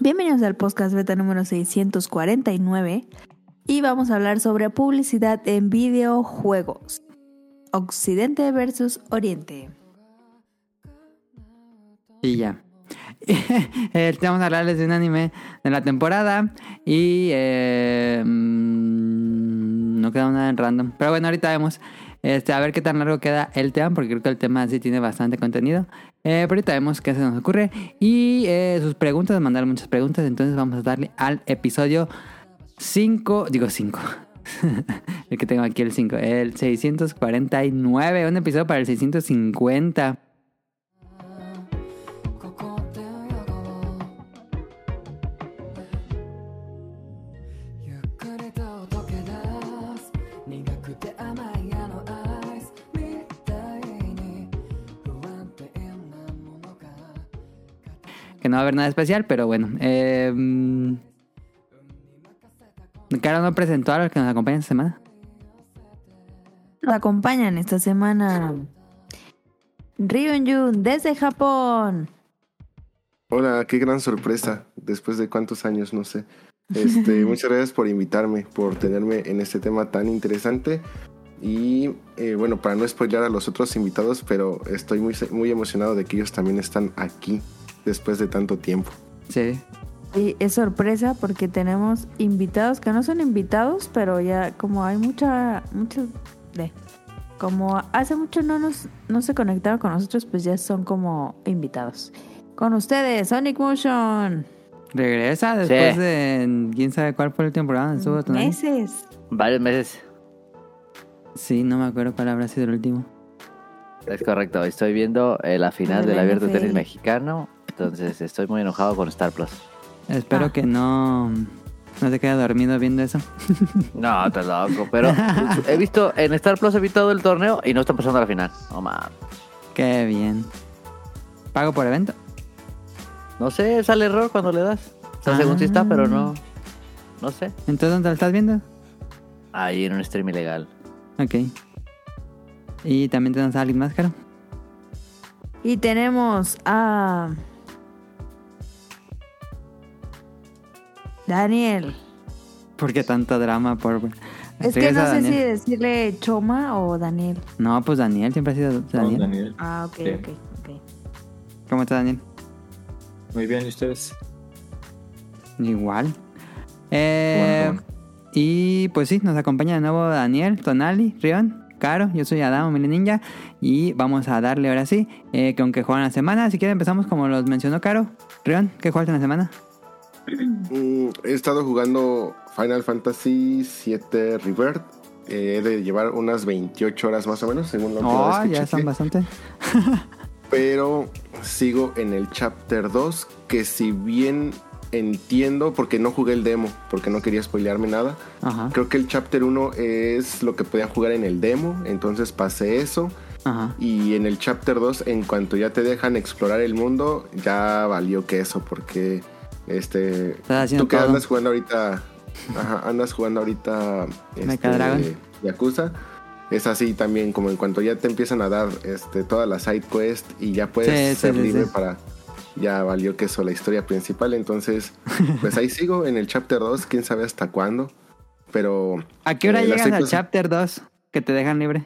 Bienvenidos al podcast beta número 649 y vamos a hablar sobre publicidad en videojuegos. Occidente versus Oriente. Y ya. Eh, vamos a hablarles de un anime de la temporada y eh, mm, no queda nada en random. Pero bueno, ahorita vemos este, a ver qué tan largo queda el tema, porque creo que el tema sí tiene bastante contenido. Eh, pero ahorita vemos qué se nos ocurre. Y eh, sus preguntas, mandar muchas preguntas. Entonces vamos a darle al episodio 5, digo 5. el que tengo aquí el 5, el 649, un episodio para el 650. Que no va a haber nada especial, pero bueno. Eh, Caro no presentó a los que nos acompañan esta semana. Nos acompañan esta semana Ryun desde Japón. Hola, qué gran sorpresa. Después de cuántos años, no sé. Este, muchas gracias por invitarme, por tenerme en este tema tan interesante. Y eh, bueno, para no spoiler a los otros invitados, pero estoy muy, muy emocionado de que ellos también están aquí después de tanto tiempo. Sí. Y es sorpresa porque tenemos invitados que no son invitados, pero ya como hay mucha, mucho de, como hace mucho no nos, no se conectaron con nosotros, pues ya son como invitados. Con ustedes, Sonic Motion. Regresa después Sí. de quién sabe cuál fue la temporada. Estuvo. Meses. Varios meses. Sí, no me acuerdo cuál habrá sido el último. Es correcto. Estoy viendo eh, la final del Abierto. Tenis Mexicano. Entonces estoy muy enojado con Star Plus. Espero Ah. que no, no se quede dormido viendo eso. No, estás loco. Pero he visto en Star Plus he visto todo el torneo y no está pasando a la final. No mames. Qué bien. ¿Pago por evento? No sé, sale error cuando le das. O sea, según sí está, pero no. No sé. Entonces, ¿dónde lo estás viendo? Ahí en un stream ilegal. Ok. ¿Y también tenemos a alguien más, Caro? Y tenemos a Daniel. ¿Por qué tanto drama? Por... Es que no sé Daniel. si decirle Choma o Daniel. No, pues Daniel, siempre ha sido Daniel. Daniel. Ah, ok, Sí. ok, ok. ¿Cómo está Daniel? Muy bien, ¿y ustedes? Igual. Eh, Bueno, Y pues sí, nos acompaña de nuevo Daniel, Tonali, Rion, Caro, yo soy Adamo Mili Ninja y vamos a darle ahora sí, eh, que aunque juegan la semana, si quieren empezamos como los mencionó Caro. Rion, ¿qué jugaste en la semana? Mm, he estado jugando Final Fantasy VII Rebirth. Eh, he de llevar unas 28 horas más o menos, según Oh, vez que ya chequeé. son bastante. Pero sigo en el Chapter 2, que si bien entiendo, porque no jugué el demo, porque no quería spoilearme nada, Ajá, creo que el Chapter 1 es lo que podía jugar en el demo, entonces pasé eso. ajá. Y en el Chapter 2, en cuanto ya te dejan explorar el mundo, ya valió que eso, porque este tú que andas jugando ahorita, ajá, andas jugando ahorita Dragon. Yakuza. Es así también, como en cuanto ya te empiezan a dar este, todas las side quests y ya puedes Sí, ser sí, libre sí. para. Ya valió que eso, la historia principal. Entonces, pues ahí sigo en el chapter 2, quién sabe hasta cuándo. Pero ¿A qué hora Eh, llegas al chapter 2 que te dejan libre?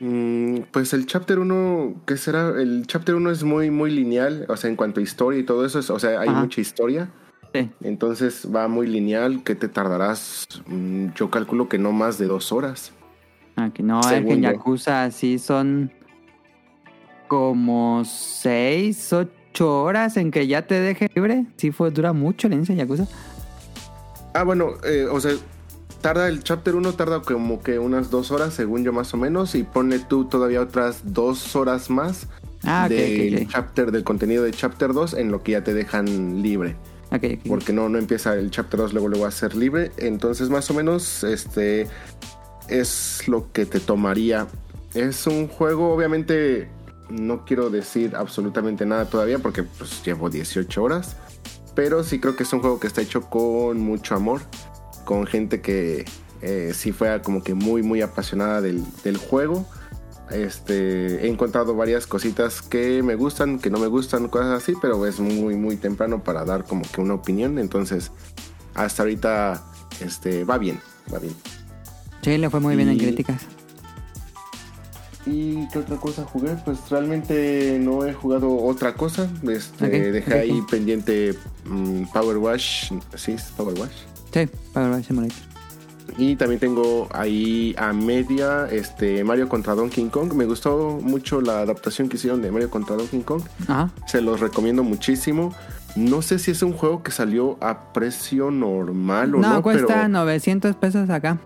Mm, pues el chapter 1, ¿qué será? El chapter 1 es muy, muy lineal, o sea, en cuanto a historia y todo eso, es- o sea, hay Ajá. mucha historia, Sí. entonces va muy lineal, que te tardarás, mm, yo calculo que no más de dos horas. Ah, que no, es que en. Yakuza sí son como 6, 8 horas en que ya te deje libre. Sí, fue, dura mucho inicio en Yakuza. Ah, bueno, eh, o sea, tarda el chapter 1, tarda como que unas dos horas, según yo más o menos, y ponle tú todavía otras dos horas más Ah, del chapter, del contenido de chapter 2 en lo que ya te dejan libre. Porque no, no empieza el chapter 2 luego luego a ser libre. Entonces, más o menos, este es lo que te tomaría. Es un juego, obviamente, no quiero decir absolutamente nada todavía porque pues llevo 18 horas. Pero sí creo que es un juego que está hecho con mucho amor. Con gente que eh, sí fue como que muy, muy apasionada del, del juego. Este, he encontrado varias cositas que me gustan, que no me gustan, cosas así, pero es muy, muy temprano para dar como que una opinión. Entonces, hasta ahorita, este, va bien, va bien. Sí, le fue muy bien en críticas. ¿Y qué otra cosa jugué? Pues realmente no he jugado otra cosa. Este, dejé ahí pendiente mm, Power Wash. Sí, es Power Wash. Sí, Power Wash Simulator. Y también tengo ahí a media este Mario contra Donkey Kong. Me gustó mucho la adaptación que hicieron de Mario contra Donkey Kong. Ajá. Se los recomiendo muchísimo. No sé si es un juego que salió a precio normal o No, no, cuesta pero, 900 pesos acá.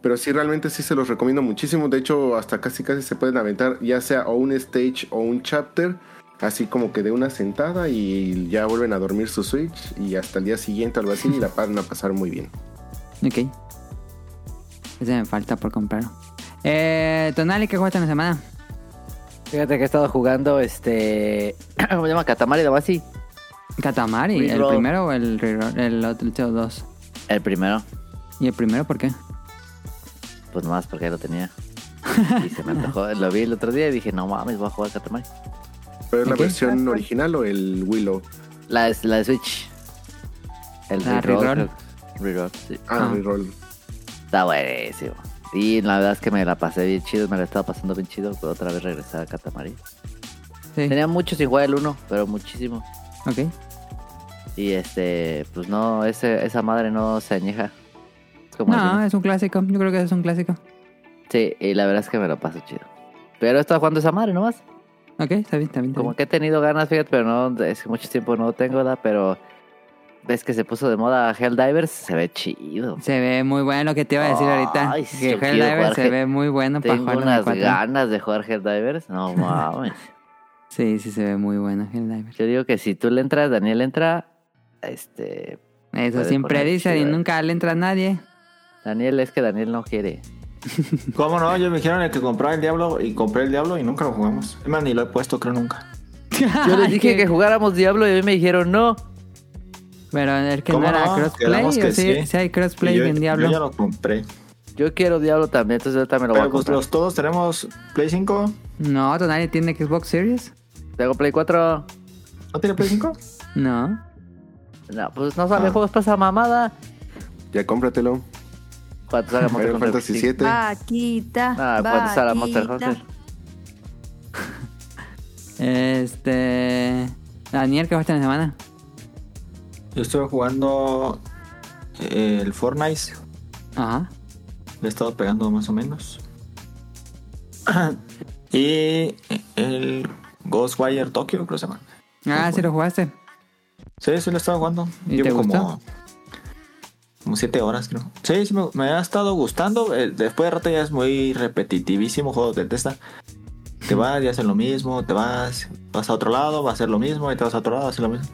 pero sí realmente sí se los recomiendo muchísimo. De hecho, hasta casi casi se pueden aventar ya sea o un stage o un chapter, así como que de una sentada y ya vuelven a dormir su Switch y hasta el día siguiente o algo así y la van a pasar muy bien. Ok. Ese me falta por comprar. Eh, Tonali, ¿qué jugaste en la semana? Fíjate que he estado jugando este. ¿Cómo se llama? Katamari Damacy. Katamari, ¿el Reroll. primero o el, reroll? el otro dos? El primero. ¿Y el primero por qué? Pues nomás porque lo tenía. Y se me antojó. Lo vi el otro día y dije, no mames, voy a jugar Katamari. ¿Pero es la versión original o el Willow? La, de- la de Switch. El La reroll. reroll. sí. Ah, Ah. reroll. Está buenísimo. Y la verdad es que me la pasé bien chido, me la estaba pasando bien chido. Pero otra vez regresar a Katamari. Sí. Tenía mucho sin jugar el 1, pero muchísimo. Ok. Y este, pues no, ese, esa madre no se añeja. Es No, es un clásico. Yo creo que es un clásico. Sí, y la verdad es que me lo paso chido. Pero he estado jugando esa madre nomás. Ok, está bien, está bien. Como que he tenido ganas, fíjate, pero no, es que mucho tiempo no tengo, ¿verdad? Pero ves que se puso de moda Helldivers, se ve chido. Se ve muy bueno que te iba a decir ahorita. Ay, que yo quiero Helldiver jugar se ve muy bueno para Tengo jugar en el unas 4. ganas de jugar Helldivers, no mames. Sí, sí se ve muy bueno Helldiver. Yo digo que si tú le entras, Daniel entra, este... Eso siempre dicen y chido. nunca le entra a nadie. Daniel, es que Daniel no quiere. ¿Cómo no? Yo me dijeron el que compraba el Diablo y compré el Diablo y nunca lo jugamos. Es más, ni lo he puesto, creo nunca. Yo les dije que jugáramos Diablo y a mí me dijeron no. Pero el que no ¿Cómo era no? crossplay, o sí, sí. sí hay crossplay yo, en Diablo. yo ya lo compré. Yo quiero Diablo también, entonces ahorita me lo voy a pues comprar. los todos tenemos Play 5. No, nadie tiene Xbox Series. Tengo Play 4. ¿No tiene Play 5? No. No, pues no sale Ah. juegos para esa mamada. Ya cómpratelo. ¿Cuánto sale Monster Hunter? Fantasy Sí. VII. Vaquita. Ah, ¿cuánto sale Monster vaquita. Hunter? Este. Daniel, ¿qué jugaste en la semana? Yo estuve jugando eh, el Fortnite. Ajá. Le he estado pegando más o menos. y el Ghostwire Tokyo, creo que se llama. Ah, sí lo jugaste. Sí, sí lo he estado jugando. ¿Y Llevo te como, gustó? como siete horas, creo. Sí, sí me, me ha estado gustando. Eh, después de rato ya es muy repetitivísimo juego de Tesla. Te vas y haces lo mismo, te vas, vas a otro lado, vas a hacer lo mismo, y te vas a otro lado, hacer lo mismo.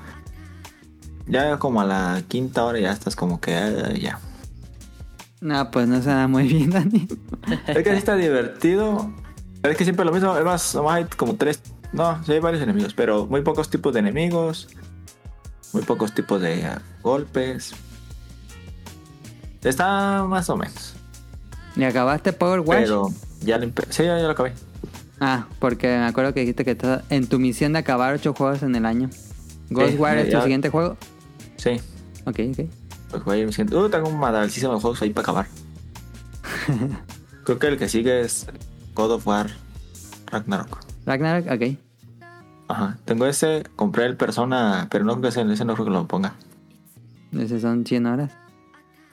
Ya como a la quinta hora ya estás como que ya. No, pues no suena muy bien, Dani. Es que sí está divertido. Es que siempre lo mismo. Es más, hay como tres. No, sí hay varios enemigos, pero muy pocos tipos de enemigos. Muy pocos tipos de golpes. Está más o menos. ¿Y acabaste Power Wash? Pero ya lo, sí, ya, ya lo acabé. Ah, porque me acuerdo que dijiste que estás en tu misión de acabar ocho juegos en el año. Ghostwire es tu siguiente juego. Sí, Ok, ok. pues. Uh, tengo un madalísimo de juegos ahí para acabar. Creo que el que sigue es God of War Ragnarok. Ragnarok, ok. Ajá, tengo ese, compré el Persona, pero no creo que ese, ese no creo que lo ponga. Esos son 100 horas.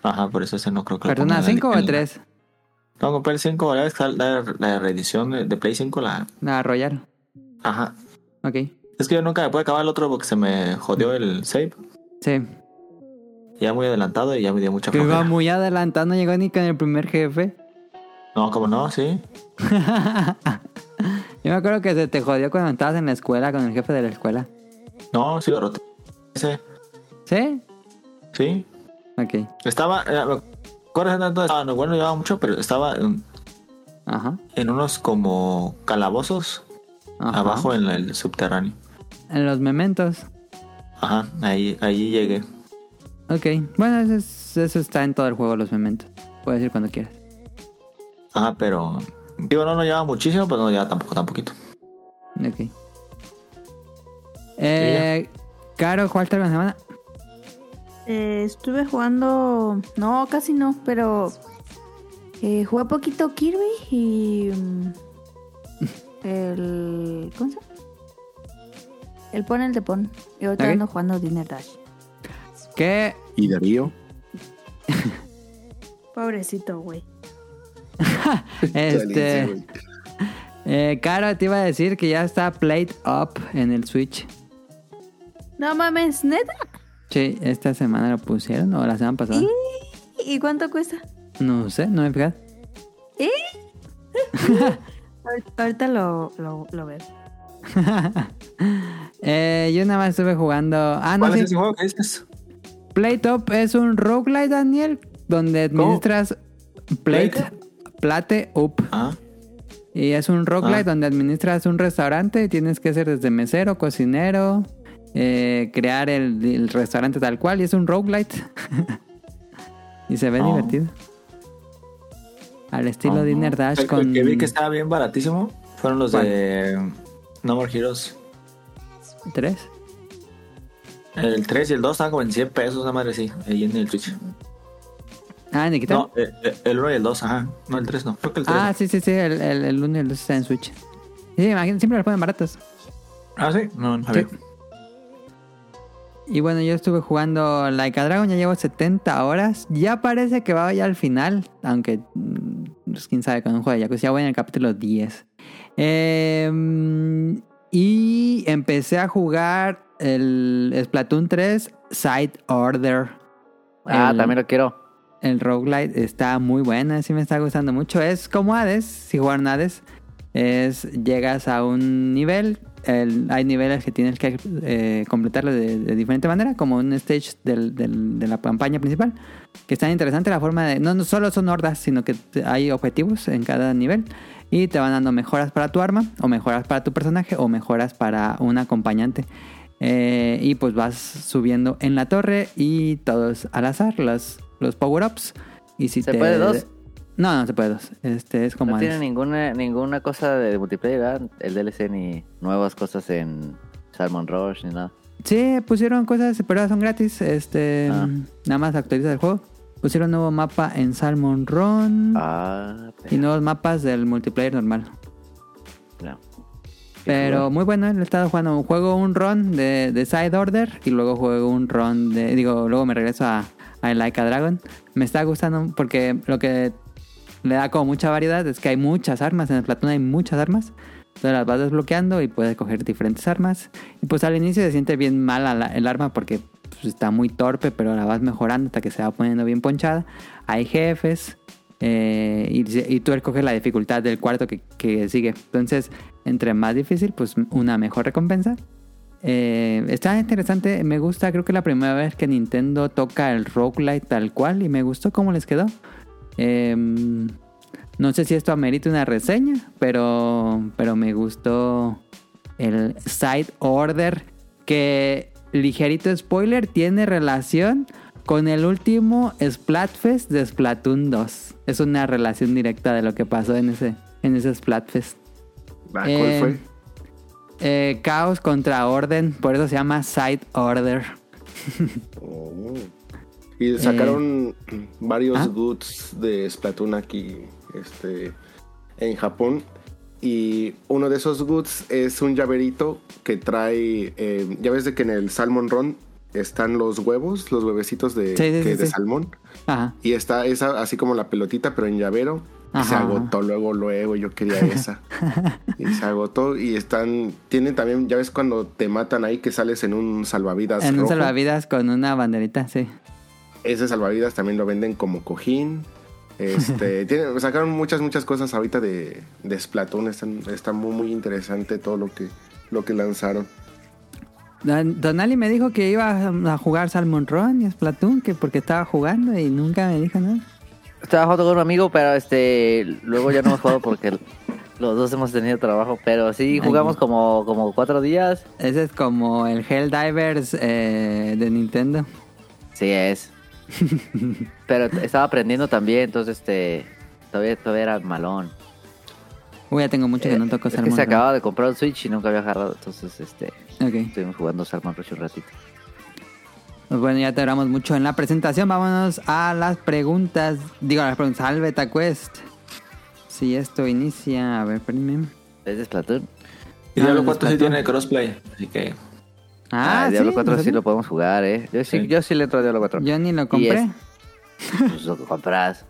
Ajá, por eso ese no creo que lo ¿Persona ponga. en la- 5 o en la- 3? No, compré el 5, la, la, la reedición de, de Play 5, la... La Royal. Ajá. Ok. Es que yo nunca me pude acabar el otro porque se me jodió el save. Sí. Ya muy adelantado y ya me dio mucha Que iba flojera. muy adelantado, no llegó ni con el primer jefe. No, como no, sí. Yo me acuerdo que se te jodió cuando estabas en la escuela con el jefe de la escuela. No, sí lo roté. Ese, ¿Sí? sí. Ok. Estaba... eh, estaba, no, bueno, llevaba mucho, pero estaba en, Ajá. en unos como calabozos Ajá. abajo en el subterráneo. En los mementos. Ajá, ahí, ahí llegué. Ok. Bueno, eso, es- eso está en todo el juego, los mementos. Puedes ir cuando quieras. Ajá, pero Digo, no, no lleva muchísimo, pero no lleva tampoco tan poquito. Ok. Eh, Caro, ¿cuál te la semana? Eh, estuve jugando. No, casi no, pero. eh, jugué poquito Kirby y. mm, el. ¿Cómo se llama? El Pon el de Pon. Y ahorita Ok. ando jugando Dinner Dash. ¿Qué? Y Darío. Pobrecito, güey. Este. Eh, Caro, te iba a decir que ya está Played Up en el Switch. No mames, neta. Sí, esta semana lo pusieron o la semana pasada. ¿Y cuánto cuesta? No sé, no me he fijado. Ahorita- Ahorita lo, lo, lo veo. Eh, yo nada más estuve jugando. Ah, no, ¿Cuál es sí. ese juego que dices? Plate Up es un roguelite, Daniel, donde administras Plate, ¿Plate? Plate Up. Ah, Y es un roguelite Ah. donde administras un restaurante y tienes que ser desde mesero, cocinero, eh, crear el, el restaurante tal cual. Y es un roguelite. y se ve Oh. divertido. Al estilo oh, Dinner no. Dash El- el con... que vi que estaba bien baratísimo fueron los ¿Cuál? de No More Heroes. ¿Tres? El 3 y el 2 estaban como en 100 pesos, una madre sí, ahí en el Twitch. Ah. No, eh, eh, el 1 y el 2, ajá. No, el 3 no. Creo que el 3. ah, sí, sí, sí. El, el, el uno y el dos está en Switch. Sí, imagínate, siempre los ponen baratos. Ah, sí. No, no sabía. Y bueno, yo estuve jugando Like a Dragon, ya llevo 70 horas. Ya parece que va ya al final, aunque mm, pues, quién sabe con un juego de Yakuza. Ya voy en el capítulo 10. Eh, y empecé a jugar el Splatoon 3 Side Order. Ah, El- también lo quiero. el roguelite está muy buena, sí me está gustando mucho. Es como Hades, si jugaron Hades, es llegas a un nivel, el- hay niveles que tienes que eh, completarlo de, de diferente manera, como un stage del- del- de la campaña principal, que está interesante la forma de... No, no solo son hordas, sino que hay objetivos en cada nivel y te van dando mejoras para tu arma, o mejoras para tu personaje, o mejoras para un acompañante. Eh, y pues vas subiendo en la torre y todos al azar, los, los power-ups. Y si ¿Se te- puede dos? No, no se puede dos. Este es como No tiene ninguna, ninguna cosa de multiplayer, ¿verdad? El DLC ni nuevas cosas en Salmon Rush ni nada. Sí, pusieron cosas, pero son gratis. Este, Ah. nada más actualiza el juego. Pusieron nuevo mapa en Salmon Run Ah, y nuevos mapas del multiplayer normal. no. Pero muy bueno, he estado jugando. Juego un run de, de Side Order y luego juego un run de. Digo, luego me regreso a, a Like a Dragon. Me está gustando porque lo que le da como mucha variedad es que hay muchas armas. En el Platón hay muchas armas. Entonces las vas desbloqueando y puedes coger diferentes armas. Y pues al inicio se siente bien mal el arma porque pues, está muy torpe, pero la vas mejorando hasta que se va poniendo bien ponchada. Hay jefes. eh, y, y tú escoges la dificultad del cuarto que, que sigue. Entonces, entre más difícil, pues una mejor recompensa. Eh, está interesante, me gusta, creo que la primera vez que Nintendo toca el roguelite tal cual y me gustó cómo les quedó. Eh, no sé si esto amerita una reseña, pero, pero me gustó el Side Order que, ligerito spoiler, tiene relación con el último Splatfest de Splatoon 2. Es una relación directa de lo que pasó en ese, en ese Splatfest. Ah, ¿Cuál Eh, fue? Eh, caos contra orden, por eso se llama Side Order. Oh. Y sacaron varios ¿Ah? goods de Splatoon aquí este, en Japón. Y uno de esos goods es un llaverito que trae. eh, ya ves de que en el Salmon Run están los huevos, los huevecitos de, Sí, sí, que- sí, de salmón. Ajá. Y está esa así como la pelotita, pero en llavero. Y se Ajá. agotó luego, luego. Yo quería esa. y se agotó. Y están. Tienen también, ya ves cuando te matan ahí que sales en un salvavidas. En un salvavidas con una banderita, sí. Ese salvavidas también lo venden como cojín. Este, tiene- sacaron muchas, muchas cosas ahorita de, de Splatoon. Están- está muy, muy interesante todo lo que, lo que lanzaron. Don, Donali me dijo que iba a jugar Salmon Run y Splatoon, que porque estaba jugando y nunca me dijo nada. Estaba jugando con un amigo, pero este luego ya no hemos jugado porque los dos hemos tenido trabajo. Pero sí jugamos como, como cuatro días. Ese es como el Helldivers eh, de Nintendo. Sí es. Pero estaba aprendiendo también, entonces este todavía, todavía era malón. Uy, ya tengo mucho que no toco es que se acababa de comprar un Switch y nunca había agarrado. Entonces, este, Ok. estuvimos jugando Salmon Rush un ratito. Pues bueno, ya te hablamos mucho en la presentación. Vámonos a las preguntas. Digo, a las preguntas al Beta Quest. Si esto inicia. A ver, espérenme. ¿Es de Splatoon? Y Ah, Diablo no, 4 sí Splatoon. tiene crossplay. Así que. Ah, ¿sí? Diablo 4 ¿No sí lo podemos jugar, ¿eh? Yo sí, Sí. yo sí le entro a Diablo 4. Yo ni lo compré. Pues lo que compras.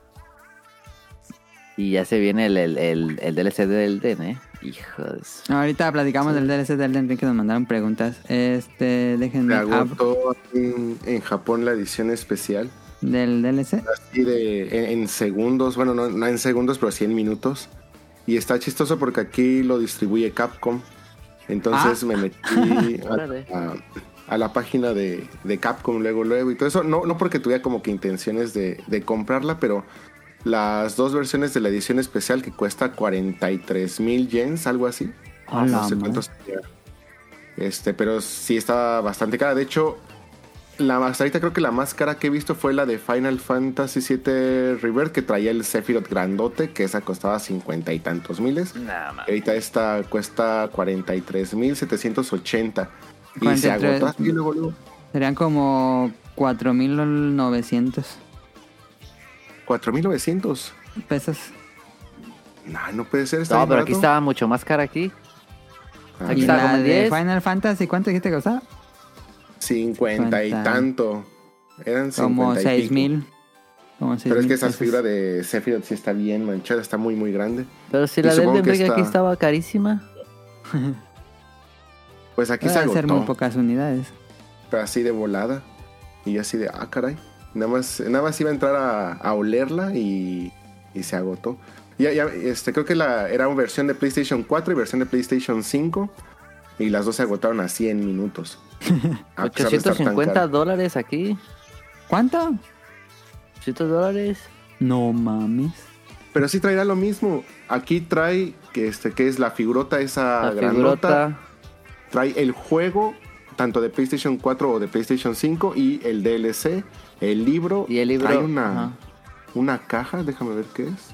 Y ya se viene el, el, el, el DLC del Den, ¿eh? Hijos. Ahorita platicamos del DLC del Ring que nos mandaron preguntas. Este, déjenme. agotó en, en Japón la edición especial. del DLC. Así de en, en segundos, bueno, no, no en segundos, pero sí en minutos. Y está chistoso porque aquí lo distribuye Capcom. Entonces Ah. me metí a, a- a la página de, de Capcom luego, luego y todo eso. No, no porque tuviera como que intenciones de, de comprarla, pero las dos versiones de la edición especial que cuesta 43 mil yens, algo así. La no sé madre. cuánto sería. Este, pero sí está bastante cara. De hecho, la más ahorita creo que la más cara que he visto fue la de Final Fantasy VII Rebirth que traía el Sephiroth grandote, que esa costaba cincuenta y tantos miles. Nada más. Y ahorita esta cuesta 43 mil 780. Y se 43. agotó así luego, luego. Serían como 4.900 4900. pesos. No, no puede ser. Está No, pero aquí estaba mucho más cara aquí. Ah, aquí Y está la como en de 10. Final Fantasy, ¿cuánto dijiste que costaba? 50 y tanto. Eran 50 Como y pico. 6.000. Como Pero es que esa 6,000 figura de Sephiroth sí está bien manchada, está muy, muy grande. Pero si Y la del que Ring aquí está- estaba carísima. Pues aquí se Debe ser muy agotó, pocas unidades. pero así de volada. Y yo así de, ah, caray. Nada más, nada más iba a entrar a, a olerla y, y se agotó. Ya, ya, este, creo que la, era una versión de PlayStation 4 y versión de PlayStation 5. Y las dos se agotaron así en minutos. A pesar de estar tan 850 cara. dólares aquí. ¿Cuánto? 800 dólares. No mames. Pero sí traerá lo mismo. Aquí trae que, este, que es la figurota esa La grandota. figurota. trae el juego tanto de PlayStation 4 o de PlayStation 5 y el DLC, el libro. Y el libro. Trae una, ajá. una caja, déjame ver qué es.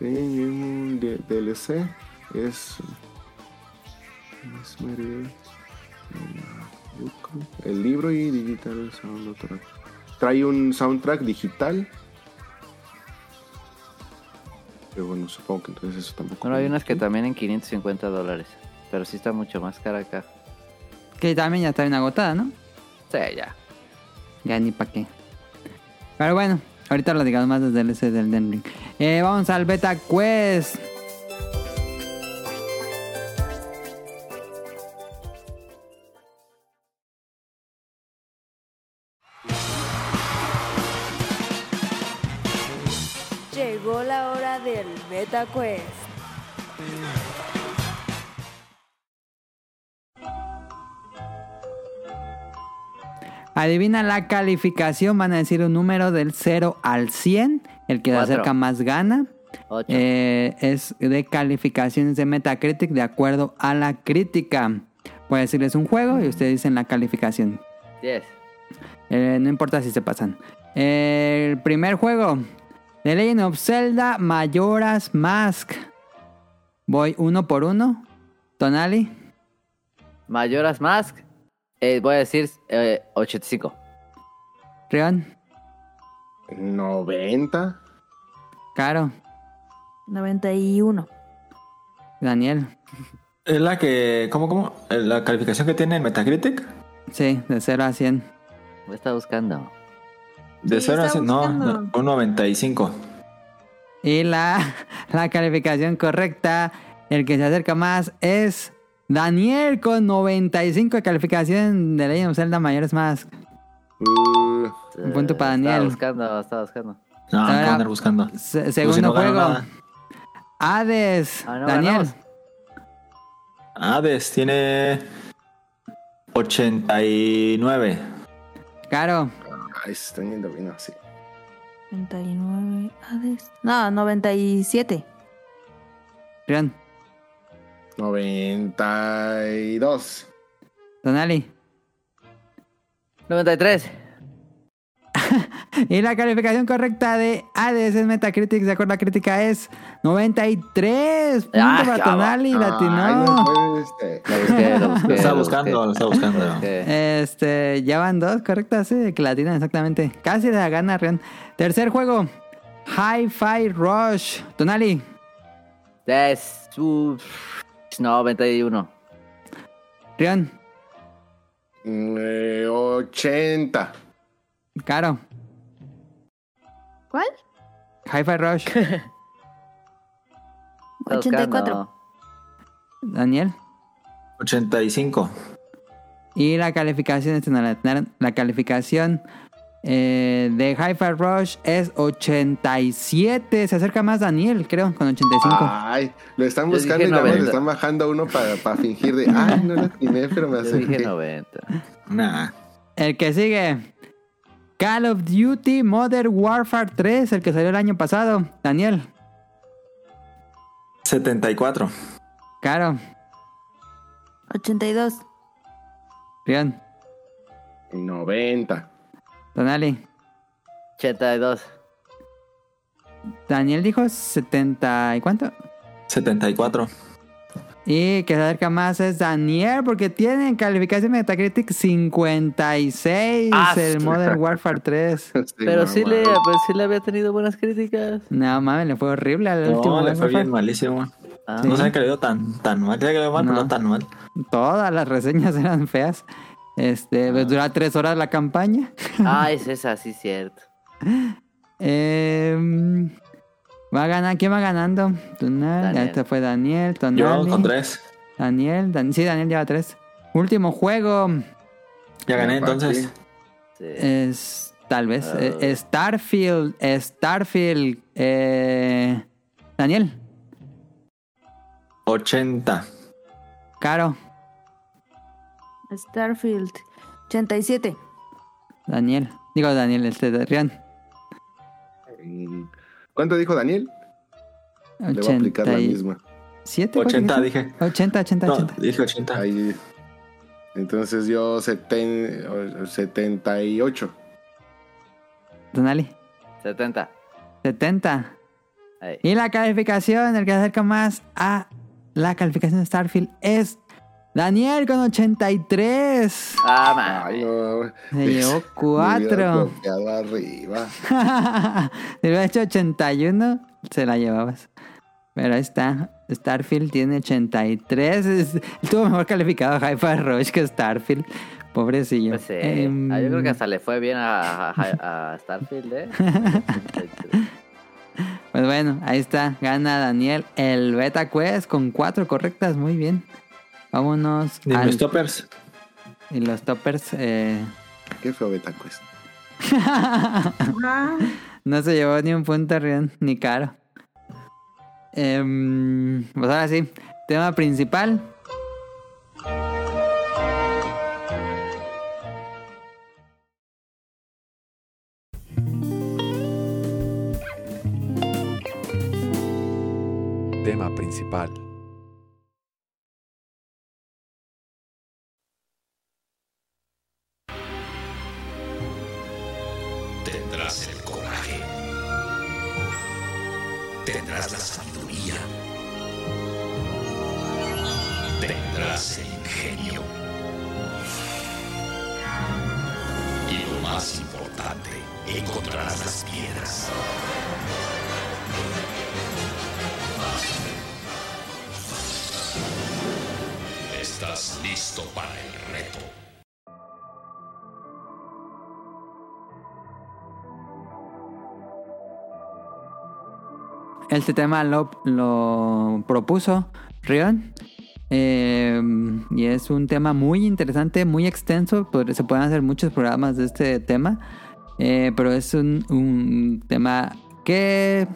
Eh, DLC es. es El libro y digital soundtrack. Trae un soundtrack digital. Pero bueno, supongo que entonces eso tampoco. Bueno, hay unas que también en 550 dólares. Pero sí está mucho más cara acá. Que también ya está bien agotada, ¿no? Sí, ya. Ya ni pa' qué. Pero bueno, ahorita lo digamos más desde el DLC del Den Ring. Eh, vamos al Beta Quest. Llegó la hora del Beta Quest. Adivina la calificación, van a decir un número del 0 al 100. El que se acerca más gana. 8. Eh, es de calificaciones de Metacritic de acuerdo a la crítica. Puede decirles un juego y ustedes dicen la calificación. 10. Eh, no importa si se pasan. El primer juego. The Legend of Zelda Majora's Mask. Voy uno por uno. Tonali. Mayoras Mask. Eh, voy a decir eh, 85. Rion. 90. Caro. 91. Daniel. Es la que. ¿Cómo, cómo? La calificación que tiene en Metacritic. Sí, de 0 a 100. Me está buscando. De Sí, 0 a está 100. No, no, un 95. Y la, la calificación correcta, el que se acerca más es Daniel con 95 de calificación de Legend of Zelda Majora's Mask. Uh, Un punto para Estaba Daniel. buscando, estaba buscando. No, Ahora- no andar buscando. Se- segundo si no gano juego. Hades. Ah, no Daniel. ganamos. Hades tiene 89. Caro. Ay, se están yendo bien así. 99. Hades. No, 97. Rion. 92. Tonali. 93. y la calificación correcta de Hades en Metacritic, de acuerdo a la crítica, es 93. Punto Ah, para. Tonali, Ay, latinó. no ser. Lo lo buscando, lo estaba buscando. Este, ya van dos correctas, sí, que latinan exactamente. Casi la gana, Rion. Tercer juego, Hi-Fi Rush. Tonali, Es, uf, 91. Rion, Mm, eh, 80. Caro, ¿Cuál? Hi-Fi Rush, Está 84. buscando. Daniel. 85. Y la calificación, la calificación eh, de Hi-Fi Rush es 87. Se acerca más Daniel, creo, con 85. Ay, lo están Yo buscando y le 90. están bajando a uno para fingir de, ay, no lo atiné, pero me Yo dije acerqué. 90. Nah. El que sigue. Call of Duty Modern Warfare 3, el que salió el año pasado. Daniel, 74. Caro, 82. Rion, 90. Tonali. 82. Daniel dijo 70 y cuánto. 74. Y que se acerca más es Daniel, porque tiene en calificación Metacritic 56 Ah, el Modern Warfare 3. Sí, Pero sí, le, pues sí le había tenido buenas críticas. No mames, le fue horrible al último No, le fue bien malísimo. Ah, No que le dio tan, tan mal. Que le dio mal, No. pero no tan mal. Todas las reseñas eran feas. Este, pues dura tres horas la campaña. Ah, es esa, sí, cierto. Em, va a ganar, ¿quién va ganando? Tunal, este fue Daniel, Yo Tonali. con 3. Daniel, Dan- sí, Daniel lleva tres. Último juego Ya gané entonces. Sí. es tal vez eh, Starfield, Starfield, eh, Daniel, 80. Caro, Starfield. 87. Daniel, digo Daniel, este de Rian, ¿Cuánto dijo Daniel? Le voy a aplicar la 87, misma. ¿fue que 80 dijo? dije. 80, 80, No, 80. dije 80. Ahí. Entonces yo seten- 78. Tonali, 70. 70. Ahí. Y la calificación, el que se acerca más a la calificación de Starfield es Daniel con 83. Ah, no. Se llevó Me hubiera 4. confiado arriba. si hubiera hecho 81, se la llevabas. Pero ahí está. Starfield tiene 83. Es- estuvo mejor calificado Hi-Fi Rush que Starfield. Pobrecillo. Pues sí. Em, Ah, yo creo que hasta le fue bien a, a- a Starfield, ¿eh? Pues bueno, ahí está. Gana Daniel el Beta Quest con 4 correctas. Muy bien. Vámonos. Ni al- mis toppers. Y los toppers. eh, Qué feo beta quest. no se llevó ni un punto Rion, ni caro. Em, pues ahora sí. Tema principal. Tema principal. Tendrás la sabiduría. Tendrás el ingenio. Y lo más importante, encontrarás las piedras. ¿Estás listo para el reto? Este tema lo, propuso Rion. Eh, y es un tema muy interesante, muy extenso. Se pueden hacer muchos programas de este tema. Eh, pero es un, un tema que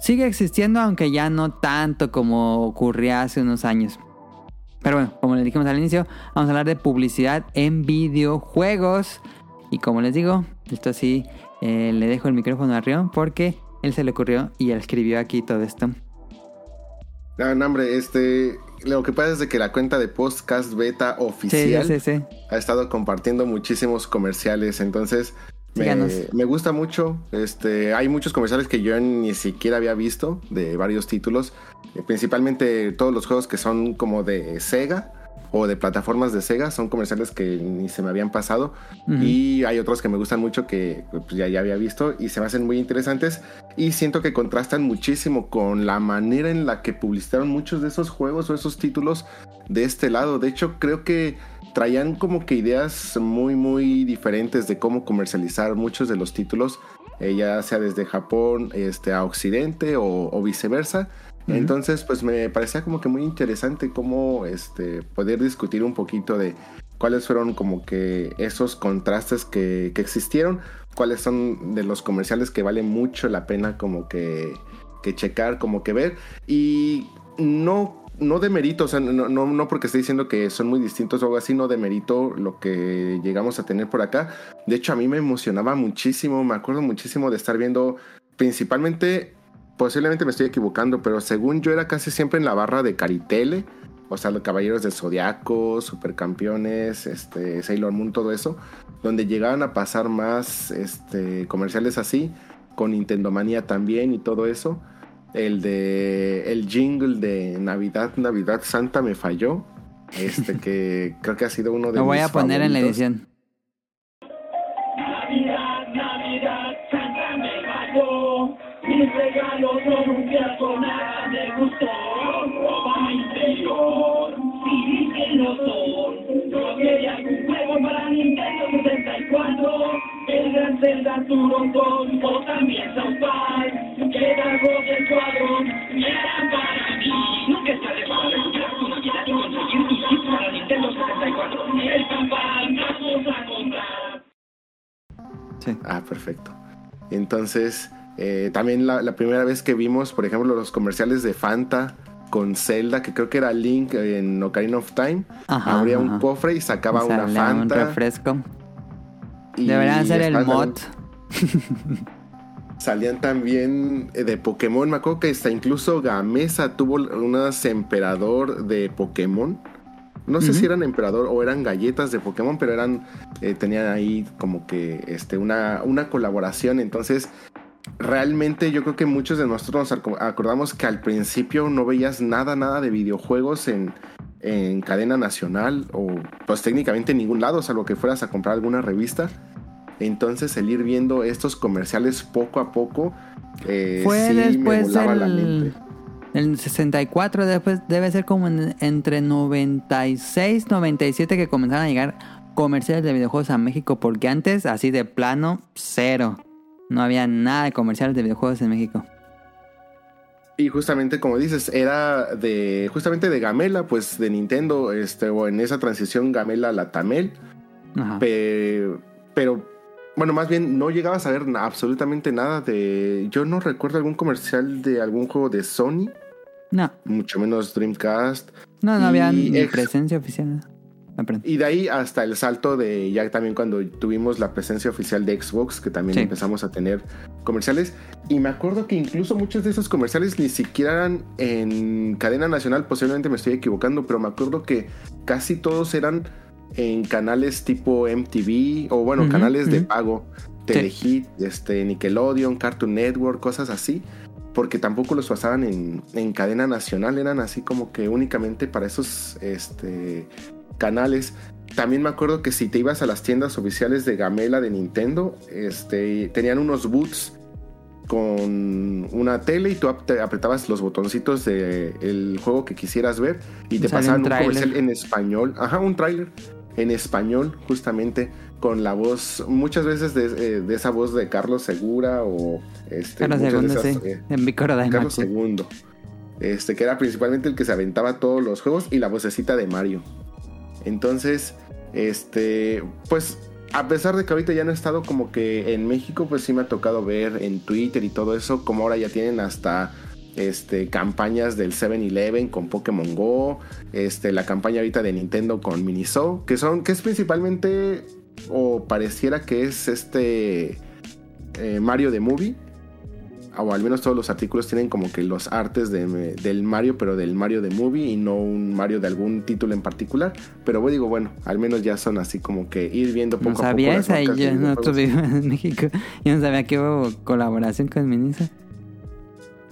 sigue existiendo, aunque ya no tanto como ocurría hace unos años. Pero bueno, como les dijimos al inicio, vamos a hablar de publicidad en videojuegos. Y como les digo, esto sí, eh, le dejo el micrófono a Rion porque él se le ocurrió y él escribió aquí todo esto. No, no, hombre, este. Lo que pasa es de que la cuenta de Podcast Beta Sí, oficial sí, sí. ha estado compartiendo muchísimos comerciales. Entonces. Me, me gusta mucho. Este, hay muchos comerciales que yo ni siquiera había visto de varios títulos. Eh, Principalmente todos los juegos que son como de Sega o de plataformas de Sega son comerciales que ni se me habían pasado. Ujú. Y hay otros que me gustan mucho que pues, ya, ya había visto y se me hacen muy interesantes. Y siento que contrastan muchísimo con la manera en la que publicitaron muchos de esos juegos o esos títulos de este lado. De hecho, creo que traían como que ideas muy, muy diferentes de cómo comercializar muchos de los títulos, eh, ya sea desde Japón este, a Occidente o, o viceversa. Entonces, pues me parecía como que muy interesante cómo este, poder discutir un poquito de cuáles fueron como que esos contrastes que, que existieron, cuáles son de los comerciales que vale mucho la pena como que, que checar, como que ver. Y no, no de mérito, o sea, no, no, no porque esté diciendo que son muy distintos o algo así, no de mérito lo que llegamos a tener por acá. De hecho, a mí me emocionaba muchísimo, me acuerdo muchísimo de estar viendo principalmente, posiblemente me estoy equivocando, pero según yo era casi siempre en la barra de Caritele. O sea, los Caballeros del Zodiaco, Supercampeones, este, Sailor Moon, todo eso. Donde llegaban a pasar más este, comerciales así. Con Nintendo Manía también y todo eso. El de. El jingle de Navidad, Navidad Santa me falló. Este que creo que ha sido uno de Lo voy mis a poner en la edición. Mis regalos un fiasco, nada me gustó. Ropa interior, sí que lo son. Yo quería un juego para Nintendo 64. El Gran Zelda Turbo Con o también South Park. Quedamos del cuadro, eran para mí. Nunca está de más recuperar tu máquina y conseguir tus chips para Nintendo 64. El campán, vamos a comprar. Sí. Ah, perfecto. Entonces, eh, también la, la primera vez que vimos, por ejemplo, los comerciales de Fanta con Zelda, que creo que era Link en Ocarina of Time, Ajá, abría ajá. un cofre y sacaba una Sale un Fanta. refresco. y Deberían ser el mod. Salían también eh, de Pokémon. Me acuerdo que hasta incluso Gamesa tuvo unas emperador de Pokémon. No sé si eran emperador o eran galletas de Pokémon, pero eran eh, tenían ahí como que este una, una colaboración. Entonces, realmente yo creo que muchos de nosotros nos aco- acordamos que al principio no veías nada, nada de videojuegos en, en cadena nacional o pues técnicamente en ningún lado, salvo que fueras a comprar alguna revista. Entonces el ir viendo estos comerciales poco a poco eh, Fue sí me después volaba la del, mente. del 64, después debe ser como en- entre 96, 97 que comenzaron a llegar comerciales de videojuegos a México, porque antes, así de plano, cero. No había nada de comerciales de videojuegos en México. Y justamente como dices, era de justamente de Gamela, pues de Nintendo, este, o en esa transición Gamela a la Tamel. Ajá. Pe- pero bueno, más bien no llegabas a na- absolutamente nada de. Yo no recuerdo algún comercial de algún juego de Sony, No, mucho menos Dreamcast. no, no había ni presencia oficial. Ah. Y de ahí hasta el salto de ya también cuando tuvimos la presencia oficial de Xbox, que también Sí. empezamos a tener comerciales. Y me acuerdo que incluso muchos de esos comerciales ni siquiera eran en cadena nacional, posiblemente me estoy equivocando, pero me acuerdo que casi todos eran en canales tipo MTV o bueno, canales de pago, Sí. Telehit, este, Nickelodeon, Cartoon Network, cosas así. Porque tampoco los pasaban en, en cadena nacional, eran así como que únicamente para esos este, canales. También me acuerdo que si te ibas a las tiendas oficiales de Gamela de Nintendo, este, tenían unos boots con una tele y tú apretabas los botoncitos del juego que quisieras ver y te Sale pasaban un un, comercial en español. Ajá, un tráiler en español justamente con la voz, muchas veces de, eh, de esa voz de Carlos Segura o este, Carlos Segundo, esas, sí. eh, En Carlos. II. Este, que era principalmente el que se aventaba todos los juegos y la vocecita de Mario. Entonces, este, pues, a pesar de que ahorita ya no he estado como que en México, pues sí me ha tocado ver en Twitter y todo eso, como ahora ya tienen hasta este, campañas del 7-Eleven con Pokémon Go, este, la campaña ahorita de Nintendo con Miniso, que son, que es principalmente, o pareciera que es este eh, Mario de Movie, o al menos todos los artículos tienen como que los artes de, del Mario, pero del Mario de Movie y no un Mario de algún título en particular. Pero digo, bueno, al menos ya son así como que ir viendo poco No a poco. sabía las esa y yo no estuve en México. Yo no sabía que hubo colaboración con Minisa.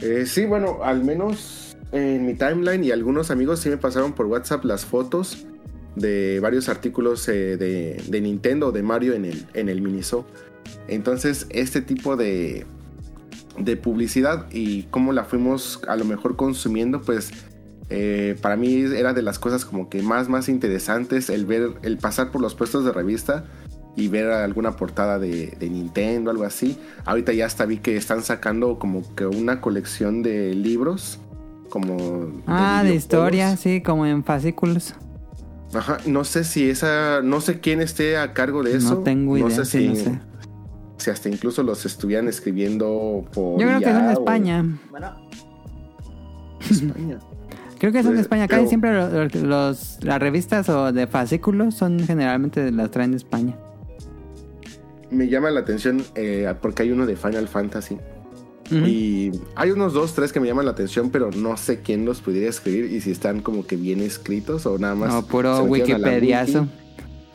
Eh, sí, bueno, al menos en mi timeline y algunos amigos sí me pasaron por WhatsApp las fotos de varios artículos eh, de, de Nintendo, de Mario en el, en el Miniso. Entonces, este tipo de, de publicidad y cómo la fuimos a lo mejor consumiendo, pues eh, para mí era de las cosas como que más, más interesantes el ver, el pasar por los puestos de revista y ver alguna portada de, de Nintendo, algo así. Ahorita ya hasta vi que están sacando como que una colección de libros, como... Ah, de historia, sí, como en fascículos. Ajá, no sé si esa, no sé quién esté a cargo de eso. No tengo idea, sé sí, si, no sé. Si hasta incluso los estuvieran escribiendo por Yo creo que son de o- España. España. Creo que son de Pues, España. Casi pero- siempre los, los- las revistas o de fascículos son generalmente las traen de España. Me llama la atención eh, porque hay uno de Final Fantasy. Y hay unos dos, tres que me llaman la atención, pero no sé quién los pudiera escribir y si están como que bien escritos o nada más. No, puro Wikipediazo. wiki,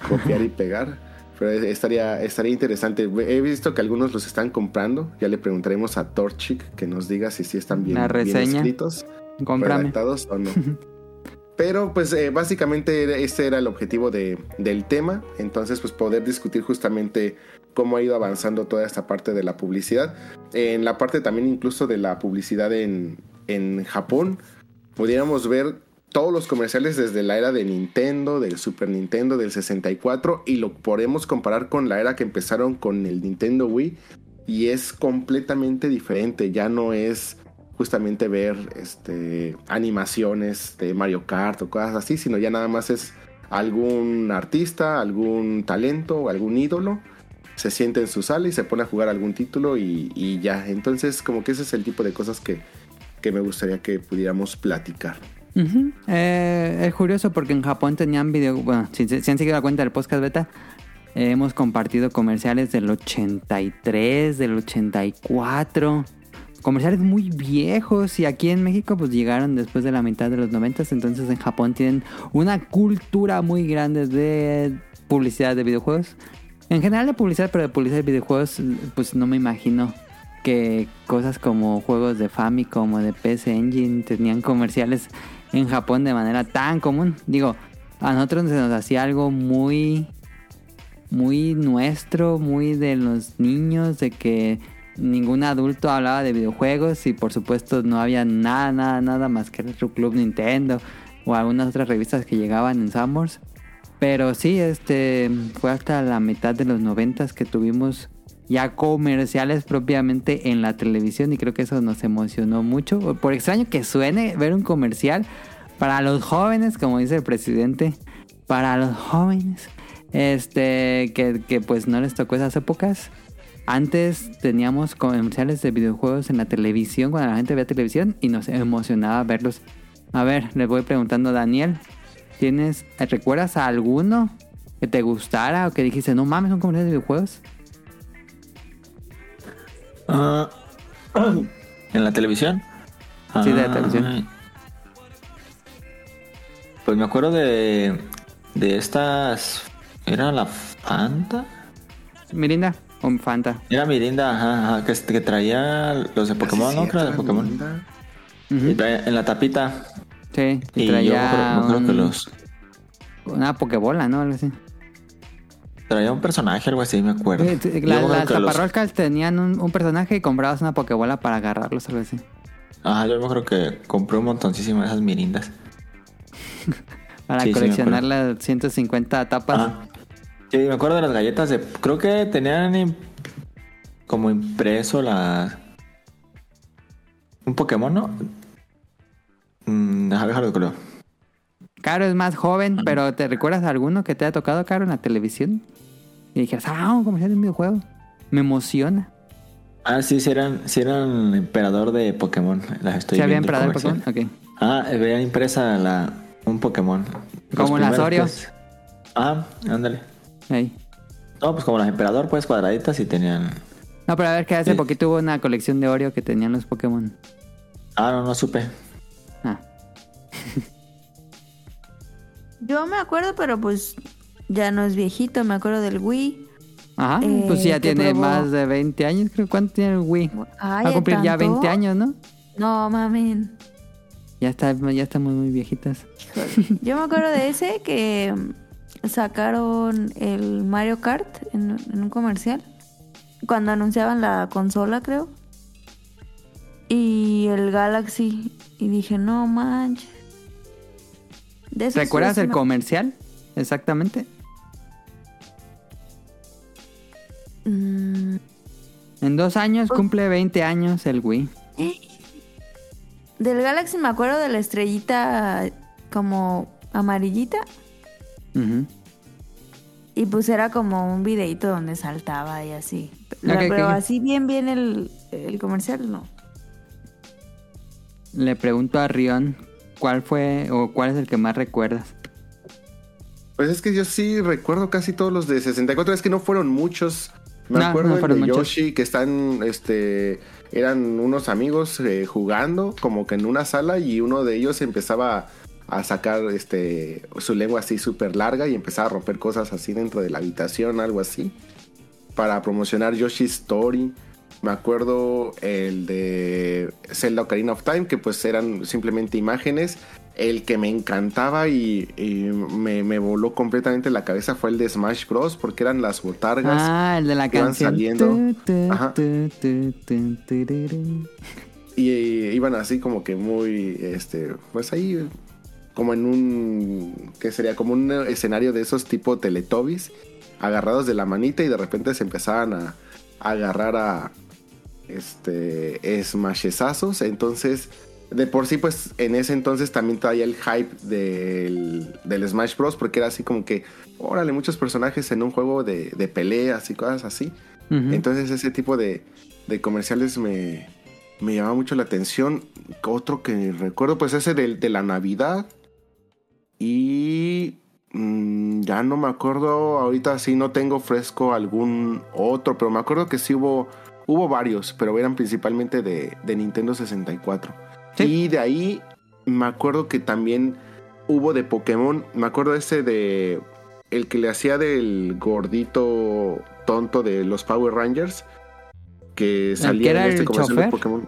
copiar y pegar. Pero estaría, estaría interesante. He visto que algunos los están comprando. Ya le preguntaremos a Torchic que nos diga si sí están bien, bien escritos, redactados o no. Pero pues eh, básicamente este era el objetivo de- del tema. Entonces pues poder discutir justamente cómo ha ido avanzando toda esta parte de la publicidad. En la parte también incluso de la publicidad en, en Japón, pudiéramos ver todos los comerciales desde la era de Nintendo, del Super Nintendo, del 64 y lo podemos comparar con la era que empezaron con el Nintendo Wii y es completamente diferente, ya no es justamente ver este animaciones de Mario Kart o cosas así, sino ya nada más es algún artista, algún talento, algún ídolo se siente en su sala y se pone a jugar algún título y, y ya. Entonces, como que ese es el tipo de cosas que, que me gustaría que pudiéramos platicar. Eh, es curioso porque en Japón tenían video. Bueno, si, si han seguido la cuenta del podcast beta, eh, hemos compartido comerciales del 83, del 84. Comerciales muy viejos y aquí en México pues llegaron después de la mitad de los 90, entonces en Japón tienen una cultura muy grande de publicidad de videojuegos. En general de publicidad, pero de publicidad de videojuegos pues no me imagino que cosas como juegos de Famicom o de PC Engine tenían comerciales en Japón de manera tan común. Digo, a nosotros se nos hacía algo muy muy nuestro, muy de los niños, de que ningún adulto hablaba de videojuegos y por supuesto no había nada, nada, nada más que el Club Nintendo o algunas otras revistas que llegaban en Summers. Pero sí, este fue hasta la mitad de los noventas que tuvimos ya comerciales propiamente en la televisión y creo que eso nos emocionó mucho. Por extraño que suene ver un comercial para los jóvenes, como dice el presidente, para los jóvenes, este, que, que pues no les tocó esas épocas. Antes teníamos comerciales de videojuegos en la televisión, cuando la gente veía televisión y nos emocionaba verlos. A ver, le voy preguntando a Daniel, ¿tienes, recuerdas a alguno que te gustara o que dijiste, no mames, son comerciales de videojuegos? Ah, ¿En la televisión? Sí, de la Ah, televisión. Pues me acuerdo de, de estas... ¿Era la Fanta? Mirinda o Fanta. Era Mirinda, ajá, ajá, que, que traía los de Pokémon, ¿no? Creo de Pokémon. Y traía- en la tapita. Sí, y, yo traía me acuerdo, me acuerdo que un- los... una pokebola, ¿no? Algo así. Traía un personaje, algo así, me acuerdo. Sí, sí, la- las los- taparrolcas tenían un, un personaje y comprabas una pokebola para agarrarlos, algo así. Ajá, yo me acuerdo que compré un montoncísimo de esas mirindas. Para Sí, coleccionar las 150 tapas. Ah. Sí, me acuerdo de las galletas de... Creo que tenían como impreso la... Un Pokémon, ¿no? Mm, déjame dejarlo creo. Caro es más joven, pero ¿te recuerdas alguno que te haya tocado, Caro, en la televisión? Y dijeras, ah, un comercial de un videojuego. Me emociona. Ah, sí, sí eran, sí eran emperador de Pokémon. Las estoy ¿Se había emperador de. Pokémon? Ok. Ah, veía impresa la, un Pokémon. Como las Oreo. pues. Ah, ándale. Ahí. No, pues como las emperador, pues cuadraditas y tenían No, pero a ver que hace Sí. poquito hubo una colección de Oreo que tenían los Pokémon. Ah, no, no supe. Ah, Yo me acuerdo, pero pues ya no es viejito. Me acuerdo del Wii. ajá, Eh, pues sí, ya tiene probó- más de 20 años, creo. ¿Cuánto tiene el Wii? Ay, Va a cumplir ya ¿tanto? 20 años, ¿no? No, mamen. Ya, está, ya estamos muy viejitas. Yo me acuerdo de ese que sacaron el Mario Kart en, en un comercial. Cuando anunciaban la consola, creo. Y el Galaxy. Y dije, no manches. De esos ¿Recuerdas el me- comercial? Exactamente. Mm, En dos años Pues- cumple 20 años el Wii. Del Galaxy me acuerdo de la estrellita como amarillita. Y pues era como un videito donde saltaba y así. Pero así bien, bien el, el comercial, no. Le pregunto a Rion cuál fue o cuál es el que más recuerdas. Pues es que yo sí recuerdo casi todos los de 64. Es que no fueron muchos. Me No, acuerdo no fueron de muchos. Yoshi que están, este, eran unos amigos eh, jugando como que en una sala y uno de ellos empezaba a sacar, este, su lengua así súper larga y empezaba a romper cosas así dentro de la habitación, algo así, para promocionar Yoshi's Story. Me acuerdo el de Zelda Ocarina of Time, que pues eran simplemente imágenes. El que me encantaba y, y me, me voló completamente la cabeza fue el de Smash Bros. Porque eran las botargas. Ah, el de la que iban canción. saliendo. Tu, tu, Ajá. tu. Y, iban así como que muy, este, pues ahí, como en un, que sería como un escenario de esos tipo Teletubbies, agarrados de la manita y de repente se empezaban a, a agarrar a, este, smashesazos. Entonces, de por sí, pues en ese entonces también traía el hype del, del Smash Bros. Porque era así como que, órale, muchos personajes en un juego de, de peleas y cosas así. Entonces ese tipo de, de comerciales me, me llamaba mucho la atención. Otro que recuerdo, pues ese de, de la Navidad. Y mm, ya no me acuerdo, ahorita sí no tengo fresco algún otro, pero me acuerdo que sí hubo, hubo varios, pero eran principalmente de, de Nintendo 64. Sí. Y de ahí me acuerdo que también hubo de Pokémon, me acuerdo ese de el que le hacía del gordito tonto de los Power Rangers que salía en este comercial de? Pokémon.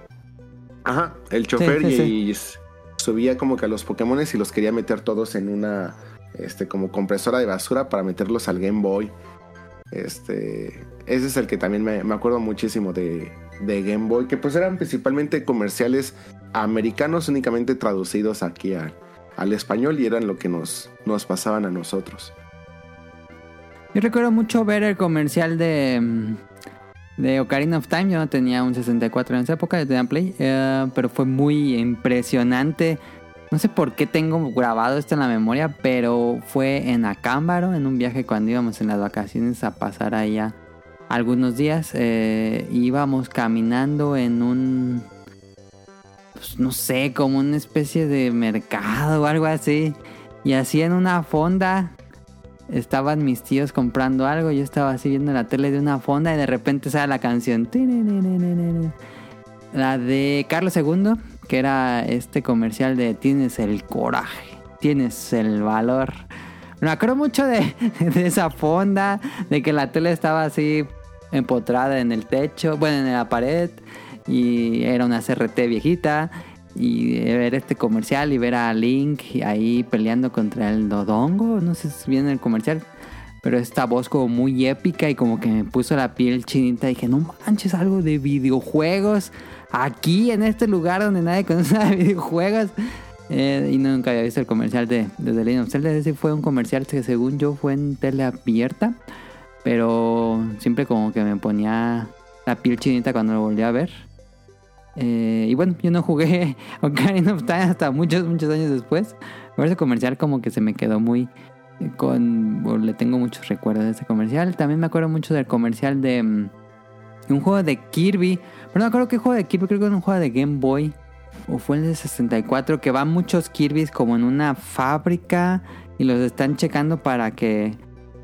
Ajá, el chofer sí, y, sí. y subía como que a los Pokémon y los quería meter todos en una este como compresora de basura para meterlos al Game Boy. Este, ese es el que también me, me acuerdo muchísimo de, de Game Boy, que pues eran principalmente comerciales americanos únicamente traducidos aquí al, al español y eran lo que nos, nos pasaban a nosotros. Yo recuerdo mucho ver el comercial de, mm, de Ocarina of Time. Yo no tenía un 64 en esa época, yo tenía Play, eh, pero fue muy impresionante. No sé por qué tengo grabado esto en la memoria, pero fue en Acámbaro, en un viaje cuando íbamos en las vacaciones a pasar allá algunos días. eh, íbamos caminando en un, pues, no sé, como una especie de mercado o algo así. Y así en una fonda estaban mis tíos comprando algo, yo estaba así viendo la tele de una fonda y de repente sale la canción. La de Carlos II, que era este comercial de tienes el coraje, tienes el valor. Me acuerdo mucho de, esa fonda, de que la tele estaba así empotrada en el techo, bueno, en la pared, y era una CRT viejita. Y ver este comercial y ver a Link ahí peleando contra el Dodongo, no sé si viene el comercial, pero esta voz como muy épica y como que me puso la piel chinita. Y dije, no manches, algo de videojuegos aquí en este lugar donde nadie conoce videojuegos. Eh, y nunca había visto el comercial de, The Legend of Zelda. Ese fue un comercial que según yo fue en tele abierta. Pero siempre como que me ponía la piel chinita cuando lo volví a ver. Eh, y bueno, yo no jugué Ocarina of Time hasta muchos, muchos años después. Pero ese comercial como que se me quedó muy... con Le tengo muchos recuerdos de ese comercial. También me acuerdo mucho del comercial de... un juego de Kirby. Pero no creo que juego de Kirby, creo que era un juego de Game Boy. O fue el de 64, que van muchos Kirby's como en una fábrica y los están checando para que...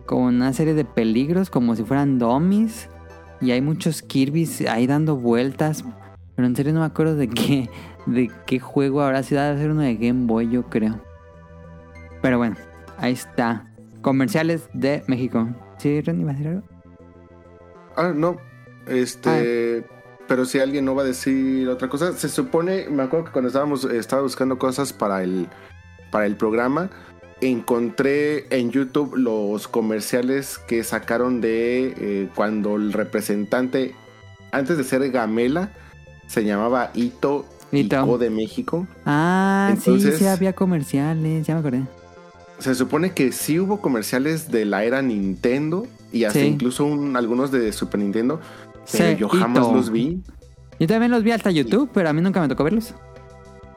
Como una serie de peligros, como si fueran dummies. Y hay muchos Kirby's ahí dando vueltas. Pero en serio no me acuerdo de qué, de qué juego habrá sido. Debe ser uno de Game Boy, yo creo. Pero bueno, ahí está. Comerciales de México. ¿Sí, Ren, iba a decir algo? Ah, no. Este. Pero si alguien no va a decir otra cosa, se supone, me acuerdo que cuando estábamos, estaba buscando cosas para el, para el programa, encontré en YouTube los comerciales que sacaron de eh, cuando el representante, antes de ser Gamela, se llamaba Ito, Ito. De México. Ah, sí, sí había comerciales, ya me acordé. Se supone que sí hubo comerciales de la era Nintendo y hasta Sí. incluso un- algunos de Super Nintendo, pero yo jamás los vi. Yo también los vi hasta YouTube, pero a mí nunca me tocó verlos.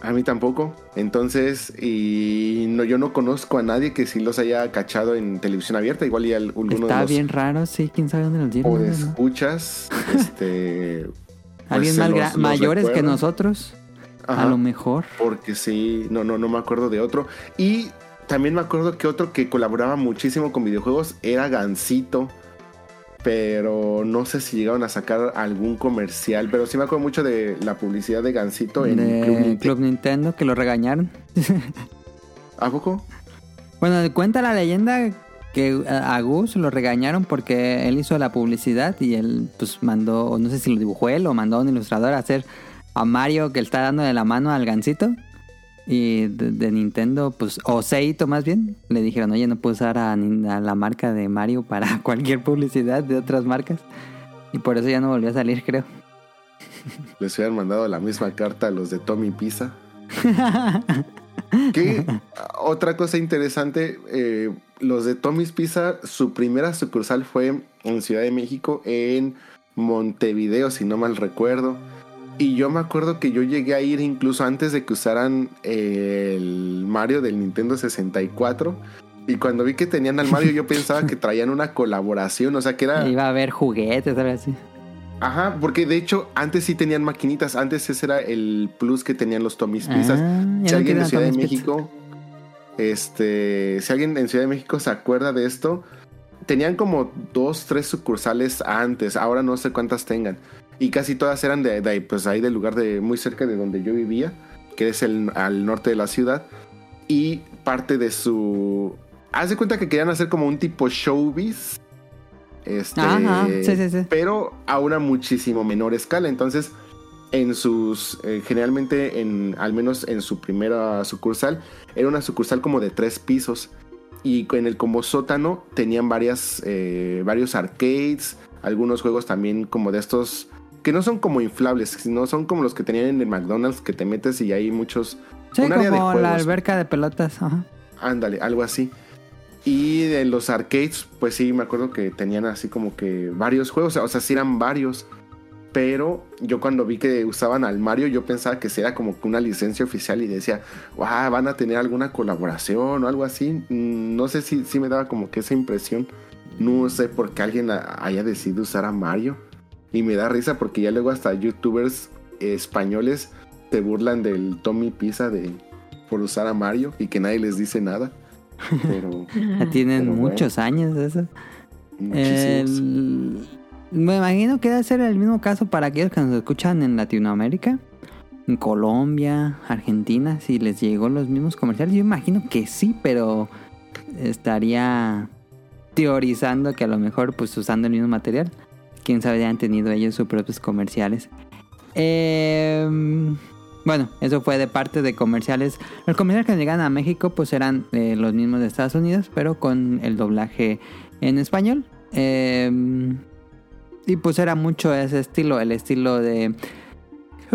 A mí tampoco. Entonces, y no, yo no conozco a nadie que sí los haya cachado en televisión abierta. Igual y al- alguno Está de los bien raro, sí, quién sabe dónde los dieron. o de escuchas, este, pues, Alguien se más los- mayores que nosotros, Ajá, a lo mejor. Porque sí, no, no, no me acuerdo de otro. Y también me acuerdo que otro que colaboraba muchísimo con videojuegos era Gansito. Pero no sé si llegaron a sacar algún comercial. Pero sí me acuerdo mucho de la publicidad de Gansito en de Club Nintendo. Club Nintendo, que lo regañaron. ¿A poco? Bueno, cuenta la leyenda que a Gus lo regañaron porque él hizo la publicidad y él pues mandó, no sé si lo dibujó él o mandó a un ilustrador a hacer a Mario que está dándole la mano al gancito. Y de, de Nintendo, pues, o Seito más bien, le dijeron, oye, no puedo usar a, a la marca de Mario para cualquier publicidad de otras marcas. Y por eso ya no volvió a salir, creo. Les hubieran mandado la misma carta a los de Tommy Pizza. Que otra cosa interesante, eh, los de Tommy's Pizza, su primera sucursal fue en Ciudad de México, en Montevideo, si no mal recuerdo. Y yo me acuerdo que yo llegué a ir incluso antes de que usaran el Mario del Nintendo 64. Y cuando vi que tenían al Mario, yo pensaba que traían una colaboración, o sea que era... Iba a haber juguetes, algo así. Ajá, porque de hecho antes sí tenían maquinitas, antes ese era el plus que tenían los Tommy's Pizzas. Ah, ya si alguien de a Ciudad de. México, este, si alguien en Ciudad de México se acuerda de esto, tenían como dos, tres sucursales antes, ahora no sé cuántas tengan. Y casi todas eran de, de ahí, pues ahí del lugar de muy cerca de donde yo vivía, que es el, al norte de la ciudad. Y parte de su... Haz de cuenta que querían hacer como un tipo showbiz. Este, Ajá, sí, sí, sí. Pero a una muchísimo menor escala. Entonces, en sus... eh, generalmente, en, al menos en su primera sucursal, era una sucursal como de tres pisos. Y en el como sótano tenían varias, eh, varios arcades, algunos juegos también como de estos que no son como inflables, sino son como los que tenían en el McDonald's que te metes y hay muchos... Sí, un área de como la alberca de pelotas. Ajá. Ándale, algo así. Y de los arcades, pues sí, me acuerdo que tenían así como que varios juegos, o sea, sí eran varios. Pero yo cuando vi que usaban al Mario, yo pensaba que era como que una licencia oficial y decía, wow, van a tener alguna colaboración o algo así. Mm, No sé si, si me daba como que esa impresión. No sé por qué alguien haya decidido usar a Mario. Y me da risa porque ya luego hasta youtubers españoles se burlan del Tommy Pizza de, por usar a Mario y que nadie les dice nada. Pero Ya tienen Pero bueno. muchos años eso. muchísimos. El- Me imagino que debe ser el mismo caso para aquellos que nos escuchan en Latinoamérica, en Colombia, Argentina, si les llegó los mismos comerciales. Yo imagino que sí, pero estaría teorizando que a lo mejor pues usando el mismo material. Quién sabe, ya han tenido ellos sus propios comerciales. Em, bueno, eso fue de parte de comerciales. Los comerciales que llegan a México pues eran eh, los mismos de Estados Unidos, pero con el doblaje en español. Em, y pues era mucho ese estilo, el estilo de...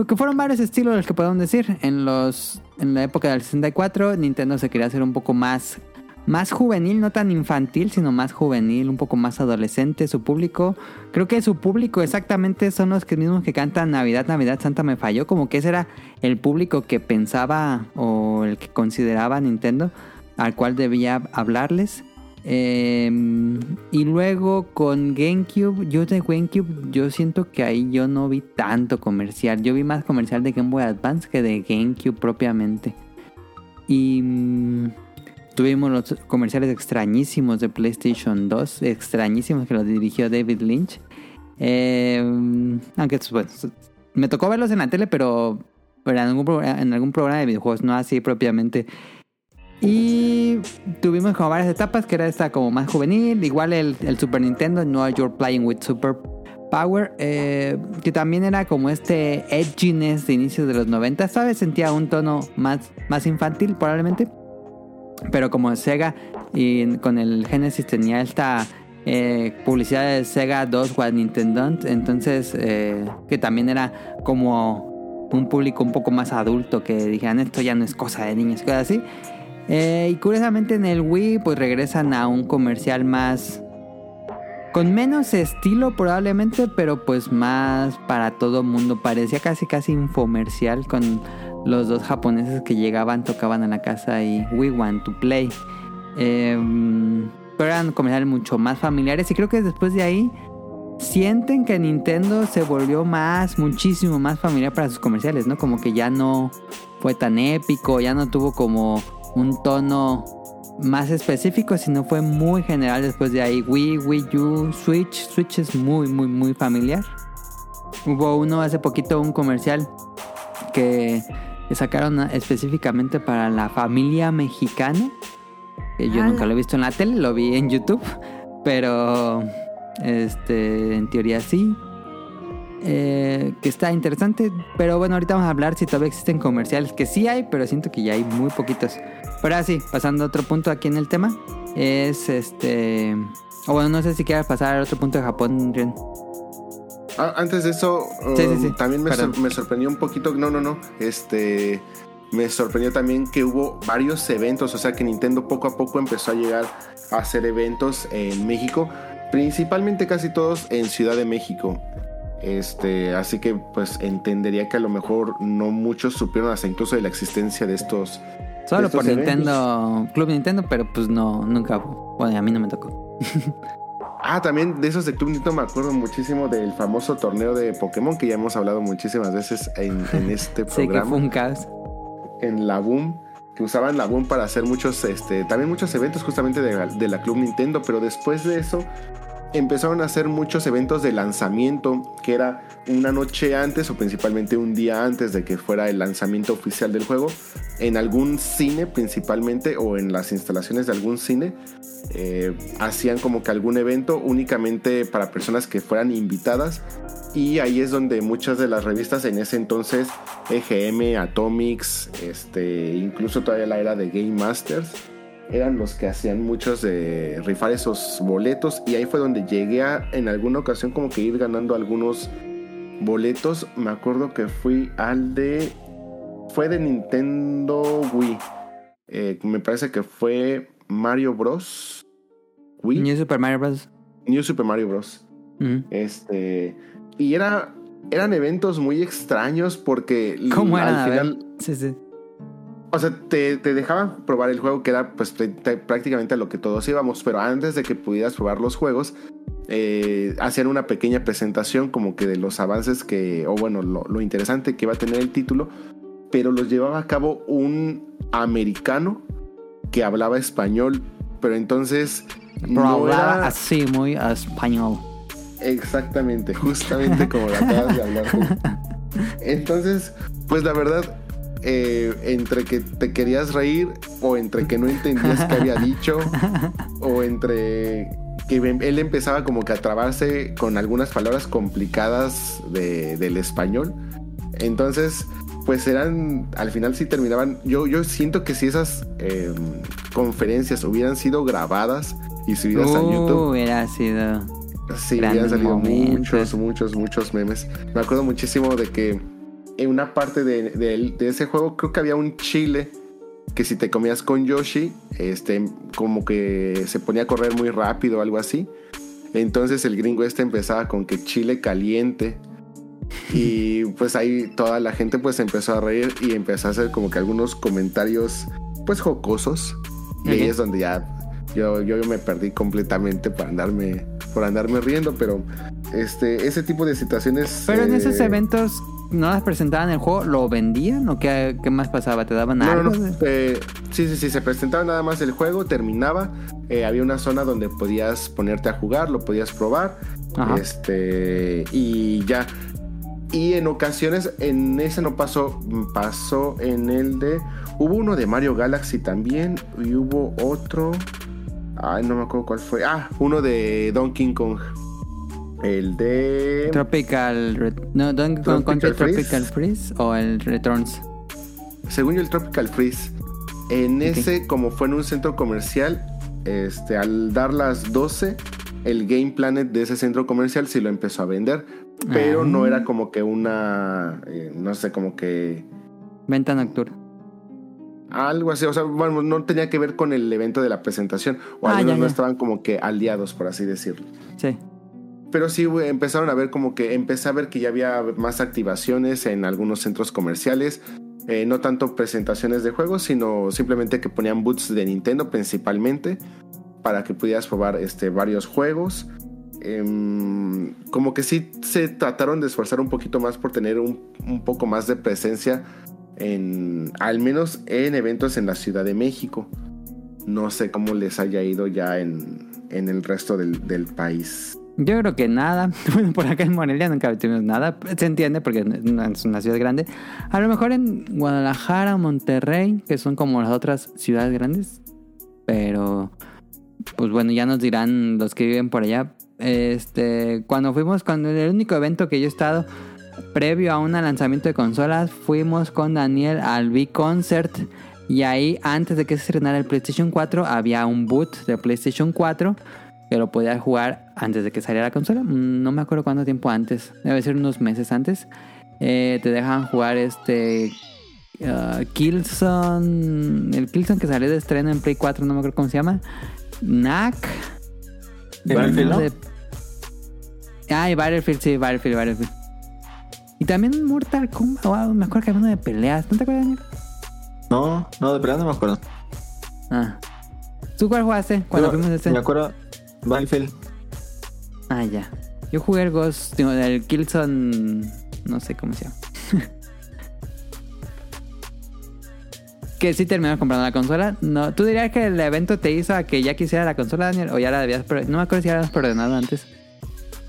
Que fueron varios estilos los que podemos decir. En los en la época del 64 Nintendo se quería hacer un poco más más juvenil, no tan infantil, sino más juvenil, un poco más adolescente su público. Creo que su público exactamente son los que mismos que cantan Navidad, Navidad, Santa me falló, como que ese era el público que pensaba o el que consideraba Nintendo al cual debía hablarles. Eh, y luego con GameCube, yo de GameCube, yo siento que ahí yo no vi tanto comercial. Yo vi más comercial de Game Boy Advance que de GameCube propiamente. Y mm, tuvimos los comerciales extrañísimos de PlayStation 2, extrañísimos que los dirigió David Lynch. Eh, aunque, pues, bueno, me tocó verlos en la tele, pero, pero en, algún, programa de videojuegos, no así propiamente. Y tuvimos como varias etapas, que era esta como más juvenil, igual el, el Super Nintendo, no You're Playing with Super Power, eh, que también era como este edginess de inicios de los 90, ¿sabes? Sentía un tono más, más infantil probablemente, pero como Sega y con el Genesis tenía esta eh, publicidad de Sega 2 What Nintendo, entonces eh, que también era como un público un poco más adulto que dijeran esto ya no es cosa de niños, cosas así. Eh, y curiosamente en el Wii pues regresan a un comercial más con menos estilo probablemente, pero pues más para todo mundo. Parecía casi casi infomercial con los dos japoneses que llegaban, tocaban a la casa y we want to play. Eh, pero eran comerciales mucho más familiares y creo que después de ahí sienten que Nintendo se volvió más, muchísimo más familiar para sus comerciales, ¿no? Como que ya no fue tan épico, ya no tuvo como un tono más específico, sino fue muy general después de ahí. Wii, Wii U, Switch, Switch es muy, muy, muy familiar. Hubo uno hace poquito, un comercial que, que sacaron específicamente para la familia mexicana. Que yo Ala. nunca lo he visto en la tele, lo vi en YouTube, pero este, en teoría sí. Eh, que está interesante, pero bueno, ahorita vamos a hablar si todavía existen comerciales, que sí hay, pero siento que ya hay muy poquitos. Pero así, pasando a otro punto aquí en el tema, es este... O bueno, no sé si quieras pasar al otro punto de Japón, Ren. Ah, antes de eso, um, sí, sí. también me, Perdón. sor- me sorprendió un poquito. No, no, no. Este. Me sorprendió también que hubo varios eventos. O sea, que Nintendo poco a poco empezó a llegar a hacer eventos en México. Principalmente casi todos en Ciudad de México. Este, así que pues entendería que a lo mejor no muchos supieron hasta incluso de la existencia de estos. Solo estos por eventos. Nintendo, Club Nintendo, pero pues no, nunca. Bueno, a mí no me tocó. Ah, también de esos de Club Nintendo me acuerdo muchísimo del famoso torneo de Pokémon que ya hemos hablado muchísimas veces en, en este Sí, que programa. fue un caos. en la Boom, que usaban la Boom para hacer muchos, este, también muchos eventos justamente de la Club Nintendo, pero después de eso empezaron a hacer muchos eventos de lanzamiento, que era una noche antes o principalmente un día antes de que fuera el lanzamiento oficial del juego, en algún cine principalmente o en las instalaciones de algún cine, eh, hacían como que algún evento únicamente para personas que fueran invitadas y ahí es donde muchas de las revistas en ese entonces, EGM, Atomics, este, incluso todavía la era de Game Masters, eran los que hacían muchos de rifar esos boletos y ahí fue donde llegué a en alguna ocasión como que ir ganando algunos boletos. Me acuerdo que fui al de... Fue de Nintendo Wii. Eh, me parece que fue Mario Bros. Wii. New Super Mario Bros. New Super Mario Bros. Ujú. Este. Y era. Eran eventos muy extraños porque ¿Cómo al era? A ver. final. Sí, sí. O sea, te, te dejaban probar el juego que era pues te- te- prácticamente a lo que todos íbamos. Pero antes de que pudieras probar los juegos. eh, hacían una pequeña presentación como que de los avances que. O bueno, lo, lo interesante que iba a tener el título. Pero los llevaba a cabo un americano que hablaba español. Pero entonces. Pero no hablaba era- así, muy español. Exactamente, justamente como lo acabas de hablar. Entonces, pues la verdad, eh, entre que te querías reír o entre que no entendías qué había dicho o entre que él empezaba como que a trabarse con algunas palabras complicadas de- del español. Entonces, pues eran, al final sí terminaban, yo, yo siento que si esas eh, conferencias hubieran sido grabadas y subidas a YouTube, Uh, hubiera sido. Sí, habían salido momentos. muchos, muchos, muchos memes. Me acuerdo muchísimo de que en una parte de, de- de ese juego creo que había un chile que si te comías con Yoshi, este, como que se ponía a correr muy rápido o algo así. Entonces el gringo este empezaba con que chile caliente. Y pues ahí toda la gente pues empezó a reír y empezó a hacer como que algunos comentarios pues jocosos. Y ahí es donde ya yo, yo me perdí completamente por andarme, por andarme riendo, pero este, ese tipo de situaciones... Pero en eh, esos eventos, no las presentaban el juego, ¿lo vendían o qué, qué más pasaba? ¿Te daban No, no, algo? no. eh, sí, sí, sí, se presentaba nada más el juego, terminaba. eh, había una zona donde podías ponerte a jugar, lo podías probar. Ajá. Este. Y ya. Y en ocasiones, en ese no pasó, pasó en el de. Hubo uno de Mario Galaxy también. Y hubo otro. Ay, no me acuerdo cuál fue. Ah, uno de Donkey Kong. El de. Tropical. Re- No, Donkey Kong Country Tropical Freeze. Tropical Freeze o el Returns. Según yo, el Tropical Freeze. En ese, como fue en un centro comercial, este, al dar las 12, el Game Planet de ese centro comercial sí lo empezó a vender. Pero Ah. no era como que una. eh, no sé, como que. Venta nocturna. Algo así. O sea, bueno, no tenía que ver con el evento de la presentación. O Ah, al menos ya, no estaban como que aliados, por así decirlo. Sí. Pero sí empezaron a ver como que empecé a ver que ya había más activaciones en algunos centros comerciales. Eh, no tanto presentaciones de juegos, sino simplemente que ponían boots de Nintendo principalmente para que pudieras probar este, varios juegos. Em, como que sí se trataron de esforzar un poquito más por tener un, un poco más de presencia en al menos en eventos en la Ciudad de México. No sé cómo les haya ido ya en, en el resto del, del país. Yo creo que nada. Bueno, por acá en Morelia nunca tuvimos nada. Se entiende porque es una ciudad grande. A lo mejor en Guadalajara Monterrey, que son como las otras ciudades grandes. Pero, pues bueno, ya nos dirán los que viven por allá. Este, cuando fuimos con el único evento que yo he estado previo a un lanzamiento de consolas, fuimos con Daniel al V-Concert. Y ahí, antes de que se estrenara el PlayStation 4, había un boot de PlayStation 4 que lo podías jugar antes de que saliera la consola. Mm, No me acuerdo cuánto tiempo antes. Debe ser unos meses antes. Eh, te dejan jugar este. uh. El Killzone que salió de estreno en Play 4, no me acuerdo cómo se llama. Knack. Battlefield, ¿no? de- Ah, y Battlefield, sí, Battlefield, Battlefield. Y también Mortal Kombat. Wow, me acuerdo que había uno de peleas. ¿No te acuerdas, Daniel? No, no, de verdad no me acuerdo. Ah. ¿Tú cuál jugaste cuando fuimos a este? Me acuerdo. Battlefield. Ah, ya. Yo jugué el Ghost, digo, el Killzone, no sé cómo se llama. que sí terminó comprando la consola. No, ¿Tú dirías que el evento te hizo a que ya quisiera la consola, Daniel? ¿O ya la debías... No me acuerdo si ya la habías preordenado antes.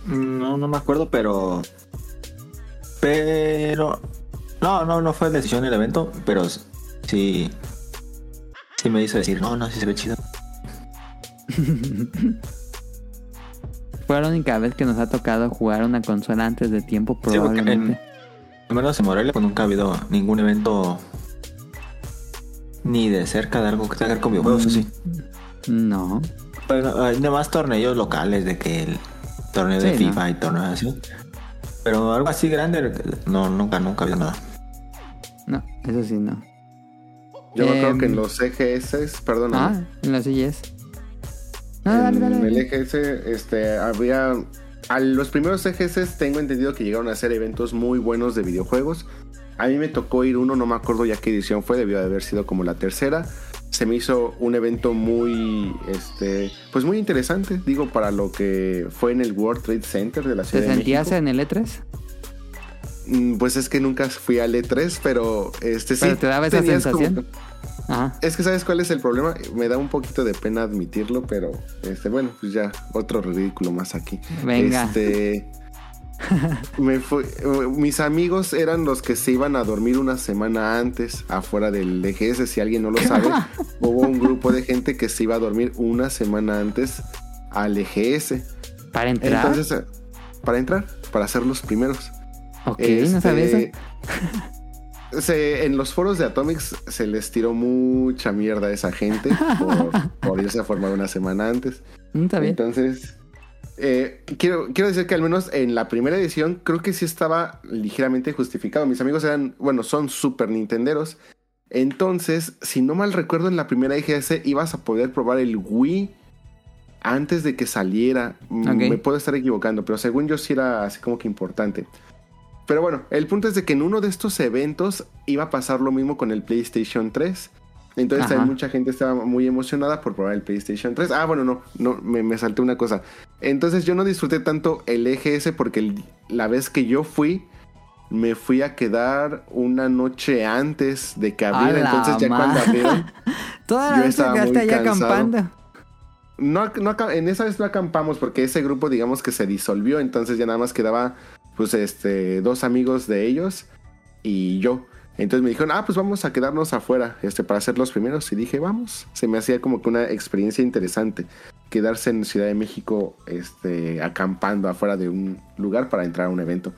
No, no me acuerdo, pero. Pero. No, no, no fue decisión del evento, pero sí. Sí me hizo decir, no, no, sí se ve chido. Fue la única vez que nos ha tocado jugar una consola antes de tiempo, Sí, porque en, probablemente. al menos en Morelia pues, nunca ha habido ningún evento ni de cerca de algo que tenga que ver con videojuegos, así. No. Bueno, hay nada más torneos locales de que el torneo de Sí, ¿no? FIFA y torneos así. Pero algo así grande, no, nunca, nunca ha habido nada. No, eso sí, no. Yo me acuerdo Em, que en los EGS, perdón, Ah, en las sillas. No, dale, en dale, el dale. EGS este, había... A los primeros EGS tengo entendido que llegaron a ser eventos muy buenos de videojuegos. A mí me tocó ir uno, no me acuerdo ya qué edición fue, debió de haber sido como la tercera. Se me hizo un evento muy, este, pues muy interesante, digo, para lo que fue en el World Trade Center de la ¿Te Ciudad de sentías en el E E3? Mm, Pues es que nunca fui al E3, pero este sí. Pero te daba esa como sensación. Ajá. Es que sabes cuál es el problema. Me da un poquito de pena admitirlo, pero este, bueno, pues ya otro ridículo más aquí. Venga. Este, me fui- mis amigos eran los que se iban a dormir una semana antes afuera del EGS. Si alguien no lo sabe, hubo un grupo de gente que se iba a dormir una semana antes al EGS. ¿Para entrar? Entonces, eh, para entrar, para ser los primeros. ok, no eso. Este, se- en los foros de Atomics se les tiró mucha mierda a esa gente por, por irse a formar una semana antes. No sabía. Entonces, eh, quiero, quiero decir que al menos en la primera edición creo que sí estaba ligeramente justificado. Mis amigos eran, bueno, son super nintenderos. Entonces, si no mal recuerdo, en la primera IGS ibas a poder probar el Wii antes de que saliera. Mm. Me puedo estar equivocando, pero según yo sí era así como que importante. Pero bueno, el punto es de que en uno de estos eventos iba a pasar lo mismo con el PlayStation 3. Entonces mucha gente estaba muy emocionada por probar el PlayStation 3. Ah, bueno, no, no, me, me salté una cosa. Entonces yo no disfruté tanto el EGS porque el- la vez que yo fui me fui a quedar una noche antes de que abriera. Entonces ya ma- cuando abrieron, Toda la Yo estaba muy allá cansado. acampando. no, no en esa vez no acampamos porque ese grupo digamos que se disolvió. Entonces ya nada más quedaba pues este dos amigos de ellos y yo. Entonces me dijeron, ah, pues vamos a quedarnos afuera este, para ser los primeros. Y dije, vamos. Se me hacía como que una experiencia interesante quedarse en Ciudad de México este, acampando afuera de un lugar para entrar a un evento.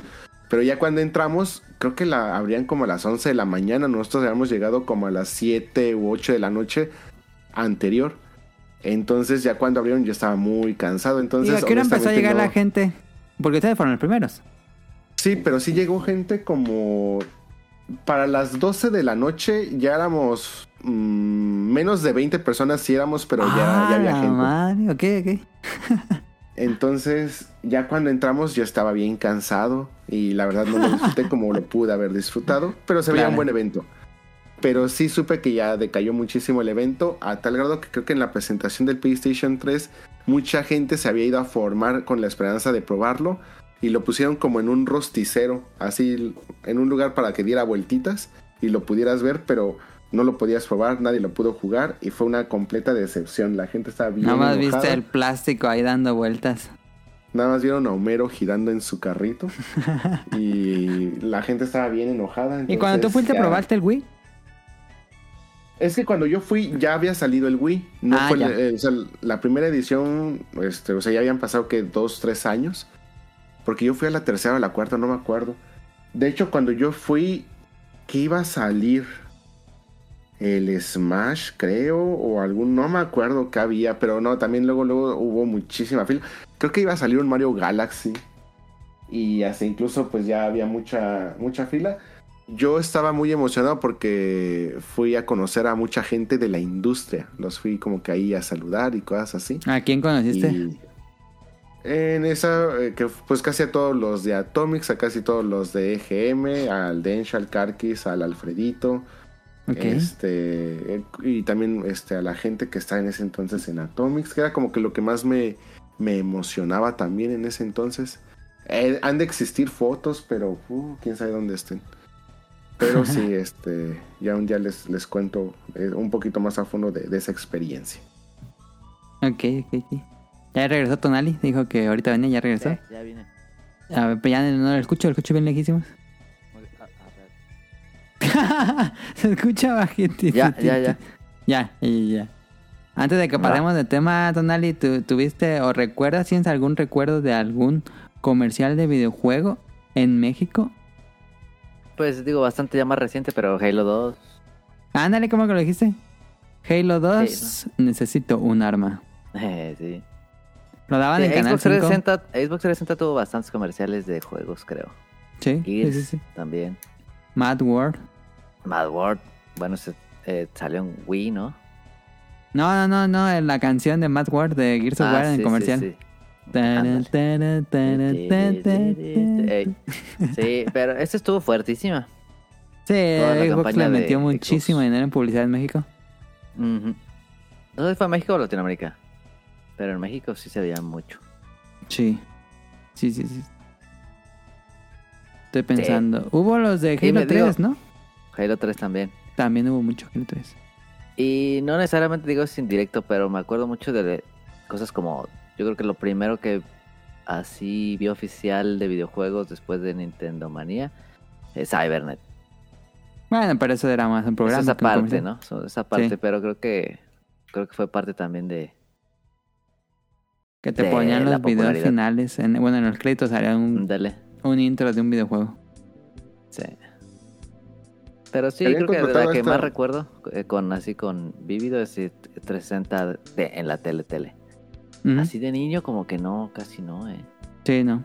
Pero ya cuando entramos, creo que la abrían como a las 11 de la mañana. Nosotros habíamos llegado como a las 7 u 8 de la noche anterior. Entonces ya cuando abrieron yo estaba muy cansado. ¿Y Entonces, a qué hora empezó a llegar no- la gente? Porque ustedes fueron los primeros. Sí, pero sí llegó gente como... Para las 12 de la noche ya éramos mm, menos de 20 personas, sí éramos, pero ya, Ah, ya había la gente. madre, ok, ok. Entonces, ya cuando entramos, yo estaba bien cansado y la verdad no lo disfruté como lo pude haber disfrutado, pero se veía Claro. un buen evento. Pero sí supe que ya decayó muchísimo el evento, a tal grado que creo que en la presentación del PlayStation 3, mucha gente se había ido a formar con la esperanza de probarlo y lo pusieron como en un rosticero, así en un lugar para que diera vueltitas y lo pudieras ver, pero no lo podías probar, nadie lo pudo jugar y fue una completa decepción. La gente estaba bien Nada más enojada. viste el plástico ahí dando vueltas. Nada más vieron a Homero girando en su carrito. y la gente estaba bien enojada. ¿Y cuando tú fuiste, ya- probaste el Wii? Es que cuando yo fui ya había salido el Wii. No Ah, fue eh, o sea, la primera edición, este, o sea, ya habían pasado que dos, tres años. Porque yo fui a la tercera o la cuarta, no me acuerdo. De hecho, cuando yo fui, que iba a salir el Smash, creo, o algún, no me acuerdo qué había, pero no, también luego, luego hubo muchísima fila. Creo que iba a salir un Mario Galaxy. Y hasta incluso pues ya había mucha, mucha fila. Yo estaba muy emocionado porque fui a conocer a mucha gente de la industria. Los fui como que ahí a saludar y cosas así. ¿A quién conociste? Y en esa, eh, que pues casi a todos los de Atomics, a casi todos los de EGM, al Densha, al Karkis, al Alfredito. Este, eh, y también este, a la gente que está en ese entonces en Atomics, que era como que lo que más me, me emocionaba también en ese entonces. Eh, han de existir fotos, pero uh, quién sabe dónde estén. Pero sí, este, ya un día les, les cuento eh, un poquito más a fondo de, de esa experiencia. Ok, ok, ok. Ya regresó Tonali, dijo que ahorita venía, ya regresó. Sí, ya vine. A ver, pero ya no lo escucho, lo escucho bien lejísimos. Se escucha bajito. Ya, ya, ya. Ya, ya, ya. Antes de que pasemos de tema, Tonali, ¿tú, ¿tuviste o recuerdas, tienes algún recuerdo de algún comercial de videojuego en México? Pues digo, bastante ya más reciente, pero Halo 2. Ándale, ¿cómo que lo dijiste? Halo 2, necesito un arma. Eh, sí. Lo daban Sí, en Canal Xbox 5. 360, Xbox 360 tuvo bastantes comerciales de juegos, creo. Sí, Gears sí, sí. también. Mad World. Mad World. Bueno, se, eh, salió en Wii, ¿no? No, no, no, no, en la canción de Mad World de Gears of Ah, War en el comercial. sí. Pero este estuvo fuertísima. Sí, Xbox le metió Xbox. muchísimo dinero en publicidad en México. No sé si fue México o Latinoamérica. Pero en México sí se veía mucho. Sí. Sí, sí, sí. Estoy pensando. Hubo los de Halo me 3, digo- ¿no? Halo 3 también. También hubo mucho Halo 3. Y no necesariamente digo es indirecto, pero me acuerdo mucho de cosas como. Yo creo que lo primero que así vi oficial de videojuegos después de Nintendo Manía es Cybernet. Bueno, pero eso era más un programa. Es esa que un parte, comercial. ¿no? Esa parte, Sí. pero creo que creo que fue parte también de. Que te ponían los videos finales. En, bueno, en los créditos salía un, Dale. un intro de un videojuego. Sí. Pero sí, creo que la que esta- más recuerdo, eh, con así con Vívido, es eh, 360 de- en la tele tele. Así de niño como que no, casi no, eh. Sí, no.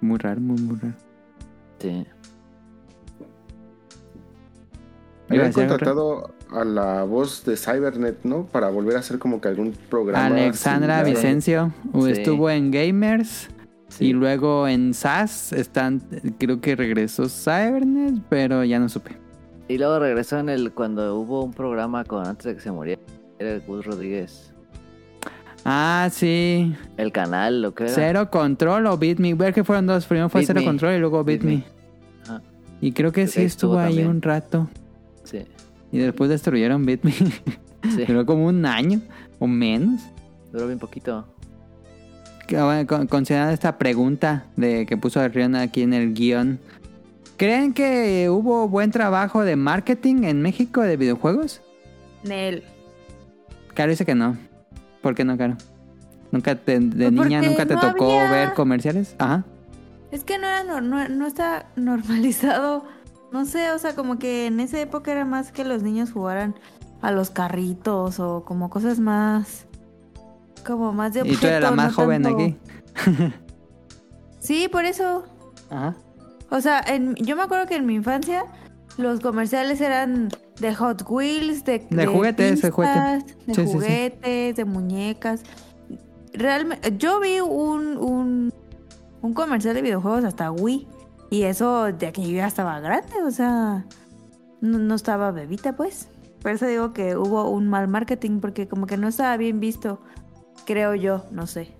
Muy raro, muy, muy raro. Sí. Habían contratado a la voz de Cybernet, ¿no? Para volver a hacer como que algún programa. Alexandra similar. Vicencio Sí. estuvo en Gamers sí. y luego en SAS. Están, creo que regresó Cybernet, pero ya no supe. Y luego regresó en el cuando hubo un programa con antes de que se muriera era el Gus Rodríguez. Ah, sí. El canal, lo que era. Cero Control o Beat Me. Ver que fueron dos. Primero fue Beat Cero Me. Control y luego Beat, Beat Me. Y creo que Creo sí que estuvo estuvo ahí un rato. Sí. Y después destruyeron Bitme. Sí. Duró como un año o menos. Duró bien poquito. Bueno, con- Considerando esta pregunta de que puso Riona aquí en el guion. ¿Creen que hubo buen trabajo de marketing en México de videojuegos? Nel. Caro dice que no. ¿Por qué no, Caro? ¿Nunca te- de Pues niña nunca te no tocó había- ver comerciales? Ajá. Es que no era no, no está normalizado. No sé, o sea, como que en esa época era más que los niños jugaran a los carritos o como cosas más como más de Y tú eres la objeto, más no joven tanto- aquí. Sí, por eso. Ajá. O sea, en- yo me acuerdo que en mi infancia los comerciales eran de Hot Wheels, de, De juguetes, de juguete. pistas, de Sí, sí, sí. juguetes, de muñecas. Realmente, yo vi un, un, un comercial de videojuegos hasta Wii. Y eso de que yo ya estaba grande, o sea, no, estaba bebita, pues. Por eso digo que hubo un mal marketing, porque como que no estaba bien visto, creo yo, no sé.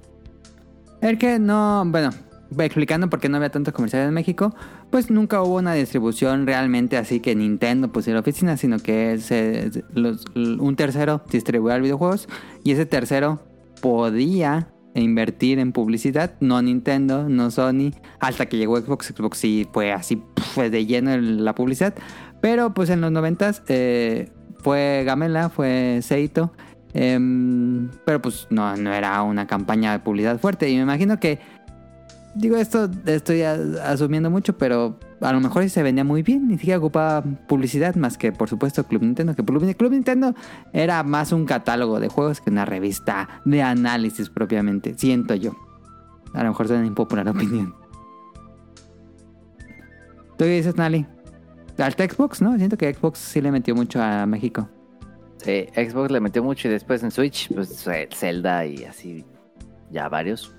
El que no, bueno, explicando por qué no había tantos comerciales en México, pues nunca hubo una distribución realmente así que Nintendo pusiera oficina, sino que se- un tercero distribuía videojuegos y ese tercero podía invertir en publicidad, no Nintendo, no Sony, hasta que llegó Xbox, Xbox sí fue así fue de lleno en la publicidad, pero pues en los noventas eh, fue Gamela, fue Seito, em, pero pues no, no era una campaña de publicidad fuerte. Y me imagino que Digo, esto estoy asumiendo mucho, pero a lo mejor sí se vendía muy bien. Ni siquiera ocupaba publicidad más que, por supuesto, Club Nintendo. Que Club, Nintendo era más un catálogo de juegos que una revista de análisis propiamente. Siento yo. A lo mejor es una impopular opinión. ¿Tú qué dices, Nali? Alta Xbox, ¿no? Siento que Xbox sí le metió mucho a México. Sí, Xbox le metió mucho y después en Switch, pues eh, Zelda y así, ya varios.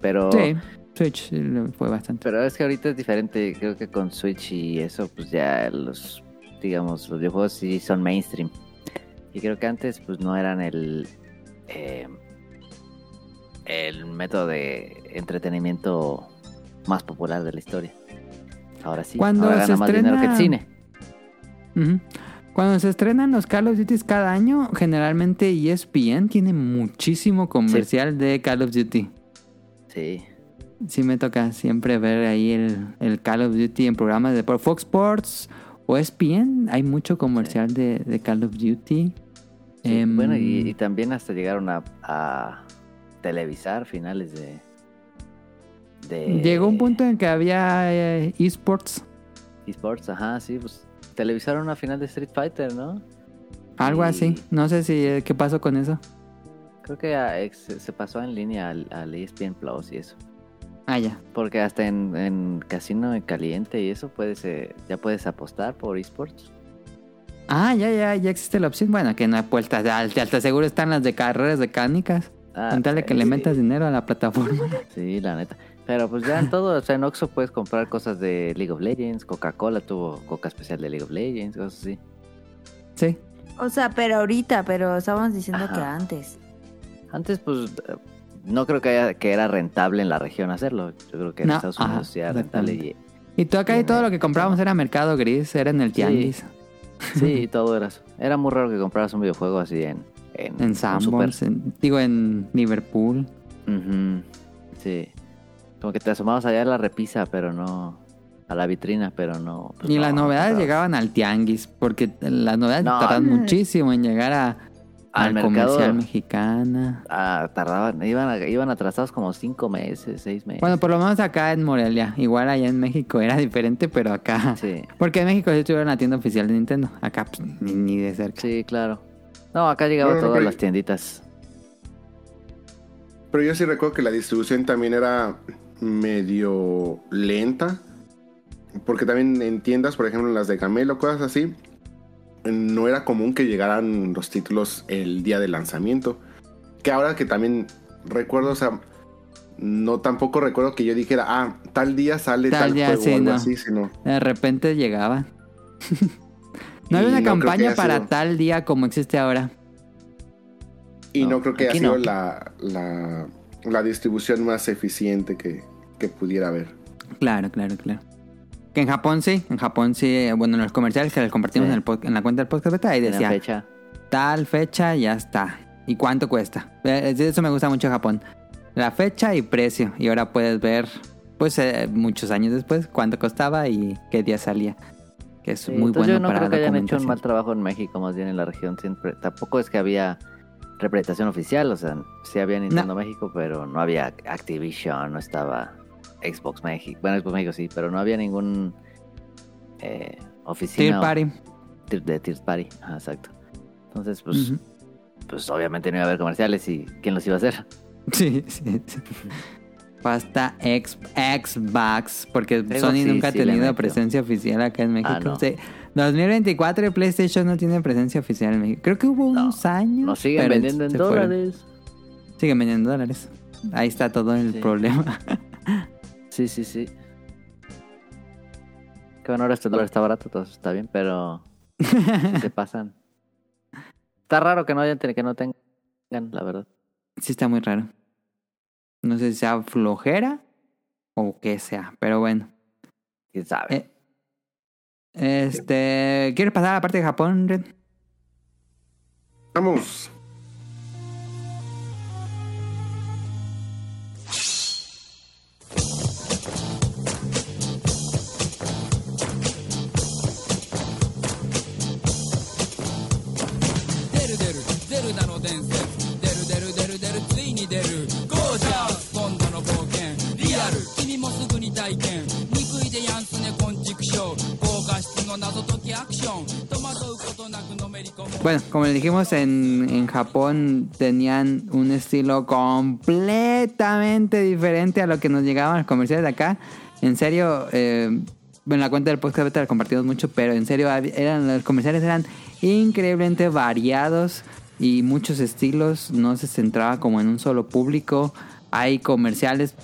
Pero, Sí, Switch fue bastante. pero es que ahorita es diferente. Creo que con Switch y eso, pues ya los, digamos, los videojuegos sí son mainstream. Y creo que antes, pues no eran el, eh, el método de entretenimiento más popular de la historia. Ahora sí, Cuando ahora se gana más dinero que el estrena- cine. Cuando se estrenan los Call of Duty cada año, generalmente ESPN tiene muchísimo comercial de Call of Duty. Sí, Sí me toca siempre ver ahí el, el Call of Duty en programas de por Fox Sports o ESPN. Hay mucho comercial de, de Call of Duty. Sí, Em, bueno, y, y también hasta llegaron a, a televisar finales de, de... Llegó un punto en que había eh, esports, esports, ajá, sí, pues televisaron una final de Street Fighter, ¿no? algo Y así. No sé si eh, qué pasó con eso. Creo que a- ex- se pasó en línea al, al ESPN Plus y eso. Ah, ya. Porque hasta en, en Casino en Caliente y eso puedes, eh, ya puedes apostar por esports. Ah, ya, ya, ya existe la opción. Bueno, que no hay puertas de alta, alta seguro están las de carreras mecánicas. Ah, Con tal de que eh, le sí. metas dinero a la plataforma. Sí, la neta. Pero pues ya en todo, o sea, en Oxxo puedes comprar cosas de League of Legends, Coca-Cola tuvo Coca especial de League of Legends, cosas así. Sí. O sea, pero ahorita, pero estábamos diciendo Ajá. que antes. Antes, pues, no creo que, haya- que era rentable en la región hacerlo. Yo creo que en No, Estados ajá, Unidos sí era rentable. Y, Y tú acá y todo lo que comprábamos era mercado gris, era en el tianguis. sí, todo era eso. Era muy raro que compraras un videojuego así en... En, En Sanborns, digo en Liverpool. Sí. Como que te asomabas allá a la repisa, pero no... A la vitrina, pero no... pues y no, las no novedades llegaban al tianguis, porque las novedades No. tardan muchísimo en llegar a, Al mercado. comercial mexicana. Ah, tardaban, iban, a- iban atrasados como cinco meses, seis meses. Bueno, por lo menos acá en Morelia. Igual allá en México era diferente, pero acá... Sí, Porque en México sí tuvieron la tienda oficial de Nintendo. Acá pues, ni, ni de cerca. sí, claro. No, acá llegaba Bueno, todas pero- las tienditas. Pero yo sí recuerdo que la distribución también era medio lenta. Porque también en tiendas, por ejemplo, en las de Camelo, cosas así, no era común que llegaran los títulos el día de lanzamiento. Que ahora que también recuerdo, o sea, no tampoco recuerdo que yo dijera, ah, tal día sale Tal tal, día, juego sí, o algo no. así, sino. De repente llegaban. no había una no campaña para sido- tal día como existe ahora. Y no, No, creo que haya sido la, la, la distribución más eficiente que, que pudiera haber. Claro, claro, claro. Que en Japón sí, en Japón sí, eh, bueno, en los comerciales que les compartimos Sí. en, el en la cuenta del podcast beta, ahí decía, fecha. tal fecha, ya está. ¿Y cuánto cuesta? Eh, Eso me gusta mucho Japón. La fecha y precio. Y ahora puedes ver, pues, eh, muchos años después, cuánto costaba y qué día salía. Que es Sí, muy bueno yo no para creo que hayan hecho un mal trabajo en México, más bien en la región siempre. Tampoco es que había representación oficial, o sea, sí había Nintendo México, pero no había Activision, no estaba Xbox México. Bueno, Xbox México sí, pero no había ningún eh, oficina Third party. de Third Party. Ajá, exacto. Entonces, pues, pues obviamente no iba a haber comerciales y ¿quién los iba a hacer? Sí, sí, sí. Hasta Xbox, porque Sony sí, nunca ha sí tenido presencia oficial acá en México. Ah, no. Sí. 2024 y PlayStation no tiene presencia oficial en México. Creo que hubo No, unos años. Nos siguen vendiendo en se fueron. dólares. Siguen vendiendo en dólares. Ahí está todo el problema. Sí, sí, sí. Que bueno, ahora este dólar está barato, todo está bien, pero se pasan. Está raro que no hayan que no tengan, la verdad. sí está muy raro. No sé si sea flojera o qué sea, pero bueno. ¿Quién sabe? Eh, este, ¿quieres pasar a la parte de Japón, Red? Vamos. Bueno, como le dijimos, en, en Japón tenían un estilo completamente diferente a lo que nos llegaban los comerciales de acá. En serio, eh, en la cuenta del podcast lo compartimos mucho, pero en serio, eran, los comerciales eran increíblemente variados y muchos estilos. No se centraba como en un solo público. Hay comerciales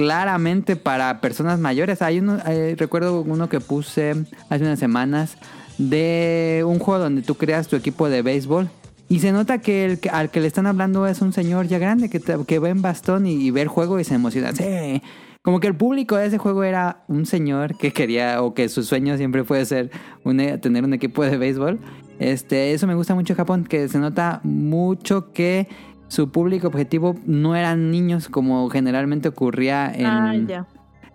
claramente para personas mayores. Hay uno, eh, recuerdo uno que puse hace unas semanas de un juego donde tú creas tu equipo de béisbol y se nota que al que le están hablando es un señor ya grande que, que ve en bastón y, ve el juego y se emociona. Sí. Como que el público de ese juego era un señor que quería o que su sueño siempre fue ser e- tener un equipo de béisbol. Este, eso me gusta mucho en Japón, que se nota mucho que su público objetivo no eran niños como generalmente ocurría en, Ah,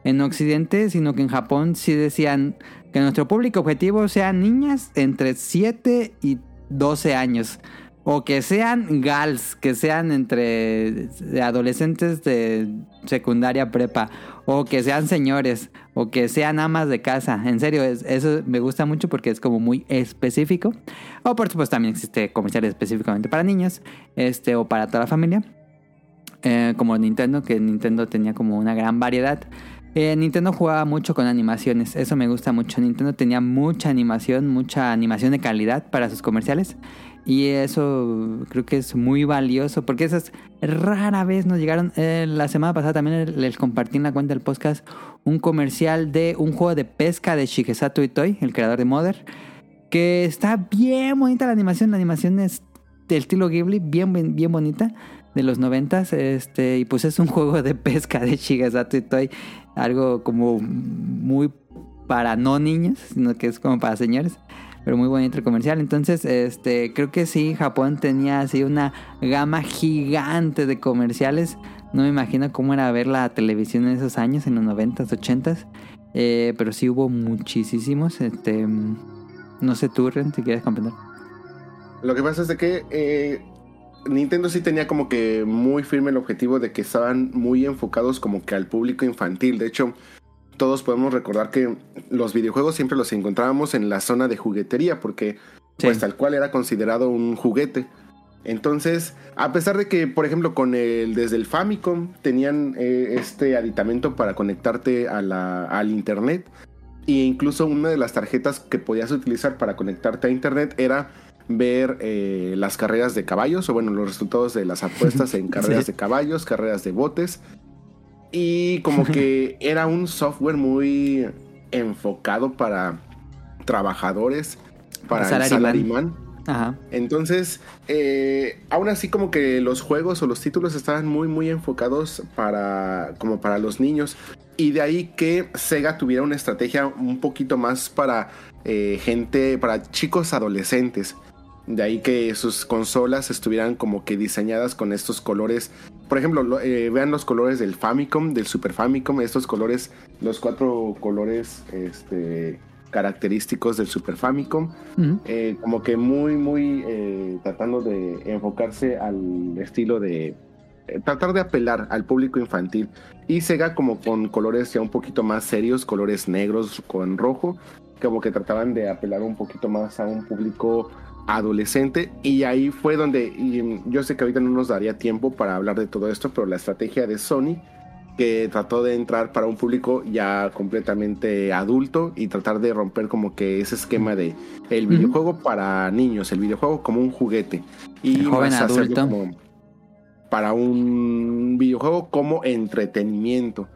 en Occidente, sino que en Japón sí decían que nuestro público objetivo sean niñas entre 7 y 12 años. O que sean gals, que sean entre adolescentes de secundaria prepa. O que sean señores. O que sean amas de casa. En serio, es- eso me gusta mucho porque es como muy específico. O por supuesto también existe comerciales específicamente para niños. Este, o para toda la familia. Eh, como Nintendo, que Nintendo tenía como una gran variedad. Eh, Nintendo jugaba mucho con animaciones, eso me gusta mucho. Nintendo tenía mucha animación, mucha animación de calidad para sus comerciales. Y eso creo que es muy valioso, porque esas rara vez nos llegaron. eh, la semana pasada también les compartí en la cuenta del podcast un comercial de un juego de pesca de Shigesato Itoi, el creador de Mother. Que está bien bonita la animación, la animación es del estilo Ghibli, bien, bien, bien bonita de los noventas, este, y pues es un juego de pesca de Shigesato Itoi, algo como muy para no niños, sino que es como para señores, pero muy bonito el comercial. Entonces, este, creo que sí, Japón tenía así una gama gigante de comerciales. No me imagino cómo era ver la televisión en esos años, en los noventas, ochentas, eh, pero sí hubo muchísimos. Este, no sé tú, Ren, si quieres comentar. Lo que pasa es de que eh, Nintendo sí tenía como que muy firme el objetivo de que estaban muy enfocados como que al público infantil. De hecho, todos podemos recordar que los videojuegos siempre los encontrábamos en la zona de juguetería porque Sí. pues tal cual era considerado un juguete. Entonces, a pesar de que, por ejemplo, con el desde el Famicom tenían eh, este aditamento para conectarte a la- al internet e incluso una de las tarjetas que podías utilizar para conectarte a internet era ver eh, las carreras de caballos o bueno los resultados de las apuestas en carreras Sí. de caballos, carreras de botes y como que era un software muy enfocado para trabajadores, para el Salaryman. Ajá. Entonces, eh, aún así como que los juegos o los títulos estaban muy, muy enfocados para, como para los niños. Y de ahí que Sega tuviera una estrategia un poquito más para eh, gente, para chicos adolescentes. De ahí que sus consolas estuvieran como que diseñadas con estos colores. Por ejemplo, lo- eh, vean los colores del Famicom, del Super Famicom, estos colores, los cuatro colores este, característicos del Super Famicom. Eh, como que muy, muy eh, tratando de enfocarse al estilo de eh, tratar de apelar al público infantil. Y Sega como con colores ya un poquito más serios, colores negros con rojo, como que trataban de apelar un poquito más a un público adolescente y ahí fue donde y, mm, yo sé que ahorita no nos daría tiempo para hablar de todo esto, pero la estrategia de Sony que trató de entrar para un público ya completamente adulto y tratar de romper como que ese esquema de el videojuego para niños, el videojuego como un juguete y El joven más hacerlo adulto. como para un videojuego como entretenimiento.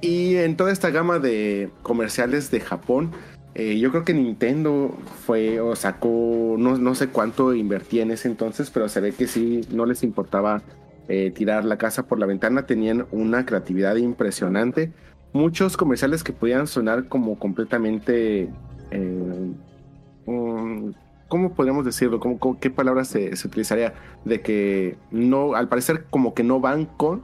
Y en toda esta gama de comerciales de Japón, eh, yo creo que Nintendo fue o sacó, no, no sé cuánto invertía en ese entonces, pero se ve que sí, no les importaba eh, tirar la casa por la ventana, tenían una creatividad impresionante. Muchos comerciales que podían sonar como completamente... eh, um, ¿Cómo podríamos decirlo? ¿Cómo, cómo- qué palabra se, se utilizaría? De que no, al parecer como que no van con,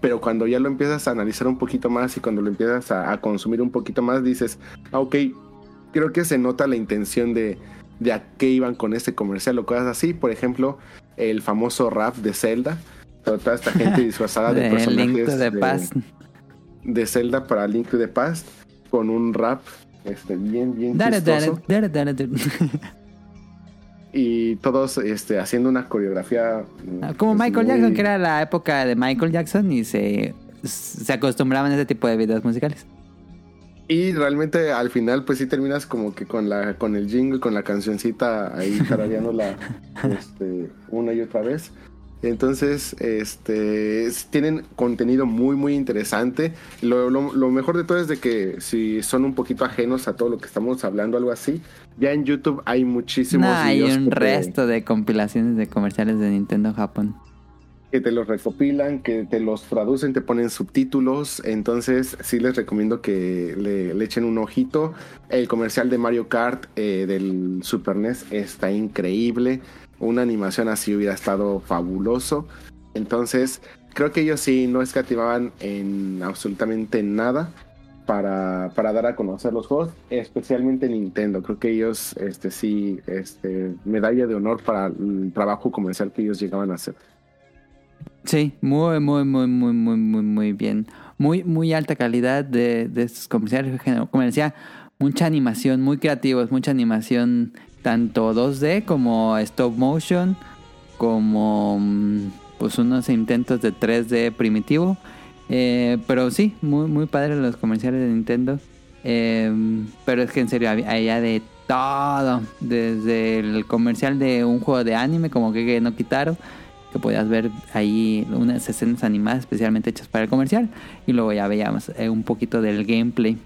pero cuando ya lo empiezas a analizar un poquito más y cuando lo empiezas a, a consumir un poquito más, dices, ah, ok, creo que se nota la intención de, de a qué iban con este comercial o cosas así. Por ejemplo, el famoso rap de Zelda. Toda esta gente disfrazada de, De personajes Link to the de, Past. de Zelda para Link to the Past con un rap este, bien, bien dare, dare, dare. y todos este, haciendo una coreografía. Ah, Como pues, Michael muy- Jackson, que era la época de Michael Jackson y se, se acostumbraban a ese tipo de videos musicales. Y realmente al final, pues sí terminas como que con la con el jingle, con la cancioncita ahí tarareándola este, una y otra vez. Entonces, este, es- tienen contenido muy, muy interesante. Lo, lo- lo mejor de todo es de que si son un poquito ajenos a todo lo que estamos hablando, algo así, ya en YouTube hay muchísimos No, hay videos un resto de compilaciones de comerciales de Nintendo Japón. Que te los recopilan, que te los traducen, te ponen subtítulos. Entonces, sí les recomiendo que le, echen un ojito. El comercial de Mario Kart eh, del Super NES está increíble. Una animación así hubiera estado fabuloso. Entonces, creo que ellos sí no escativaban en absolutamente nada para, para dar a conocer los juegos, especialmente Nintendo. Creo que ellos, este sí, este, medalla de honor para el trabajo comercial que ellos llegaban a hacer. Sí, muy, muy, muy, muy, muy, muy, muy bien. Muy, muy alta calidad de, de estos comerciales. Como decía, mucha animación, muy creativos, mucha animación, tanto 2D como stop motion, como mm, pues unos intentos de 3D primitivo. Eh, pero sí, muy, muy padres los comerciales de Nintendo. Eh, pero es que en serio, había de todo. Desde el comercial de un juego de anime como que no quitaron que podías ver ahí unas escenas animadas especialmente hechas para el comercial y luego ya veíamos eh, un poquito del gameplay.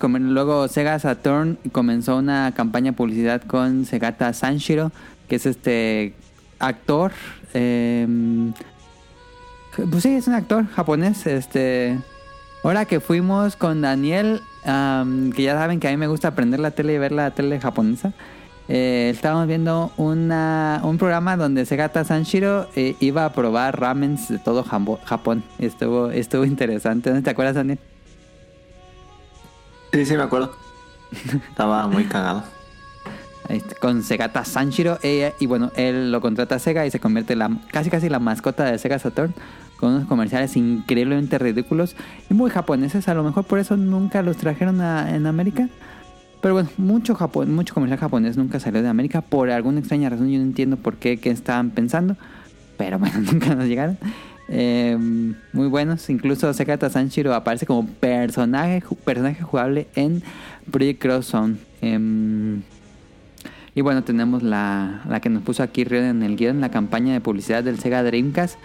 Comer- luego Sega Saturn comenzó una campaña de publicidad con Segata Sanshiro, que es este actor. em, pues sí, es un actor japonés. Este, ahora que fuimos con Daniel, que ya saben que a mí me gusta aprender la tele y ver la tele japonesa. Eh, estábamos viendo una, un programa donde Segata Sanshiro eh, iba a probar ramens de todo Japón. Estuvo, estuvo interesante. ¿No te acuerdas, Daniel? Sí, sí, me acuerdo. Estaba muy cagado. Este, con Segata Sanshiro. Ella- y bueno, él lo contrata a Sega y se convierte en la, casi casi la mascota de Sega Saturn. Con unos comerciales increíblemente ridículos y muy japoneses. A lo mejor por eso nunca los trajeron a- en América. Pero bueno, mucho, Japón, mucho comercial japonés nunca salió de América. Por alguna extraña razón yo no entiendo por qué, qué estaban pensando. Pero bueno, nunca nos llegaron. Eh, muy buenos. Incluso Sekata Sanshiro aparece como personaje, personaje jugable en Project Cross Zone. Em, y bueno, tenemos la, la que nos puso aquí Río en el guion, la campaña de publicidad del Sega Dreamcast.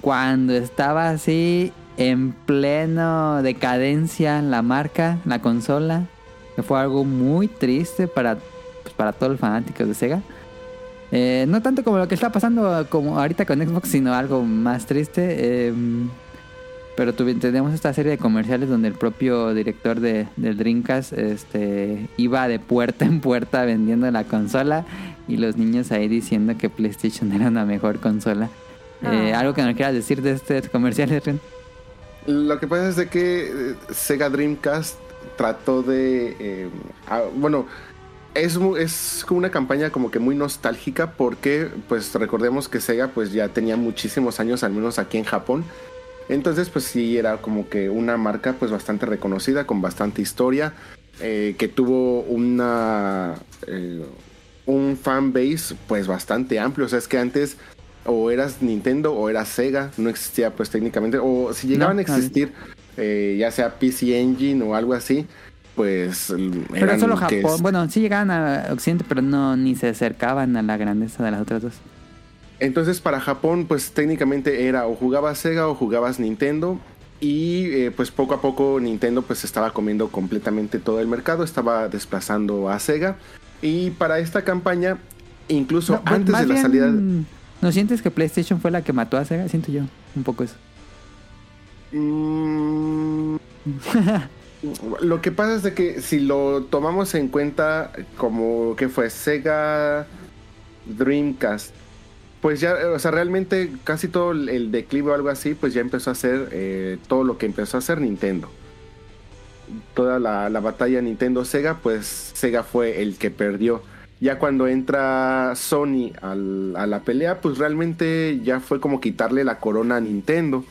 Cuando estaba así en pleno decadencia la marca, la consola. Que fue algo muy triste para, pues, para todos los fanáticos de Sega. Eh, no tanto como lo que está pasando como ahorita con Xbox, sino algo más triste. eh, pero tenemos esta serie de comerciales donde el propio director de, del Dreamcast este, iba de puerta en puerta vendiendo la consola y los niños ahí diciendo que PlayStation era una mejor consola. Eh, Ah. ¿Algo que nos quieras decir de este comercial, Ren? Lo que pasa es de que eh, Sega Dreamcast trató de... eh, bueno, es, es como una campaña como que muy nostálgica porque pues recordemos que Sega pues ya tenía muchísimos años, al menos aquí en Japón. Entonces pues sí era como que una marca pues bastante reconocida, con bastante historia, eh, que tuvo una... eh, un fan base pues bastante amplio. O sea, es que antes o eras Nintendo o eras Sega, no existía pues técnicamente, o si llegaban No, a existir, eh, ya sea PC Engine o algo así, pues Pero solo Japón. es- Bueno, sí llegaban a Occidente, pero no ni se acercaban a la grandeza de las otras dos. Entonces para Japón pues técnicamente era o jugabas Sega o jugabas Nintendo y eh, pues poco a poco Nintendo pues estaba comiendo completamente todo el mercado, estaba desplazando a Sega y para esta campaña incluso No, antes de la salida... ¿No sientes que PlayStation fue la que mató a Sega? Siento yo un poco eso. Mm, lo que pasa es que si lo tomamos en cuenta como que fue Sega Dreamcast, pues ya, o sea, realmente casi todo el- declive o algo así, pues ya empezó a hacer eh, todo lo que empezó a hacer Nintendo. Toda la, la batalla Nintendo-Sega, pues Sega fue el que perdió. Ya cuando entra Sony a la pelea, pues realmente ya fue como quitarle la corona a Nintendo.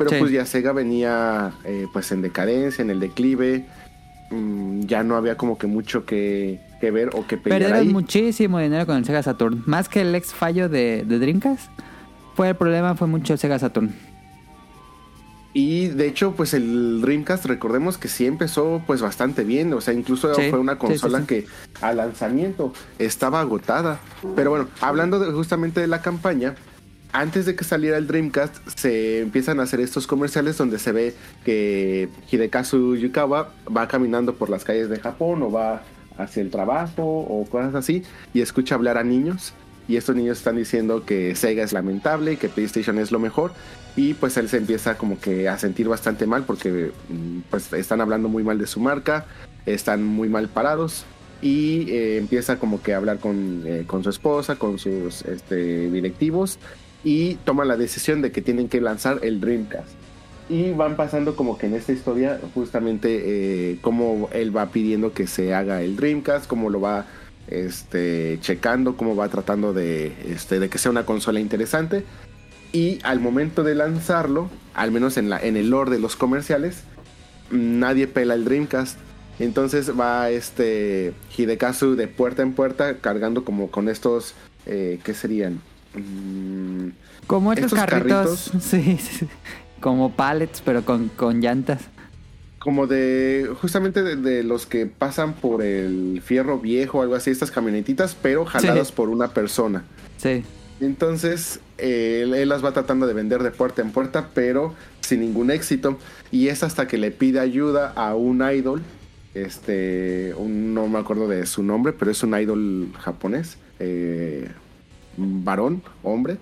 Pero Sí. pues ya Sega venía eh, pues en decadencia, en el declive. Mm, ya no había como que mucho que, que ver o que pelear Perdieron ahí. muchísimo dinero con el Sega Saturn. Más que el ex fallo de, de Dreamcast. Fue el problema, fue mucho el Sega Saturn. Y de hecho, pues el Dreamcast, recordemos que sí empezó pues bastante bien. O sea, incluso Sí, fue una consola sí, sí. que al lanzamiento estaba agotada. Pero bueno, hablando de- justamente de la campaña, antes de que saliera el Dreamcast, se empiezan a hacer estos comerciales donde se ve que Hidekazu Yukawa va caminando por las calles de Japón o va hacia el trabajo o cosas así y escucha hablar a niños. Y estos niños están diciendo que Sega es lamentable, que PlayStation es lo mejor. Y pues él se empieza como que a sentir bastante mal porque mm, pues están hablando muy mal de su marca, están muy mal parados. Y eh, empieza como que a hablar con, eh, con su esposa, con sus este, directivos. Y toma la decisión de que tienen que lanzar el Dreamcast. Y van pasando como que en esta historia justamente eh, cómo él va pidiendo que se haga el Dreamcast, cómo lo va este, checando, cómo va tratando de, este, de que sea una consola interesante. Y al momento de lanzarlo, al menos en, la, en el lore de los comerciales, nadie pela el Dreamcast. Entonces va este Hidekazu de puerta en puerta cargando como con estos, eh, ¿qué serían? Mm, Como estos, Estos carritos. Sí, sí, sí. Como pallets, pero con, con llantas. como de justamente de, de los que pasan por el fierro viejo o algo así, estas camionetitas, pero jaladas Sí. por una persona. Sí. Entonces, eh, él, él las va tratando de vender de puerta en puerta, pero sin ningún éxito. Y es hasta que le pide ayuda a un idol. Este, un- no me acuerdo de su nombre, pero es un idol japonés. eh, varón, hombre.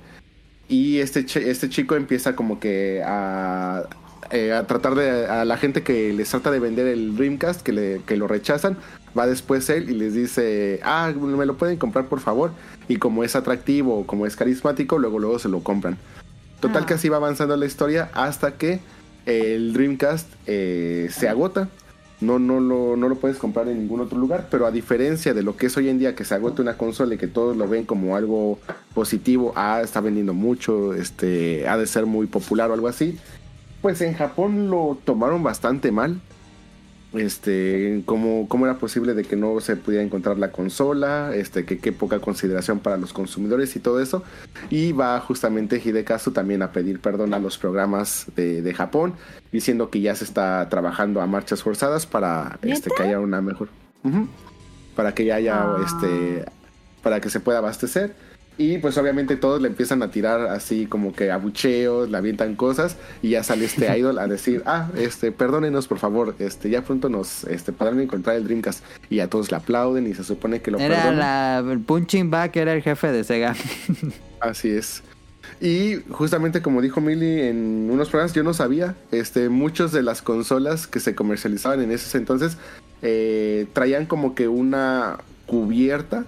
Y este, este chico empieza como que a, eh, a tratar de... A la gente que les trata de vender el Dreamcast, que, le, que lo rechazan, va después él y les dice, ah, me lo pueden comprar por favor. Y como es atractivo, como es carismático, luego luego se lo compran. Total Ah. que así va avanzando la historia hasta que el Dreamcast eh, se agota. No, no, lo, no lo puedes comprar en ningún otro lugar, pero a diferencia de lo que es hoy en día, que se agota una consola y que todos lo ven como algo positivo, ah, está vendiendo mucho, este, ha de ser muy popular o algo así, pues en Japón lo tomaron bastante mal. Este, cómo, cómo era posible de que no se pudiera encontrar la consola, este, que qué poca consideración para los consumidores y todo eso. Y va justamente Hidekazu también a pedir perdón a los programas de, de Japón, diciendo que ya se está trabajando a marchas forzadas para este, que haya una mejor. Para que ya haya Ah. este. Para que se pueda abastecer. Y pues obviamente todos le empiezan a tirar así como que abucheos, le avientan cosas y ya sale este idol a decir, ah, este, perdónenos por favor, este, ya pronto nos este, podrán encontrar el Dreamcast. Y a todos le aplauden y se supone que lo Era perdonan. la, el Punching Bag, era el jefe de Sega. Así es. Y justamente como dijo Milly en unos programas, yo no sabía, este, muchas de las consolas que se comercializaban en ese entonces eh, traían como que una cubierta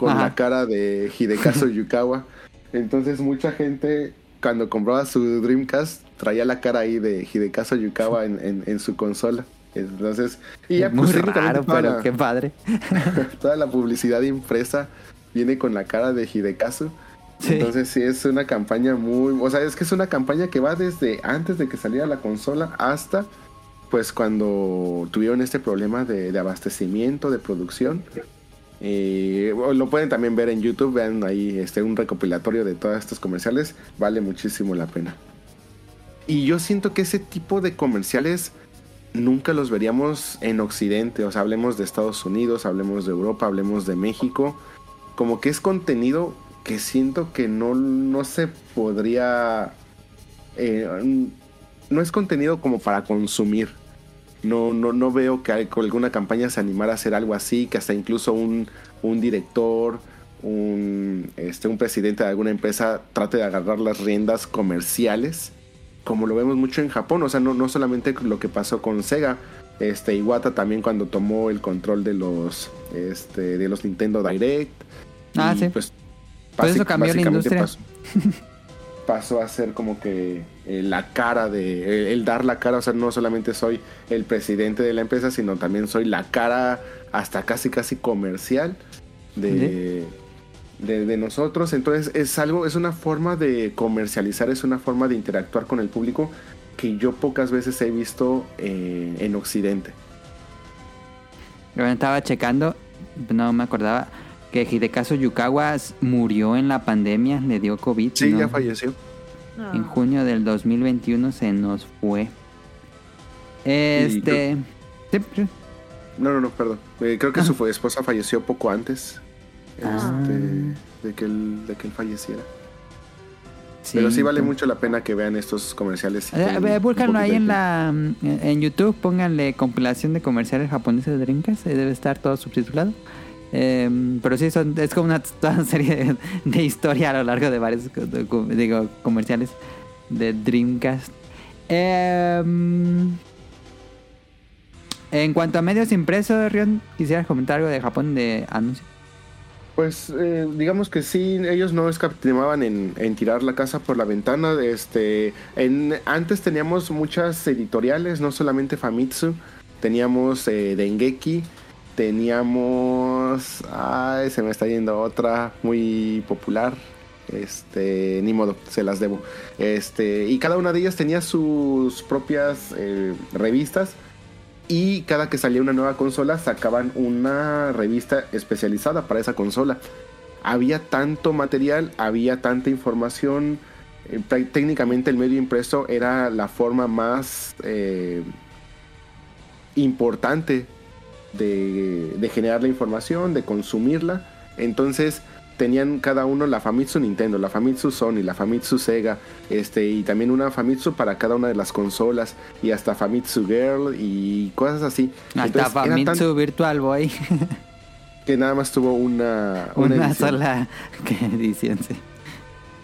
con Ajá. la cara de Hidekazu Yukawa. Entonces mucha gente cuando compraba su Dreamcast traía la cara ahí de Hidekazu Yukawa en, en- en su consola. Entonces, y ya Muy pues, raro, pero la- qué padre. toda la publicidad impresa viene con la cara de Hidekazu. Sí. Entonces sí es una campaña muy, o sea, es que es una campaña que va desde antes de que saliera la consola hasta pues cuando tuvieron este problema de, de abastecimiento, de producción. Eh, lo pueden también ver en YouTube, vean ahí este un recopilatorio de todos estos comerciales, vale muchísimo la pena. Y yo siento que ese tipo de comerciales nunca los veríamos en Occidente. O sea, hablemos de Estados Unidos, hablemos de Europa, hablemos de México. Como que es contenido que siento que no, no se podría... eh, no es contenido como para consumir. No, no, no veo que alguna campaña se animara a hacer algo así, que hasta incluso un, un director, un, este, un presidente de alguna empresa trate de agarrar las riendas comerciales, como lo vemos mucho en Japón. O sea, no, no solamente lo que pasó con Sega, este, Iwata también cuando tomó el control de los, este, de los Nintendo Direct. Ah, y, sí. Pues, eso cambió la industria. Pasó, pasó a ser como que eh, la cara de. El, el dar la cara, o sea, no solamente soy el presidente de la empresa, sino también soy la cara hasta casi casi comercial de, de, de nosotros. Entonces es algo, es una forma de comercializar, es una forma de interactuar con el público que yo pocas veces he visto eh, en Occidente. Yo estaba checando, no me acordaba que Hidekazu Yukawa murió en la pandemia, le dio COVID. Sí, ¿no? ya falleció. No. En junio del 2021 se nos fue. Este. sí, sí. No, no, no, perdón. Eh, creo que Ah. su fu- esposa falleció poco antes Ah. este, de, que él, de que él falleciera. Sí, Pero sí vale entonces- mucho la pena que vean estos comerciales. Eh, búscanlo ahí en la en YouTube, pónganle compilación de comerciales japoneses de Dreamcast, debe estar todo subtitulado. Eh, pero sí, son, es como una, toda serie de, de historia a lo largo de varios digo, comerciales de Dreamcast. Eh, en cuanto a medios impresos, Rion, ¿quisieras comentar algo de Japón de anuncio? Pues eh, digamos que sí, ellos no escatimaban en, en tirar la casa por la ventana. Este, antes teníamos muchas editoriales, no solamente Famitsu, teníamos eh, Dengeki, teníamos, ay, se me está yendo otra muy popular. Este, ni modo, se las debo. Este, y cada una de ellas tenía sus propias eh, revistas. Y cada que salía una nueva consola sacaban una revista especializada para esa consola. Había tanto material, había tanta información. eh, técnicamente el medio impreso era la forma más eh, importante de, de generar la información, de consumirla. Entonces tenían cada uno la Famitsu Nintendo, la Famitsu Sony, la Famitsu Sega, este, y también una Famitsu para cada una de las consolas, y hasta Famitsu Girl y cosas así. Hasta Entonces, era tan- Famitsu Virtual Boy, que nada más tuvo una, una, sola edición, sí.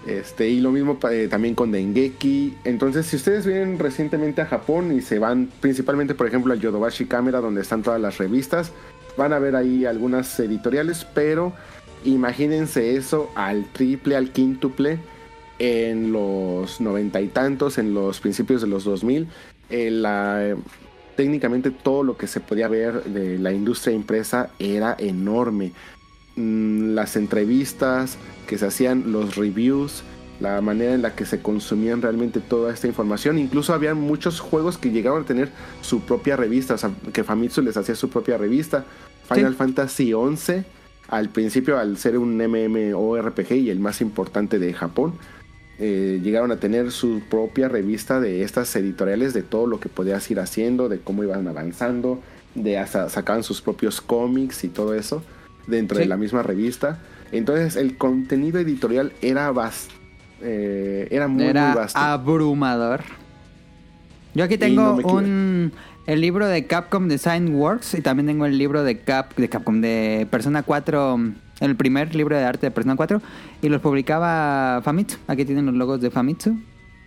Este, y lo mismo eh, también con Dengeki. Entonces, si ustedes vienen recientemente a Japón y se van principalmente, por ejemplo, al Yodobashi Camera, donde están todas las revistas, van a ver ahí algunas editoriales, pero imagínense eso al triple, al quíntuple en los noventa y tantos, en los principios de los 2000. Eh, la- técnicamente todo lo que se podía ver de la industria impresa era enorme. Mm, las entrevistas que se hacían, los reviews, la manera en la que se consumían realmente toda esta información. Incluso había muchos juegos que llegaron a tener su propia revista, o sea, que Famitsu les hacía su propia revista. Final Sí. Fantasy XI, al principio al ser un MMORPG y el más importante de Japón, eh, llegaron a tener su propia revista de estas editoriales, de todo lo que podías ir haciendo, de cómo iban avanzando, de hasta sacaban sus propios cómics y todo eso. Dentro Sí. de la misma revista. Entonces el contenido editorial era bast- eh, era muy, Era muy vasto. abrumador. Yo aquí tengo no un el libro de Capcom Design Works y también tengo el libro de Cap de Capcom de Persona 4, el primer libro de arte de Persona 4 y los publicaba Famitsu. Aquí tienen los logos de Famitsu.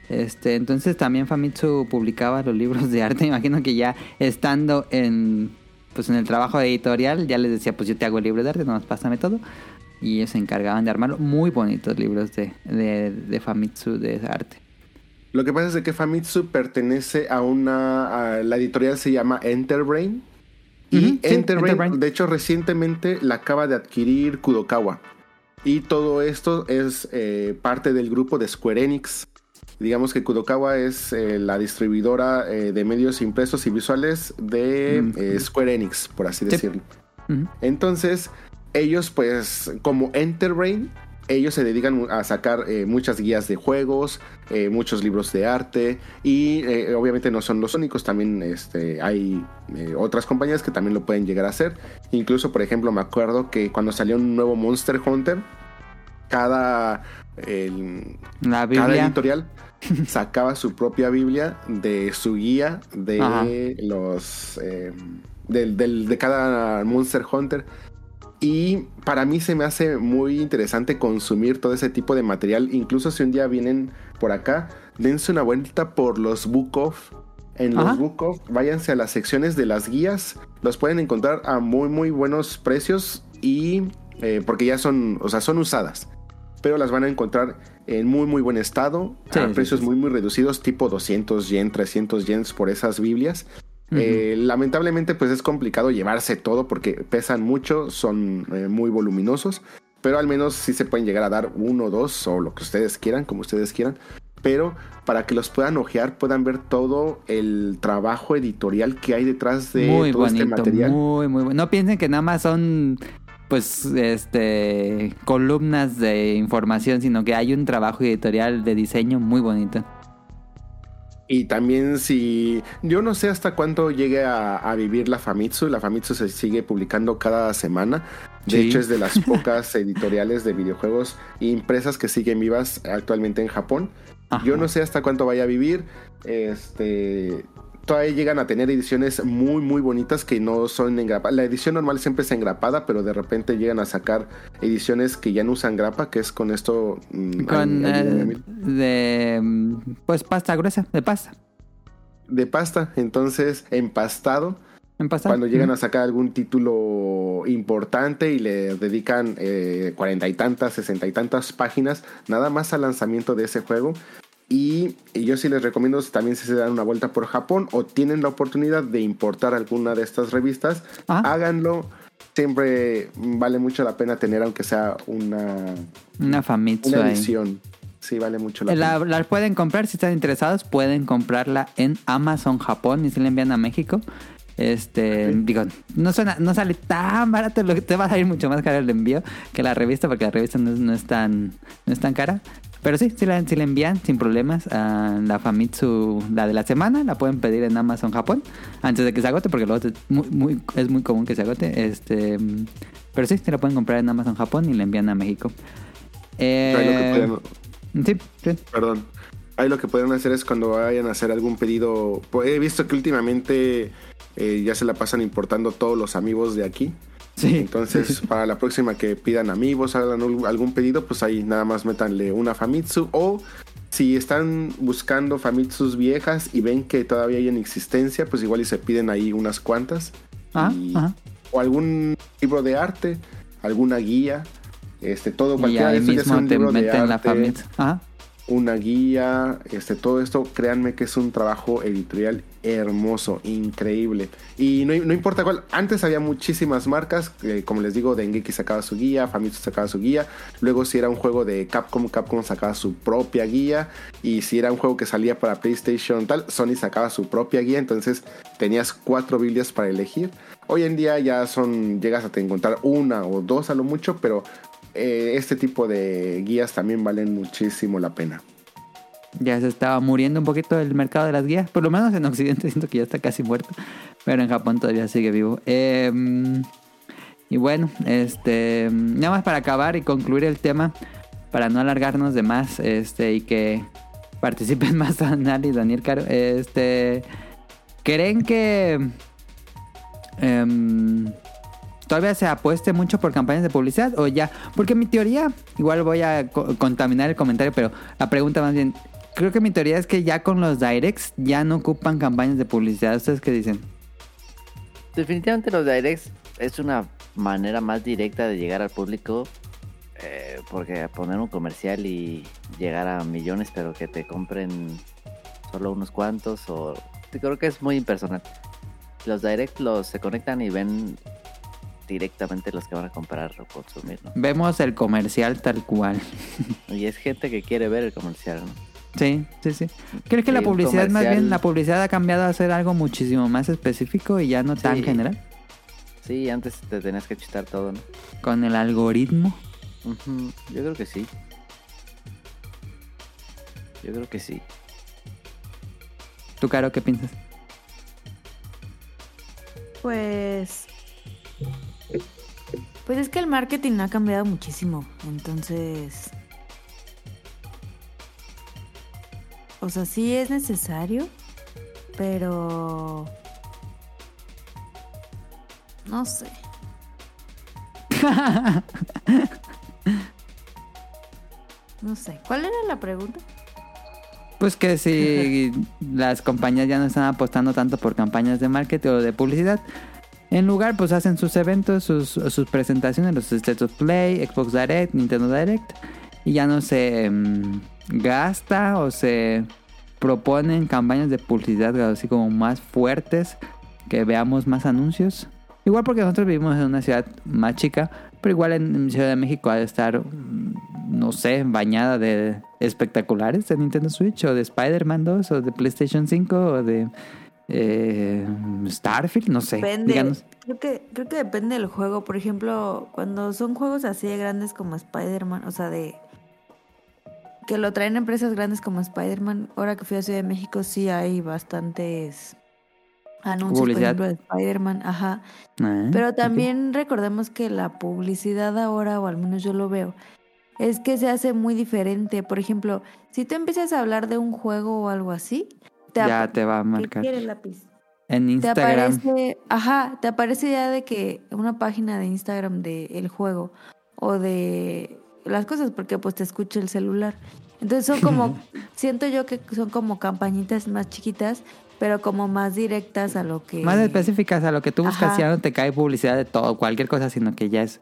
Este, entonces también Famitsu publicaba los libros de arte. Imagino que ya estando en pues en el trabajo de editorial ya les decía, pues yo te hago el libro de arte, nomás pásame todo. Y ellos se encargaban de armarlo. Muy bonitos libros de, de, de Famitsu de arte. Lo que pasa es que Famitsu pertenece a una. a- la editorial se llama Enterbrain. Y Enterbrain. de hecho, recientemente la acaba de adquirir Kudokawa. Y todo esto es eh, parte del grupo de Square Enix. Digamos que Kudokawa es eh, la distribuidora eh, de medios impresos y visuales de Mm. eh, Square Enix, por así Sí. decirlo. Entonces, ellos pues como Enterbrain, ellos se dedican a sacar eh, muchas guías de juegos, eh, muchos libros de arte y eh, obviamente no son los únicos, también este, hay otras compañías que también lo pueden llegar a hacer. Incluso, por ejemplo, me acuerdo que cuando salió un nuevo Monster Hunter, cada, el- La cada Biblia. editorial sacaba su propia Biblia de su guía de Ajá. los eh, del, del- de cada Monster Hunter. Y para mí se me hace muy interesante consumir todo ese tipo de material. Incluso si un día vienen por acá, dense una vuelta por los Book Off. En los. Book Off, váyanse a las secciones de las guías. Los pueden encontrar a muy, muy buenos precios. Y eh, porque ya son, o sea, son usadas. Pero las van a encontrar en muy, muy buen estado. Sí, a sí, precios sí. muy, muy reducidos, tipo 200 yen, 300 yens por esas Biblias. Eh, lamentablemente pues es complicado llevarse todo porque pesan mucho, son eh, muy voluminosos, pero al menos sí se pueden llegar a dar uno o dos o lo que ustedes quieran, como ustedes quieran, pero para que los puedan ojear, puedan ver todo el trabajo editorial que hay detrás de muy todo este bonito, material. muy, muy bueno. No piensen que nada más son, pues, este, columnas de información, sino que hay un trabajo editorial de diseño muy bonito. Y también si yo no sé hasta cuánto llegue a, a vivir la Famitsu, la Famitsu se sigue publicando cada semana. De Sí. hecho es de las pocas editoriales de videojuegos impresas que siguen vivas actualmente en Japón. Ajá. Yo no sé hasta cuánto vaya a vivir. Este todavía llegan a tener ediciones muy muy bonitas que no son engrapadas. La edición normal siempre es engrapada, pero de repente llegan a sacar ediciones que ya no usan grapa, que es con esto mm, Con, ay, de, mm, pues, pasta gruesa, de pasta. de pasta, entonces empastado. En pasta. cuando llegan a sacar algún título importante y le dedican eh, cuarenta y tantas, sesenta y tantas páginas nada más al lanzamiento de ese juego. Y, y yo sí les recomiendo también si se dan una vuelta por Japón o tienen la oportunidad de importar alguna de estas revistas, Ajá. háganlo. Siempre vale mucho la pena tener aunque sea una, Una Famitsu una ahí. edición. Sí, vale mucho la La, pena. la pueden comprar si están interesados, pueden comprarla en Amazon Japón y se la envían a México. Este, digo, no suena, no sale tan barato, lo que te va a salir mucho más caro el envío que la revista, porque la revista no es, no es tan, no es tan cara. Pero sí, sí la, sí la envían sin problemas a la Famitsu, la de la semana, la pueden pedir en Amazon Japón antes de que se agote, porque luego es muy, muy, es muy común que se agote. Este, pero sí, sí la pueden comprar en Amazon Japón y la envían a México. Eh, lo que pueden- sí, sí. Perdón. Ahí lo que pueden hacer es cuando vayan a hacer algún pedido. Pues he visto que últimamente eh, ya se la pasan importando todos los amigos de aquí. Sí. Entonces, para la próxima que pidan amigos, hagan algún pedido, pues ahí nada más métanle una Famitsu. O si están buscando Famitsus viejas y ven que todavía hay en existencia, pues igual y se piden ahí unas cuantas. Y- ajá. O algún libro de arte, alguna guía. Este, todo, Y cualquiera de ahí estos, ya sea mismo un te libro de meten la Famitsu. Ajá. Una guía, este, todo esto, créanme que es un trabajo editorial hermoso, increíble. Y no, no importa cuál, antes había muchísimas marcas, eh, como les digo, Dengeki sacaba su guía, Famitsu sacaba su guía, luego si era un juego de Capcom, Capcom sacaba su propia guía, y si era un juego que salía para PlayStation tal, Sony sacaba su propia guía, entonces tenías cuatro Biblias para elegir. Hoy en día ya son, llegas a te encontrar una o dos a lo mucho, pero eh, este tipo de guías también valen muchísimo la pena. Ya se estaba muriendo un poquito el mercado de las guías. Por lo menos en Occidente siento que ya está casi muerto. Pero en Japón todavía sigue vivo. Eh, Y bueno, este, nada más para acabar y concluir el tema, para no alargarnos de más, este, y que participen más Anal y Daniel Caro, este, ¿creen que em, todavía se apueste mucho por campañas de publicidad o ya? Porque mi teoría, igual voy a co- contaminar el comentario, pero la pregunta más bien, creo que mi teoría es que ya con los directs ya no ocupan campañas de publicidad. ¿Ustedes qué dicen? Definitivamente los directs es una manera más directa de llegar al público. eh, porque poner un comercial y llegar a millones, pero que te compren solo unos cuantos, o creo que es muy impersonal. Los direct los se conectan y ven directamente los que van a comprar o consumir, ¿no? Vemos el comercial tal cual. Y es gente que quiere ver el comercial, ¿no? Sí, sí, sí. ¿Crees que la Sí, publicidad, más bien, la publicidad ha cambiado a ser algo muchísimo más específico y ya no tan general? Sí, antes te tenías que chutar todo, ¿no? Con el algoritmo. Yo creo que sí. Yo creo que sí. ¿Tú, Caro, qué piensas? Pues. Pues es que el marketing ha cambiado muchísimo. Entonces. O sea, sí es necesario. Pero. No sé. No sé. ¿Cuál era la pregunta? Pues que si las compañías ya no están apostando tanto por campañas de marketing o de publicidad. En lugar, pues hacen sus eventos, sus, presentaciones, los State of Play, Xbox Direct, Nintendo Direct. Y ya no se mm, gasta o se proponen campañas de publicidad así como más fuertes, que veamos más anuncios. Igual porque nosotros vivimos en una ciudad más chica, pero igual en Ciudad de México ha de estar, no sé, bañada de espectaculares de Nintendo Switch o de Spider-Man 2 o de PlayStation 5 o de eh, Starfield, no sé. Depende. Creo que, creo que depende del juego. Por ejemplo, cuando son juegos así de grandes como Spider-Man, o sea, de. que lo traen empresas grandes como Spider-Man. Ahora que fui a Ciudad de México, sí hay bastantes anuncios, Publicidad. por ejemplo, de Spider-Man. Ajá. Ah, Pero también recordemos que la publicidad ahora, o al menos yo lo veo, es que se hace muy diferente. Por ejemplo, si tú empiezas a hablar de un juego o algo así, te Ya te va a ¿Qué marcar. quiere el lápiz? En Te Instagram. aparece, ajá, te aparece ya de que una página de Instagram de el juego o de las cosas porque pues te escucha el celular. Entonces son como, siento yo que son como campañitas más chiquitas, pero como más directas a lo que... Más específicas a lo que tú buscas, ya no te cae publicidad de todo, cualquier cosa, sino que ya es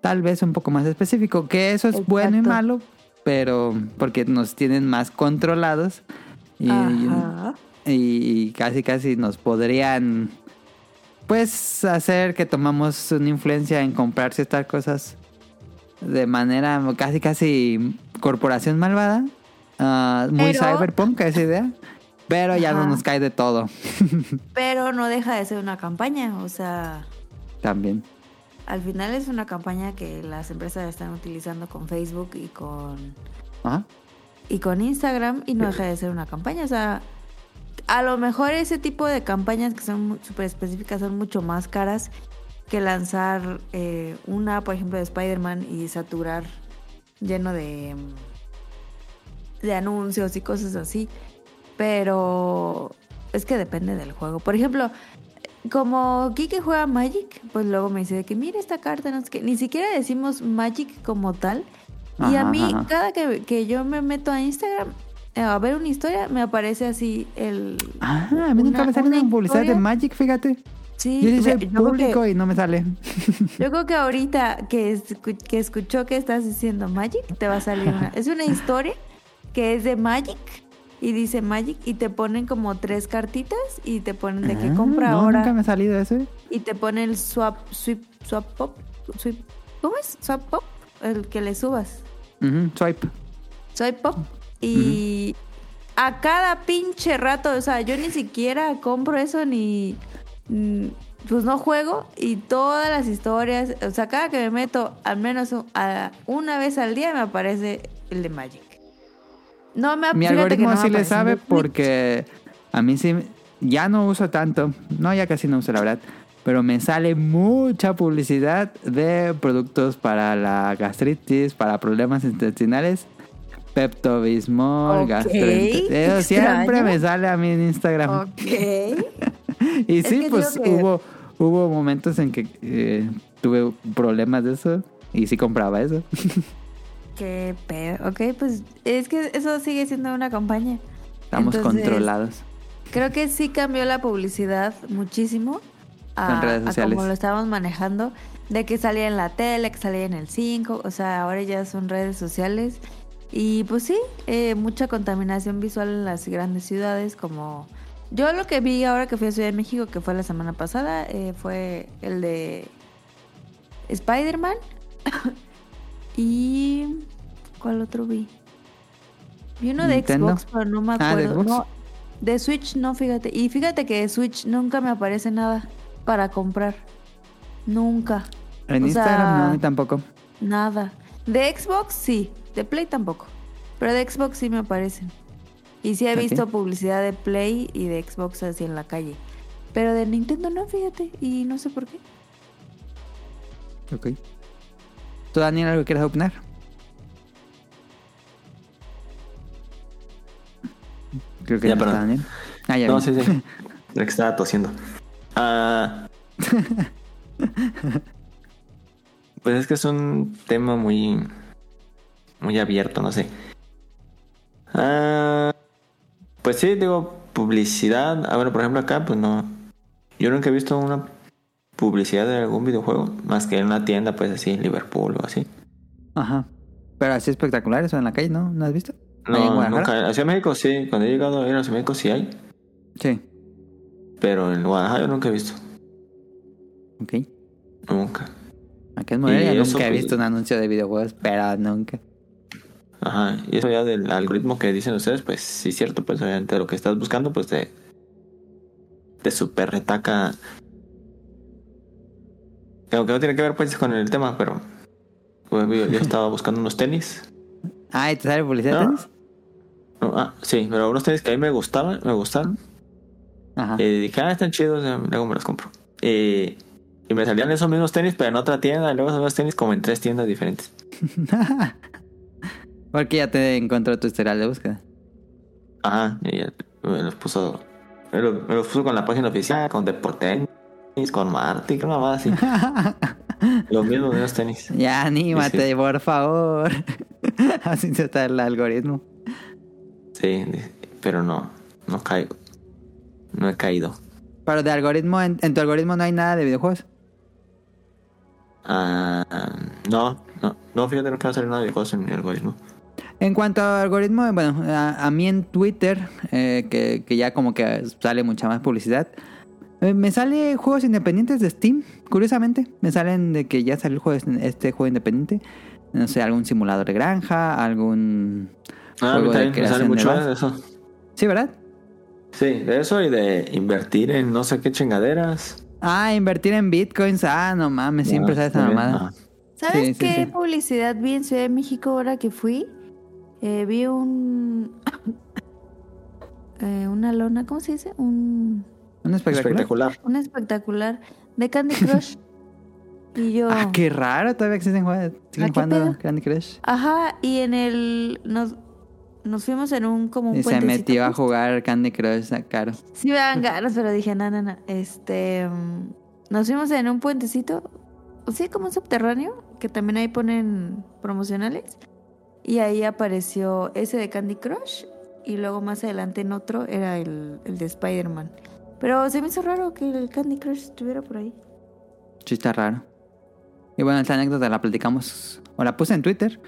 tal vez un poco más específico. Que eso es bueno y malo, pero porque nos tienen más controlados y, Ajá. y casi casi nos podrían pues hacer que tomamos una influencia en comprar ciertas cosas de manera casi casi corporación malvada. Ah, muy Pero- cyberpunk esa idea. Pero ya no nos cae de todo Pero no deja de ser una campaña, o sea, también. al final es una campaña que las empresas están utilizando con Facebook y con Ajá. Y con Instagram y no deja de ser una campaña. O sea, a lo mejor ese tipo de campañas que son súper específicas son mucho más caras que lanzar eh, una, por ejemplo, de Spider-Man y saturar lleno de, mm, de anuncios y cosas así. Pero es que depende del juego. Por ejemplo, como Kike juega Magic, pues luego me dice de que mira esta carta, no sé qué. Ni siquiera decimos Magic como tal. Y a mí, ajá. cada que, que yo me meto a Instagram eh, a ver una historia, me aparece así el... Ah, a mí nunca me sale una publicidad de. Magic, fíjate. Sí, Yo soy yo público que- y no me sale. Yo creo que ahorita que, escu- que escuchó que estás diciendo Magic, te va a salir una... Es una historia que es de Magic y dice Magic y te ponen como tres cartitas y te ponen de que Ah, compra no, ahora nunca me ha salido ese. y te pone el swap, sweep, swap pop, sweep, ¿cómo es? Swap pop, el que le subas. Swipe. Soy pop. Y a cada pinche rato, o sea, yo ni siquiera compro eso ni. mm, Pues no juego y todas las historias, o sea, cada que me meto, al menos a- una vez al día me aparece el de Magic. No me Mi algoritmo no sí le sabe porque a mí sí, ya no uso tanto, no, ya casi no uso la verdad, pero me sale mucha publicidad de productos para la gastritis, para problemas intestinales. Pepto Bismol, Ok, gastroenteritis. qué Eso siempre me sale a mí en Instagram. Ok. Y Es sí, pues que- hubo, hubo momentos en que eh, tuve problemas de eso y sí compraba eso. Qué pedo. Ok, pues es que eso sigue siendo una campaña. Estamos Entonces, controlados. Creo que sí cambió la publicidad muchísimo a, En redes a sociales. como lo estábamos manejando, de que salía en la tele, que salía en el 5, o sea, ahora ya son redes sociales. Y pues sí, eh, mucha contaminación visual en las grandes ciudades, como yo lo que vi ahora que fui a Ciudad de México, que fue la semana pasada, eh, fue el de Spider-Man. y ¿cuál otro vi? Vi uno de Nintendo. Xbox, pero no me Ah, ¿de acuerdo. No, de Switch no, fíjate. Y fíjate que de Switch nunca me aparece nada para comprar. Nunca. En o Instagram sea- no, a mí tampoco. Nada. De Xbox sí. De Play tampoco. Pero de Xbox sí me aparecen. Y sí he visto publicidad de Play y de Xbox así en la calle. Pero de Nintendo no, fíjate. Y no sé por qué. Ok. ¿Tú, Daniel, algo que quieras opinar? Creo que Ya, no está. Daniel. Ah, ya No, sí, sí. El que estaba tosiendo. Ah. pues es que es un tema muy. Muy abierto, no sé. Ah. Pues sí, digo, publicidad. Ah, bueno, por ejemplo, acá, pues no. Yo nunca he visto una publicidad de algún videojuego. Más que en una tienda, pues así, Liverpool o así. Ajá. Pero así espectaculares o en la calle, ¿no? ¿No has visto? ¿Ahí en No, nunca. Hacia México sí. Cuando he llegado a ir hacia México sí hay. Sí. Pero en Guadalajara yo nunca he visto. Ok. Nunca. Aquí en Morelia nunca he pues- visto un anuncio de videojuegos, pero nunca. Ajá, y eso ya del algoritmo que dicen ustedes, pues sí es cierto, pues obviamente lo que estás buscando, pues te, te super retaca. Que Aunque no tiene que ver pues con el tema, pero pues, yo, yo estaba buscando unos tenis. Ah, ¿y te sale publicidad? No. tenis? No, ah, sí, pero unos tenis que a mí me gustaban, me gustaron. Ajá. Y dije, ah, están chidos, luego me los compro. Y, y me salían esos mismos tenis, pero en otra tienda, y luego esos mismos tenis como en tres tiendas diferentes. Porque ya te encontró tu historial de búsqueda. Ajá, y ya me los puso. Me los, me los puso con la página oficial, con Deportenis, con Marty, con nada más así. los mismos los tenis. Ya, anímate, Sí, por favor. Así se está el algoritmo. Sí, pero no, no caigo. No he caído. Pero de algoritmo, en, en tu algoritmo no hay nada de videojuegos. Ah, no, no, no, fíjate, no quiero hacer nada de cosas en mi algoritmo. En cuanto a algoritmo, bueno, a, a mí en Twitter, eh, que, que ya como que sale mucha más publicidad, eh, me sale juegos independientes de Steam, curiosamente. Me salen de que ya salió el juego, este juego independiente. No sé, algún simulador de granja, algún Ah, juego de me sale mucho de eso. Sí, ¿verdad? Sí, de eso y de invertir en no sé qué chingaderas. Ah, invertir en bitcoins. Ah, no mames, siempre Ah, sale esa mamada. ajá. ¿Sabes Sí, qué sí. publicidad vi en Ciudad de México ahora que fui? Eh, vi un... eh, una lona, ¿cómo se dice? Un... Un espectacular. Espectacular. Un espectacular de Candy Crush. y yo... Ah, qué raro, todavía existen. Siguen Ah, ¿qué jugando pedo? Candy Crush. Ajá, y en el... Nos, nos fuimos en un como un Y se metió a jugar Candy Crush, ah, caro. Sí me dan ganas, pero dije, no, no, no. Este... mm, Nos fuimos en un puentecito, sí, como un subterráneo, que también ahí ponen promocionales. Y ahí apareció ese de Candy Crush. Y luego más adelante en otro era el, el de Spider-Man. Pero se me hizo raro que el Candy Crush estuviera por ahí. Sí, está raro. Y bueno, esta anécdota la platicamos, o la puse en Twitter.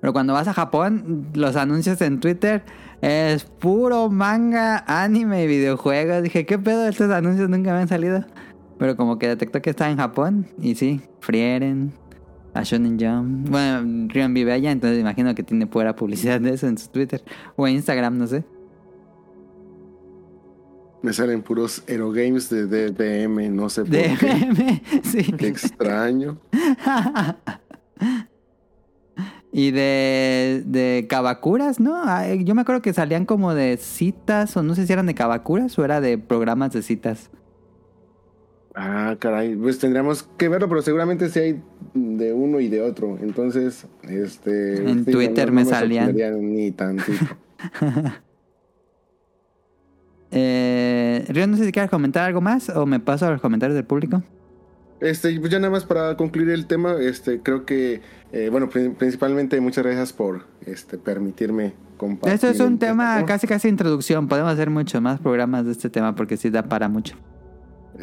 Pero cuando vas a Japón, los anuncios en Twitter es puro manga, anime y videojuegos. Dije, ¿qué pedo? Estos anuncios nunca me han salido. Pero como que detectó que estaba en Japón. Y sí, Frieren, a Shonen Jump. Bueno, Rion vive allá, entonces imagino que tiene pura publicidad de eso en su Twitter. O en Instagram, no sé. Me salen puros Aerogames de DBM, no sé por qué. DM, sí. Qué extraño. y de, de Kabakuras, ¿no? Yo me acuerdo que salían como de citas, o no sé si eran de Kabakuras o era de programas de citas. Ah, caray, pues tendríamos que verlo, pero seguramente sí hay de uno y de otro. Entonces, este. En sí, Twitter me salían. Ni tantito. Eh, Río, no sé si quieres comentar algo más o me paso a los comentarios del público. Este, pues ya nada más para concluir el tema, este, creo que, eh, bueno, pri- principalmente muchas gracias por este, permitirme compartir. Esto es un tema casi casi introducción. Podemos hacer muchos más programas de este tema porque sí da para mucho.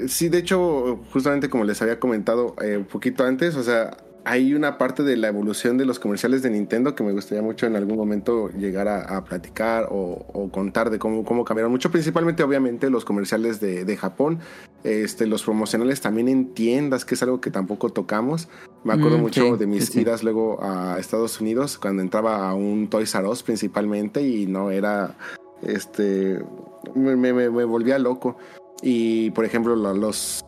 Sí, de hecho, justamente como les había comentado eh, un poquito antes, o sea, hay una parte de la evolución de los comerciales de Nintendo que me gustaría mucho en algún momento llegar a, a platicar o, o contar de cómo, cómo cambiaron mucho, principalmente obviamente los comerciales de, de Japón, este, los promocionales también en tiendas, que es algo que tampoco tocamos. Me acuerdo Mm, mucho sí, de mis sí, idas luego a Estados Unidos, cuando entraba a un Toys R Us principalmente y no era, este, me, me- me volvía loco. Y por ejemplo, lo- los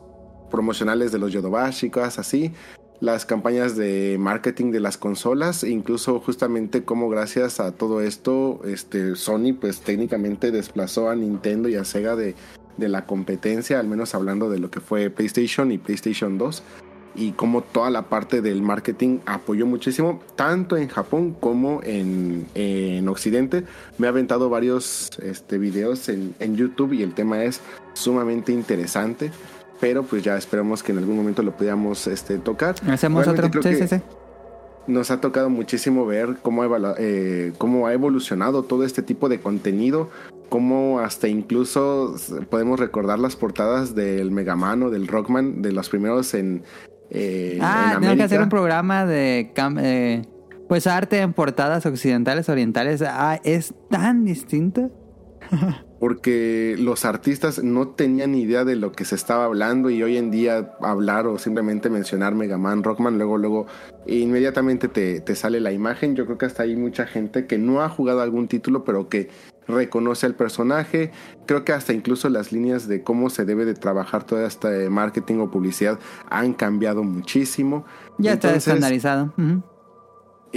promocionales de los Yodobashi, cosas así. Las campañas de marketing de las consolas, incluso justamente como gracias a todo esto, este, Sony pues técnicamente desplazó a Nintendo y a Sega de, de la competencia, al menos hablando de lo que fue PlayStation y PlayStation 2 y como toda la parte del marketing apoyó muchísimo, tanto en Japón como en, en Occidente. Me ha aventado varios este, videos en, en YouTube y el tema es sumamente interesante, pero pues ya esperamos que en algún momento lo podamos este, tocar. Hacemos Realmente otro. Sí, sí, sí. Nos ha tocado muchísimo ver cómo, eh, cómo ha evolucionado todo este tipo de contenido, cómo hasta incluso podemos recordar las portadas del Mega Man o del Rockman, de los primeros en, eh, Ah, en tengo que hacer un programa de eh, pues arte en portadas occidentales, orientales. Ah, es tan distinto. porque los artistas no tenían idea de lo que se estaba hablando y hoy en día hablar o simplemente mencionar Mega Man, Rockman, luego, luego inmediatamente te, te sale la imagen. Yo creo que hasta hay mucha gente que no ha jugado algún título, pero que reconoce al personaje. Creo que hasta incluso las líneas de cómo se debe de trabajar todo este marketing o publicidad han cambiado muchísimo. Ya está estandarizado. Ujú.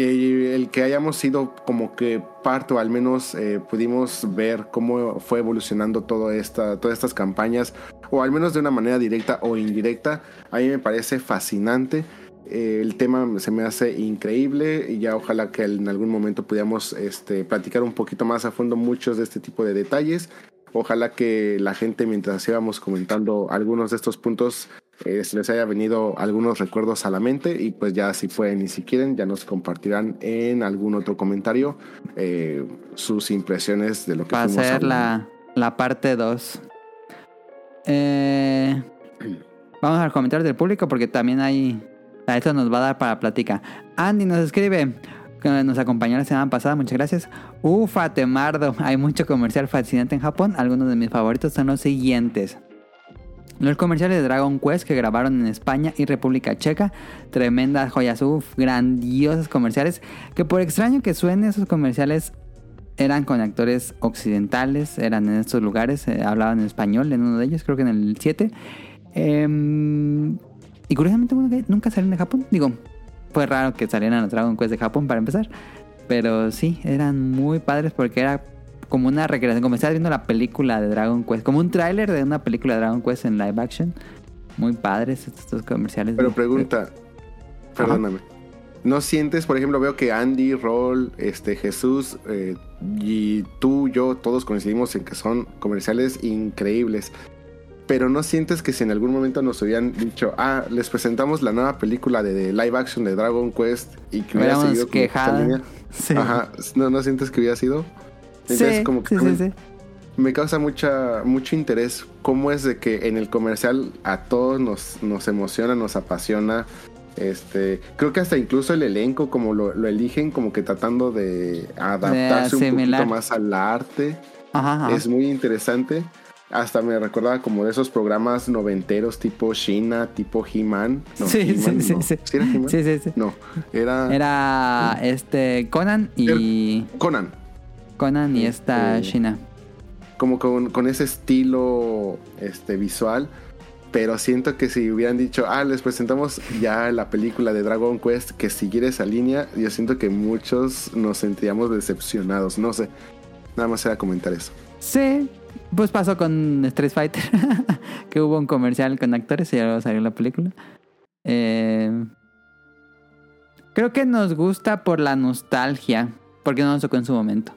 Y el que hayamos sido como que parte o al menos eh, pudimos ver cómo fue evolucionando todo esta, todas estas campañas o al menos de una manera directa o indirecta a mí me parece fascinante. Eh, el tema se me hace increíble y ya ojalá que en algún momento pudiéramos este, platicar un poquito más a fondo muchos de este tipo de detalles. Ojalá que la gente mientras íbamos comentando algunos de estos puntos eh, se les haya venido algunos recuerdos a la mente y pues ya si pueden y si quieren ya nos compartirán en algún otro comentario eh, sus impresiones de lo que fuimos hacer hablando. la, la parte 2. Eh, vamos a los comentarios del público porque también hay. a Esto nos va a dar para plática. Andy nos escribe. que Nos acompañó la semana pasada, muchas gracias. Ufa, Temardo. Hay mucho comercial fascinante en Japón. Algunos de mis favoritos son los siguientes. Los comerciales de Dragon Quest que grabaron en España y República Checa. Tremendas joyas, uff, grandiosos comerciales. Que por extraño que suene, esos comerciales eran con actores occidentales, eran en estos lugares, eh, hablaban en español en uno de ellos, creo que en el 7. Em, y curiosamente nunca salieron de Japón. Digo, fue raro que salieran los Dragon Quest de Japón para empezar. Pero sí, eran muy padres porque era como una recreación, como estabas viendo la película de Dragon Quest, como un tráiler de una película de Dragon Quest en live action. Muy padres estos, comerciales. pero de- pregunta perdóname ¿No sientes, por ejemplo, veo que Andy, Roll, este, Jesús eh, y tú, yo, todos coincidimos en que son comerciales increíbles? Pero no sientes que si en algún momento nos hubieran dicho, ah, les presentamos la nueva película de, de live action de Dragon Quest y que hubiera quejado. línea? Sí. Ajá, ¿no, ¿no sientes que hubiera sido? Entonces, Sí, como que sí, sí, me causa mucha mucho interés cómo es de que en el comercial a todos nos, nos emociona, nos apasiona. Este, creo que hasta incluso el elenco como lo, lo eligen como que tratando de adaptarse un poquito más al arte. Ajá, ajá. Es muy interesante. Hasta me recordaba como de esos programas noventeros tipo Shina, tipo He-Man. No, Sí, sí, sí, no. sí. era He-Man? Sí, sí, sí. No, era, Era este Conan y Conan. Conan y esta Este- Shina. como con, con ese estilo este, visual. Pero siento que si hubieran dicho, ah, les presentamos ya la película de Dragon Quest que siguiera esa línea, yo siento que muchos nos sentiríamos decepcionados. No sé. Nada más era comentar eso. Sí, Pues pasó con Street Fighter, que hubo un comercial con actores y ya luego salió la película. Eh, creo que nos gusta por la nostalgia, porque no nos tocó en su momento.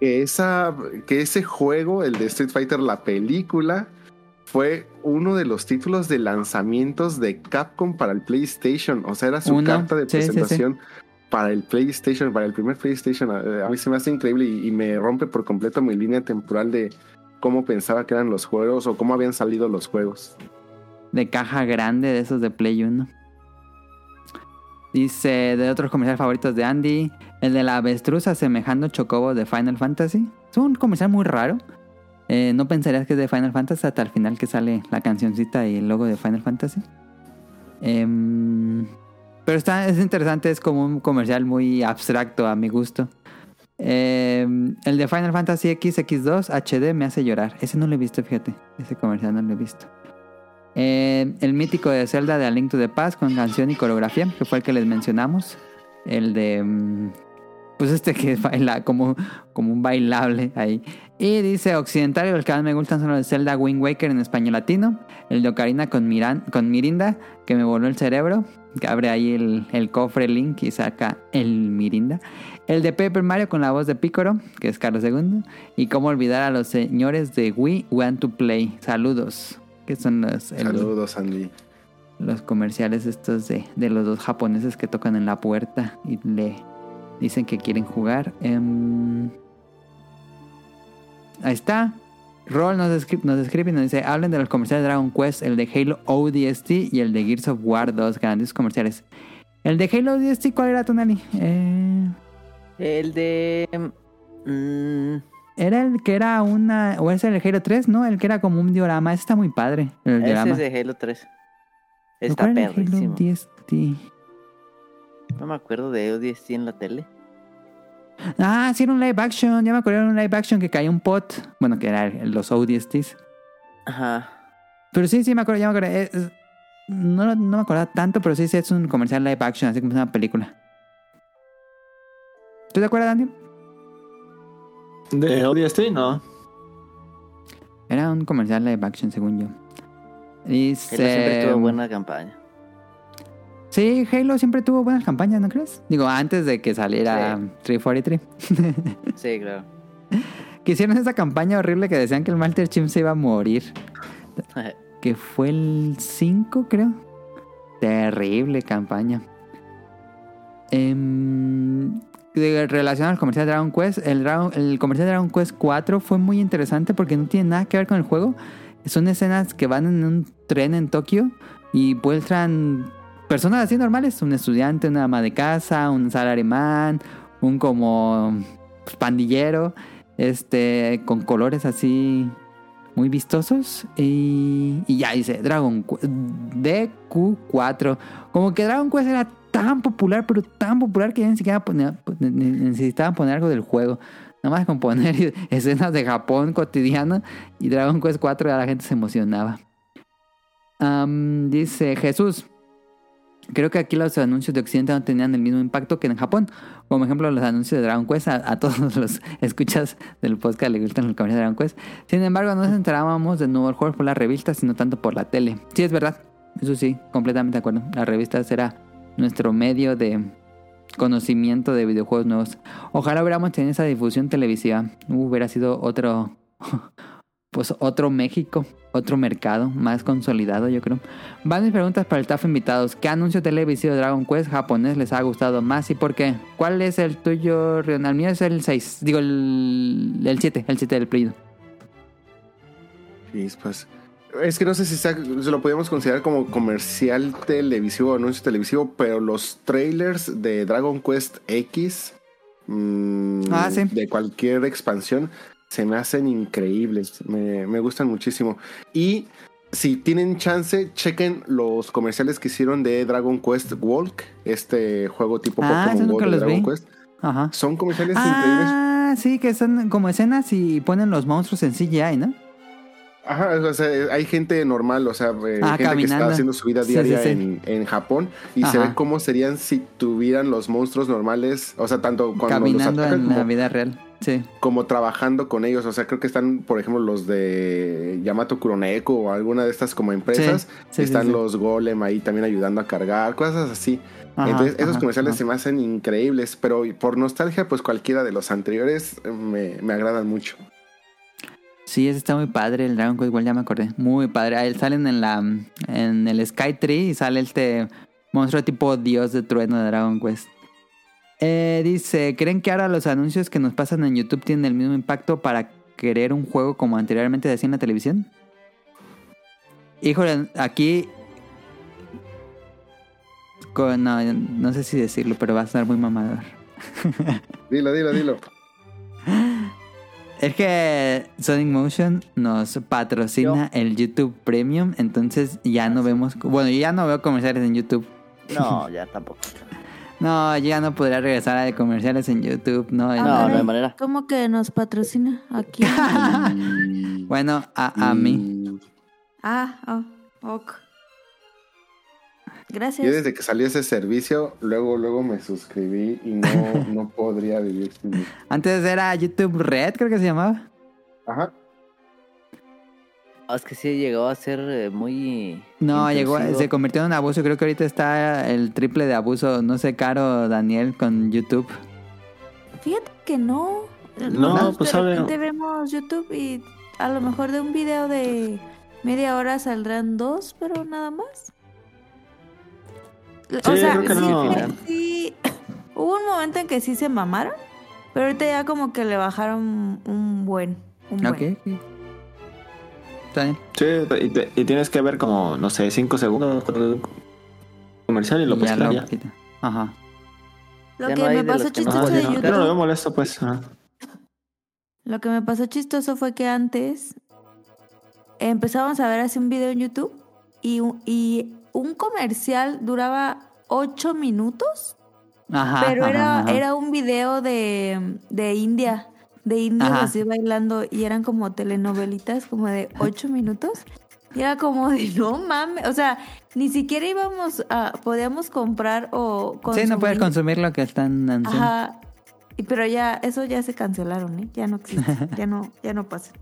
Que, esa, que ese juego, el de Street Fighter, la película, fue uno de los títulos de lanzamientos de Capcom para el PlayStation. O sea, era su carta de sí, sí, sí. presentación para el PlayStation, para el primer PlayStation. A mí se me hace increíble y, y me rompe por completo mi línea temporal de cómo pensaba que eran los juegos o cómo habían salido los juegos. De caja grande de esos de Play 1. Dice, de otros comerciales favoritos de Andy, el de la avestruz asemejando chocobo de Final Fantasy. Es un comercial muy raro. Eh, no pensarías que es de Final Fantasy hasta el final que sale la cancioncita y el logo de Final Fantasy. Em, pero está, es interesante, es como un comercial muy abstracto a mi gusto. Em, el de Final Fantasy X, X2 HD me hace llorar. Ese no lo he visto, fíjate. Ese comercial no lo he visto. Eh, el mítico de Zelda de A Link to the Past con canción y coreografía, que fue el que les mencionamos. El de. mm, Pues este que baila como, como un bailable ahí. Y dice Occidental, los que más me gustan son los de Zelda Wind Waker en español latino. El de Ocarina con, Miran, con Mirinda, que me voló el cerebro. Que abre ahí el, el cofre Link y saca el Mirinda. El de Paper Mario con la voz de Picoro, que es Carlos II. Y cómo olvidar a los señores de We Want to Play. Saludos. Que son los, el- Saludos, Andy. los comerciales estos de, de los dos japoneses que tocan en la puerta y le dicen que quieren jugar. Em, ahí está. Roll nos, descri- nos describe y nos dice, hablen de los comerciales de Dragon Quest, el de Halo ODST y el de Gears of War 2, grandes comerciales. El de Halo ODST, ¿cuál era Tonali? Eh, El de. mm, era el que era una... ¿O es el Halo 3? No, el que era como un diorama. Ese está muy padre. El ese diorama. es de Halo 3. Está ¿Cuál era el perrísimo. Halo? No me acuerdo de ODST en la tele. Ah, sí, era un live action. Ya me acuerdo, era un live action que caía un pot. Bueno, que eran los ODSTs. Ajá. Pero sí, sí, me acuerdo, ya me acuerdo. Es- no, no me acordaba tanto, pero sí, sí, es un comercial live action, así como es una película. ¿Tú te acuerdas, Daniel? De ODST, no. Era un comercial live action, según yo. Halo siempre Dice... tuvo buena campaña. Sí, Halo siempre tuvo buenas campañas, ¿no crees? Digo, antes de que saliera Sí. 343. Sí, claro. Que hicieron esa campaña horrible que decían que el Master Chief se iba a morir. que fue el 5, creo. Terrible campaña. Em, de- relacionado al comercial de Dragon Quest, el, Dragon- el comercial de Dragon Quest 4 fue muy interesante porque no tiene nada que ver con el juego. Son escenas que van en un tren en Tokio y muestran personas así normales, un estudiante, una ama de casa, un salaryman, un como pues, pandillero, este, con colores así muy vistosos y, y ya dice Dragon Qu- DQ4. Como que Dragon Quest era tan popular, pero tan popular que ya ni siquiera ne- necesitaban poner algo del juego. Nada más con poner escenas de Japón cotidiano y Dragon Quest 4 ya la gente se emocionaba. Dice Jesús. Creo que aquí los anuncios de Occidente no tenían el mismo impacto que en Japón. Como ejemplo, los anuncios de Dragon Quest. A, todos los escuchas del podcast le gustan el comercial de Dragon Quest. Sin embargo, no nos enterábamos de nuevos juegos por las revistas, sino tanto por la tele. Sí, es verdad. Eso sí, completamente de acuerdo. Las revistas era nuestro medio de conocimiento de videojuegos nuevos. Ojalá hubiéramos tenido esa difusión televisiva. Hubiera sido otro... Pues otro México, otro mercado más consolidado, yo creo. Van mis preguntas para el TAF invitados. ¿Qué anuncio televisivo de Dragon Quest japonés les ha gustado más y por qué? ¿Cuál es el tuyo, Rion? El mío es el 6. Digo, el, el 7. El 7 del Play. Y pues, es que no sé si se lo podríamos considerar como comercial televisivo o anuncio televisivo, pero los trailers de Dragon Quest X, mm, Ah, sí. de cualquier expansión, se me hacen increíbles. Me, me gustan muchísimo. Y si tienen chance, chequen los comerciales que hicieron de Dragon Quest Walk, este juego tipo Ah, Pokémon Go de Dragon vi. Quest. Ajá. Son comerciales increíbles. Ah, sí, que son como escenas y ponen los monstruos en CGI, ¿no? Ajá, o sea, hay gente normal, o sea, eh, Ah, gente que está haciendo su vida diaria sí, sí. En, en Japón y se ve cómo serían si tuvieran los monstruos normales, o sea, tanto cuando Caminando los atacan en la como, vida real. Sí. como trabajando con ellos, o sea, creo que están, por ejemplo, los de Yamato Kuroneko o alguna de estas como empresas, están los golem ahí también ayudando a cargar, cosas así. Ajá, Entonces, esos comerciales ajá. se me hacen increíbles, pero por nostalgia, pues cualquiera de los anteriores me, me agradan mucho. Sí, ese está muy padre, el Dragon Quest, igual ya me acordé. Muy padre. Ahí salen en la en el Sky Tree y sale este monstruo tipo dios de trueno de Dragon Quest. Eh, dice, ¿creen que ahora los anuncios que nos pasan en YouTube tienen el mismo impacto para querer un juego como anteriormente decía en la televisión? Híjole, aquí... con- no, no sé si decirlo, pero va a sonar muy mamador. Dilo, dilo, dilo. Es que Sonic Motion nos patrocina el YouTube Premium, entonces ya no vemos, bueno, yo ya no veo comerciales en YouTube. No, ya tampoco. No, yo ya no podría regresar a comerciales en YouTube, no. No, no hay manera. ¿Cómo que nos patrocina aquí? Bueno, a, a mí. Mm, ah, oh, ok. Gracias. Yo desde que salió ese servicio, luego, luego me suscribí y no, no podría vivir sin él. Antes era YouTube Red, creo que se llamaba. Ajá. Ah, Es que sí llegó a ser eh, muy. No, llegó, se convirtió en un abuso. Creo que ahorita está el triple de abuso. No sé, caro Daniel con YouTube. Fíjate que no. No, Nosotros pues, de sabe- repente vemos YouTube y a lo mejor de un video de media hora saldrán dos, pero nada más. O sea, creo que sí, no. fue- sí, hubo un momento en que sí se mamaron, pero ahorita ya como que le bajaron un buen. Un buen. Ok. ok. Está bien. Sí, y, te- y tienes que ver como, no sé, 5 segundos comercial y lo puedes ya ya. Ajá. Lo Ya que no me pasó chistoso de no. YouTube. Yo no lo veo molesto, pues. ajá. Lo que me pasó chistoso fue que antes empezábamos a ver así un video en YouTube y, y un comercial duraba ocho minutos, Ajá. pero ajá, era, ajá. era un video de, de India, de indios así bailando y eran como telenovelitas como de ocho minutos. Y era como de no mames, o sea, ni siquiera íbamos a, podíamos comprar o Sí, no puedes consumir. consumir lo que están anunciando. Ajá. Y pero ya, eso ya se cancelaron, ¿eh? Ya no existe, ya no, ya no pasa.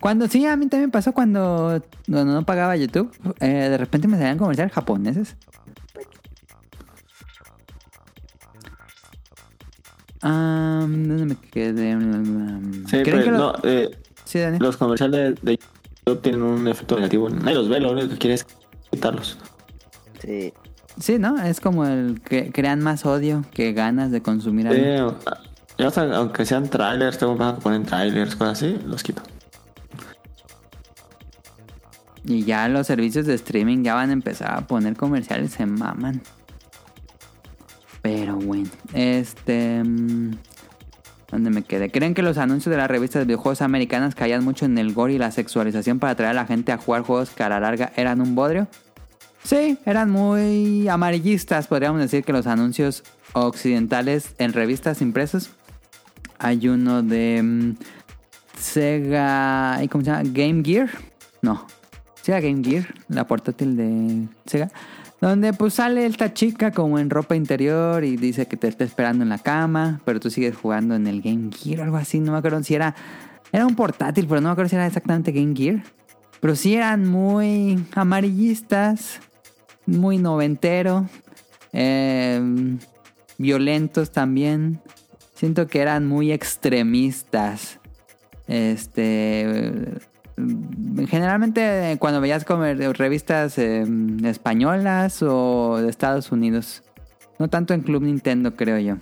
Cuando sí, a mí también pasó cuando, cuando no pagaba YouTube. eh, de repente me salían comerciales japoneses. Ah, ¿Dónde me quedé? Mm, Sí, ¿creen pero que lo- no, eh, Sí, los comerciales de YouTube tienen un efecto negativo. Nadie los ve, lo único que quiere es quitarlos. Sí. Sí, ¿no? Es como el que crean más odio que ganas de consumir algo. Eh, yo hasta- aunque sean trailers, tengo que poner trailers, cosas así, los quito. Y ya los servicios de streaming ya van a empezar a poner comerciales, se maman. Pero bueno, este... mm, ¿Dónde me quedé? ¿Creen que los anuncios de las revistas de videojuegos americanas caían mucho en el gore y la sexualización para atraer a la gente a jugar juegos que a la larga eran un bodrio? Sí, eran muy amarillistas, podríamos decir que los anuncios occidentales en revistas impresos. Hay uno de mm, Sega, ¿y ¿cómo se llama? Game Gear. No, Sega Game Gear, la portátil de Sega. Donde pues sale esta chica como en ropa interior y dice que te está esperando en la cama, pero tú sigues jugando en el Game Gear o algo así. No me acuerdo si era... Era un portátil, pero no me acuerdo si era exactamente Game Gear. Pero sí eran muy amarillistas, muy noventero, eh, violentos también. Siento que eran muy extremistas. Este. Generalmente cuando veías revistas eh, españolas o de Estados Unidos. No tanto en Club Nintendo, creo yo.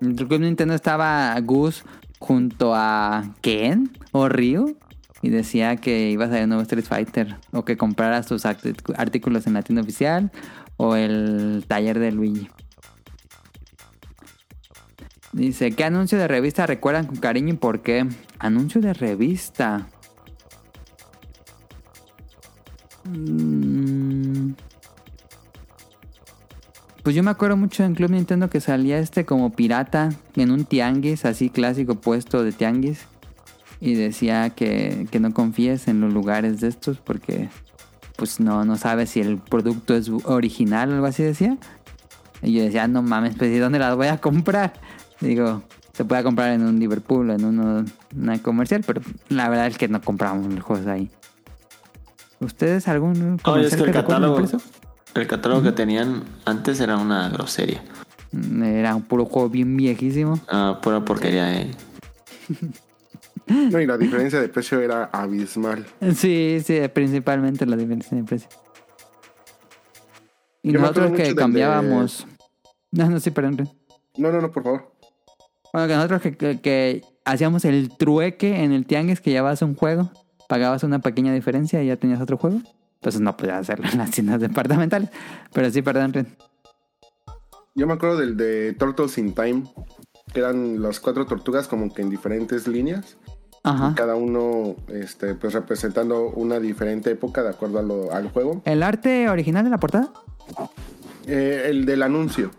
En Club Nintendo estaba Gus junto a Ken o Ryu. Y decía que ibas a ver un nuevo Street Fighter. O que compraras tus artículos en la tienda oficial. O el taller de Luigi. Dice, ¿qué anuncio de revista recuerdan con cariño y por qué? Anuncio de revista. Mm. Pues yo me acuerdo mucho en Club Nintendo que salía este como pirata en un tianguis, así clásico puesto de tianguis. y decía que, que no confíes en los lugares de estos porque pues no, no sabes si el producto es original o algo así decía. Y yo decía, no mames, pues ¿y dónde las voy a comprar? Digo, se puede comprar en un Liverpool o en uno, una comercial, pero la verdad es que no compramos los juegos ahí. ¿Ustedes algún Oye, es comercial que el catálogo, el catálogo que tenían antes era una grosería. Era un puro juego bien viejísimo. Ah, pura porquería, eh. No, y la diferencia de precio era abismal. Sí, sí, principalmente la diferencia de precio. Y Yo nosotros que de- cambiábamos. No, no, sí, perdón. No, no, no, por favor. Bueno, que nosotros que, que- que hacíamos el trueque en el tianguis que llevabas un juego, pagabas una pequeña diferencia y ya tenías otro juego. Pues no podías hacerlo en las tiendas departamentales. Pero sí, perdón, Ren. Yo me acuerdo del de Turtles in Time, que eran las cuatro tortugas como que en diferentes líneas. Ajá. Cada uno este, pues representando una diferente época de acuerdo a lo- al juego. ¿El arte original de la portada? Eh, el del anuncio.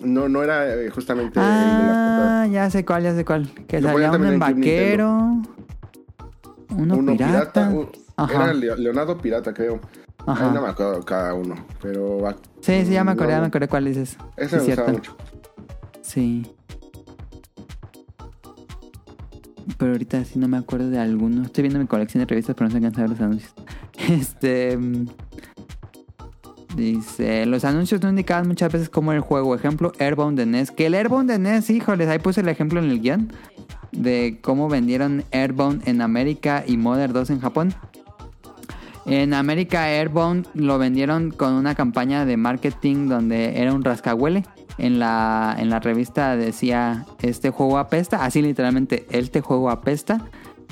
No, no era eh, justamente el de. Ah, ya sé cuál, ya sé cuál. Que Lo salía uno en vaquero. Uno, Uno pirata. pirata. un- Ajá. era Leo- Leonardo Pirata, creo. Ajá. Ahí no me acuerdo cada uno. Pero Sí, sí, ya me acordé, ya me acordé cuál dices. Ese Sí, me gustaba mucho. Sí. Pero ahorita sí no me acuerdo de alguno. Estoy viendo mi colección de revistas, pero no se alcanza a ver los anuncios. Este. Dice: Los anuncios no indicaban muchas veces cómo el juego. Ejemplo, Airbound de NES. Que el Airbound de NES, híjoles, ahí puse el ejemplo en el guion. De cómo vendieron Airbound en América y Mother 2 en Japón. En América Airbound lo vendieron con una campaña de marketing donde era un rascahuele. En la, en la revista decía, este juego apesta, así literalmente, este juego apesta.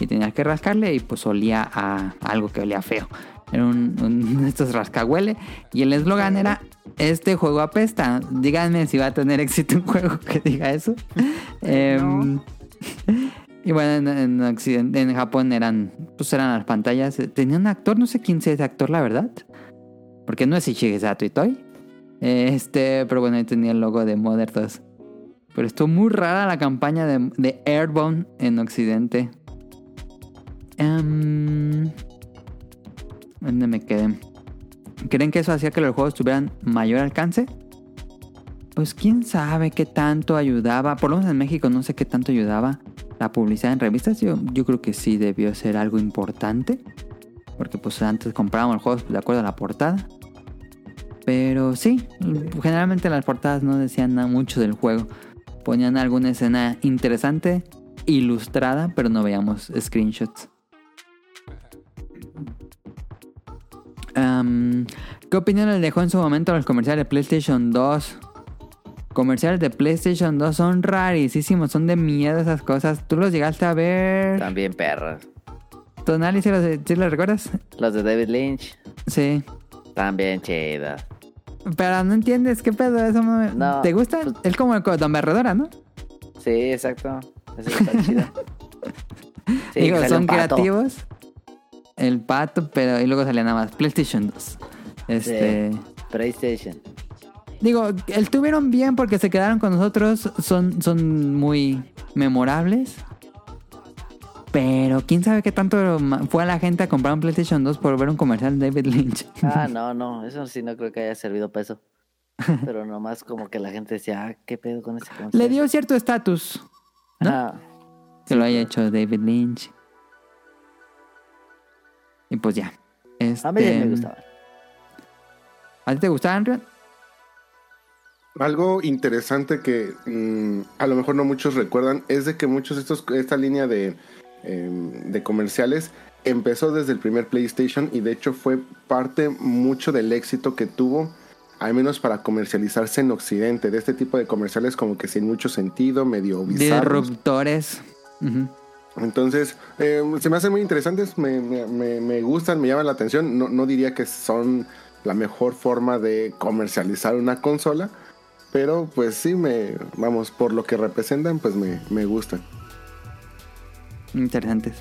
Y tenías que rascarle y pues olía a algo que olía feo. Era un, un estos rascahuele. Y el eslogan era, este juego apesta. Díganme si va a tener éxito un juego que diga eso. Em, y bueno, en, en Occidente, en Japón eran, pues eran las pantallas. Tenía un actor, no sé quién sea ese actor, la verdad. Porque no es Ichigesato Itoi. Este, pero bueno, ahí tenía el logo de Mother 2. Pero estuvo muy rara la campaña de, de Airborne en Occidente. Em, ¿Dónde me quedé? ¿Creen que eso hacía que los juegos tuvieran mayor alcance? Pues quién sabe qué tanto ayudaba. Por lo menos en México no sé qué tanto ayudaba la publicidad en revistas. Yo, yo creo que sí debió ser algo importante. Porque pues antes comprábamos los juegos de acuerdo a la portada. Pero sí, generalmente las portadas no decían nada mucho del juego. Ponían alguna escena interesante, ilustrada, pero no veíamos screenshots. Am, ¿Qué opinión les dejó en su momento los comerciales de PlayStation 2? Comerciales de PlayStation 2 son rarísimos, son de miedo esas cosas. ¿Tú los llegaste a ver? También perras. Tonali, ¿sí los, sí los recuerdas? Los de David Lynch. Sí. También chidas. Pero no entiendes qué pedo eso. no ¿Te gusta? pues- Es como el Don Berredora, ¿no? Sí, exacto. Eso está chido. Sí, Digo, son creativos. El pato, pero y luego salía nada más PlayStation 2. Este. Sí, PlayStation. Digo, estuvieron bien porque se quedaron con nosotros. Son, son muy memorables. Pero quién sabe qué tanto fue a la gente a comprar un PlayStation 2 por ver un comercial de David Lynch. Ah, no, no. Eso sí no creo que haya servido peso. Pero nomás como que la gente decía, ah, ¿qué pedo con ese concepto? Le dio cierto estatus ¿no? Ah, que lo haya hecho David Lynch. Y pues ya. a mí ya Este, me gustaba. ¿A ti te gustaba, Andrew? Algo interesante que mm, a lo mejor no muchos recuerdan es de que muchos de estos, esta línea de, em, de comerciales empezó desde el primer PlayStation y de hecho fue parte mucho del éxito que tuvo, al menos para comercializarse en Occidente, de este tipo de comerciales como que sin mucho sentido, medio bizarros. Disruptores. Ujú. Entonces, eh, se me hacen muy interesantes, me, me- me- gustan, me llaman la atención. No, no diría que son la mejor forma de comercializar una consola, pero pues sí, me, vamos, por lo que representan, pues me, me gustan. Interesantes.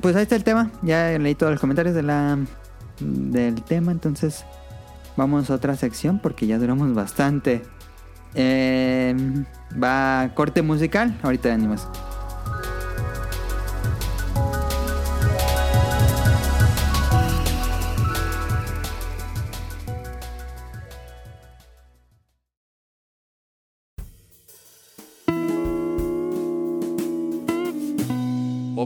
Pues ahí está el tema. Ya leí todos los comentarios de la, del tema. Entonces vamos a otra sección porque ya duramos bastante. Eh, va corte musical. Ahorita venimos.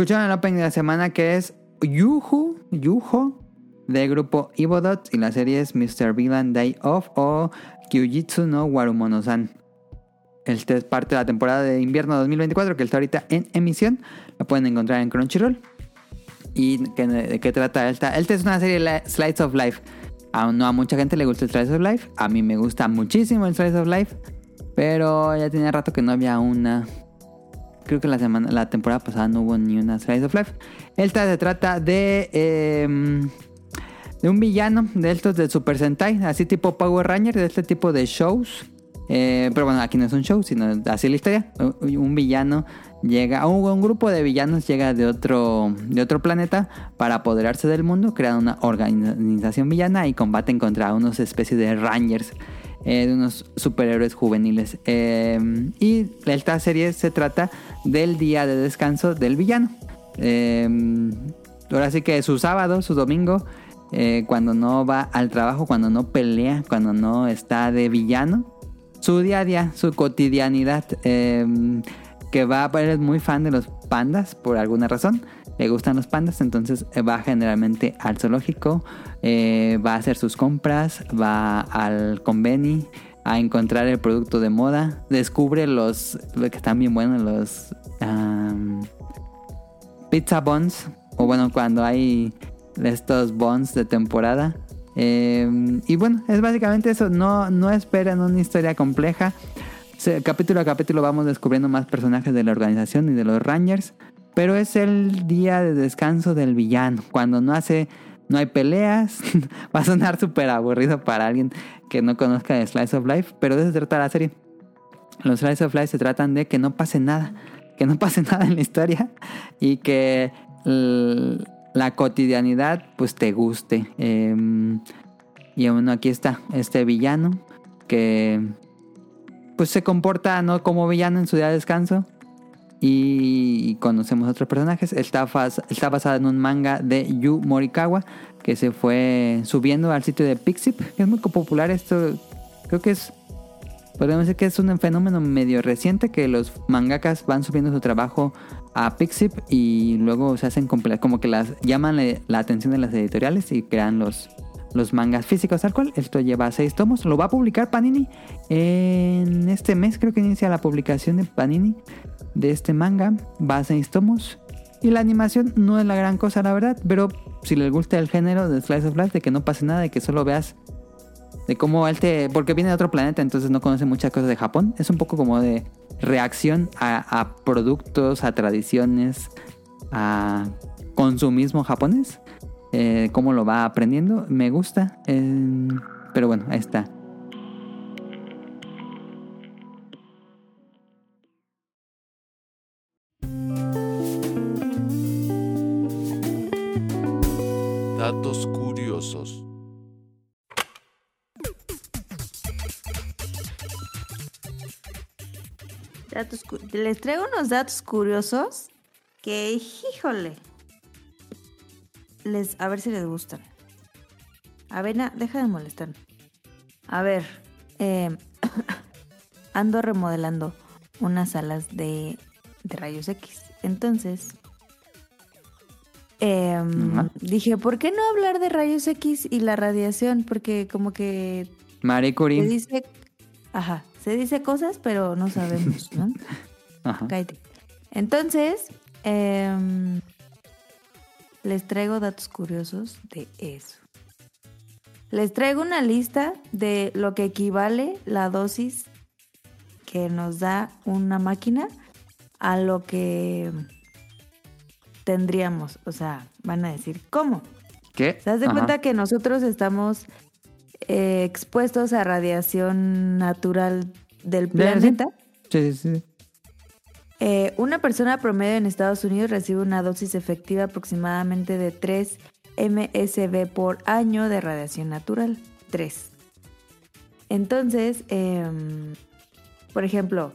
Escucharon el opening de la semana que es Yuhu, Yuho, del grupo Ibodot y la serie es Mr. Villain Day Off o Kyujitsu no Warumono-san. Este es parte de la temporada de invierno 2024 que está ahorita en emisión. La pueden encontrar en Crunchyroll. ¿Y de qué trata esta? Esta es una serie la- Slice of Life. A, no a mucha gente le gusta el Slice of Life. A mí me gusta muchísimo el Slice of Life. Pero ya tenía rato que no había una. Creo que la semana, la temporada pasada no hubo ni una Slice of Life. Esta se trata de. em, de un villano de estos de Super Sentai, así tipo Power Ranger, de este tipo de shows. Eh, pero bueno, aquí no es un show, sino así la historia. Un villano llega, un, un grupo de villanos llega de otro, de otro planeta para apoderarse del mundo, crean una organización villana y combaten contra unos especies de Rangers, eh, de unos superhéroes juveniles. Eh, y esta serie se trata del día de descanso del villano. Eh, ahora sí que su sábado, su domingo, eh, cuando no va al trabajo, cuando no pelea, cuando no está de villano, su día a día, su cotidianidad, eh, que va, él es muy fan de los pandas por alguna razón, le gustan los pandas, entonces eh, va generalmente al zoológico, eh, va a hacer sus compras, va al conveni a encontrar el producto de moda, descubre los, lo que están bien buenos, los pizza buns, o bueno, cuando hay estos buns de temporada. Eh, y bueno, es básicamente eso. No, no esperan una historia compleja. Capítulo a capítulo vamos descubriendo más personajes de la organización y de los Rangers. Pero es el día de descanso del villano. Cuando no hace. No hay peleas. Va a sonar súper aburrido para alguien que no conozca de Slice of Life. Pero de eso se trata la serie. Los Slice of Life se tratan de que no pase nada. Que no pase nada en la historia. Y que la cotidianidad pues te guste. Eh, y bueno, aquí está este villano que pues se comporta no como villano en su día de descanso. Y conocemos otros personajes. Está, fas- está basada en un manga de Yu Morikawa que se fue subiendo al sitio de Pixip. Es muy popular esto. Creo que es Podríamos decir que es un fenómeno medio reciente que los mangakas van subiendo su trabajo a Pixip y luego se hacen como que las llaman la atención de las editoriales y crean los, los mangas físicos tal cual. Esto lleva seis tomos. Lo va a publicar Panini en este mes. Creo que inicia la publicación de Panini de este manga. Va a seis. Y la animación no es la gran cosa, la verdad. Pero si les gusta el género de Slice of Life, de que no pase nada, de que solo veas de cómo él te. Porque viene de otro planeta, entonces no conoce muchas cosas de Japón. Es un poco como de reacción a, a productos, a tradiciones, a consumismo japonés. Eh, cómo lo va aprendiendo. Me gusta. eh, pero bueno, ahí está. Datos curiosos. Datos les traigo unos datos curiosos que, híjole, les, a ver si les gustan. Avena, deja de molestarme. A ver, eh, ando remodelando unas salas de, de rayos X. Entonces, em, dije, ¿por qué no hablar de rayos X y la radiación? Porque como que Marie se Curie. dice, ajá, se dice cosas, pero no sabemos, ¿no? Ajá. Cállate. Entonces, em, les traigo datos curiosos de eso. Les traigo una lista de lo que equivale la dosis que nos da una máquina a lo que tendríamos. O sea, van a decir, ¿cómo? ¿Qué? ¿Te das de Ajá. cuenta que nosotros estamos eh, expuestos a radiación natural del De- planeta? Sí, sí, sí. Eh, una persona promedio en Estados Unidos recibe una dosis efectiva aproximadamente de 3 MSB por año de radiación natural. 3. Entonces, em, por ejemplo,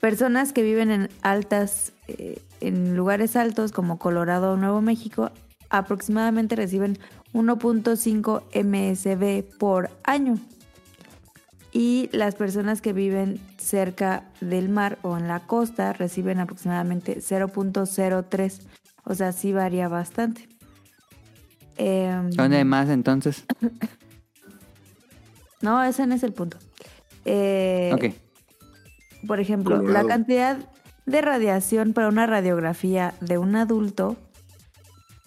personas que viven en altas, eh, en lugares altos como Colorado o Nuevo México, aproximadamente reciben 1.5 MSB por año. Y las personas que viven cerca del mar o en la costa reciben aproximadamente 0.03. O sea, sí varía bastante. Em, ¿Dónde hay más entonces? no, ese no es el punto. Eh, ok. Por ejemplo, Colorado. la cantidad de radiación para una radiografía de un adulto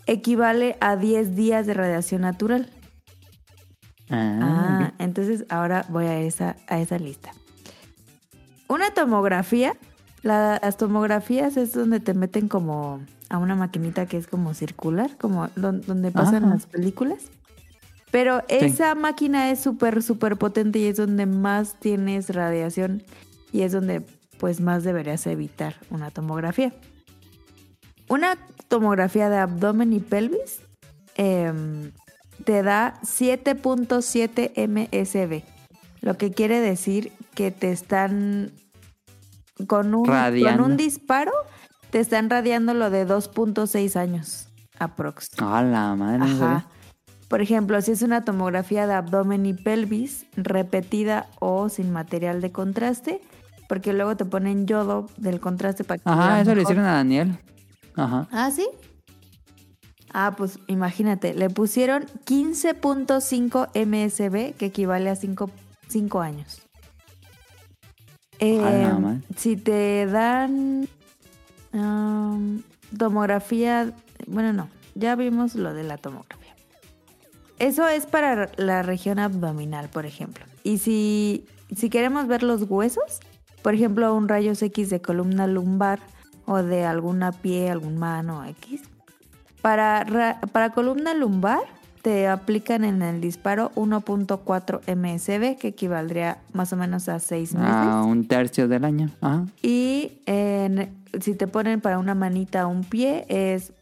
equivale a 10 días de radiación natural. Ah, Ah, entonces ahora voy a esa, a esa lista. Una tomografía. la- las tomografías es donde te meten como a una maquinita que es como circular, como don- donde pasan Ajá. las películas. Pero esa máquina es súper, súper potente y es donde más tienes radiación y es donde pues más deberías evitar una tomografía. Una tomografía de abdomen y pelvis em, te da 7.7 MSB, lo que quiere decir que te están con un, con un disparo, te están radiando lo de 2.6 años aprox. A la madre. Ajá. Por ejemplo, si es una tomografía de abdomen y pelvis repetida o sin material de contraste, porque luego te ponen yodo del contraste para que Ajá, eso le mejor. hicieron a Daniel. Ajá. Ah, ¿sí? Ah, pues imagínate, le pusieron 15.5 MSB, que equivale a 5 años. Eh, A la madre. si te dan um, tomografía, bueno, no, ya vimos lo de la tomografía. Eso es para la región abdominal, por ejemplo. Y si, si queremos ver los huesos, por ejemplo, un rayos X de columna lumbar o de alguna pie, algún mano X. Para, ra- para columna lumbar te aplican en el disparo 1.4 MSB, que equivaldría más o menos a 6 meses. A un tercio del año. Ajá. Y en- si te ponen para una manita o un pie es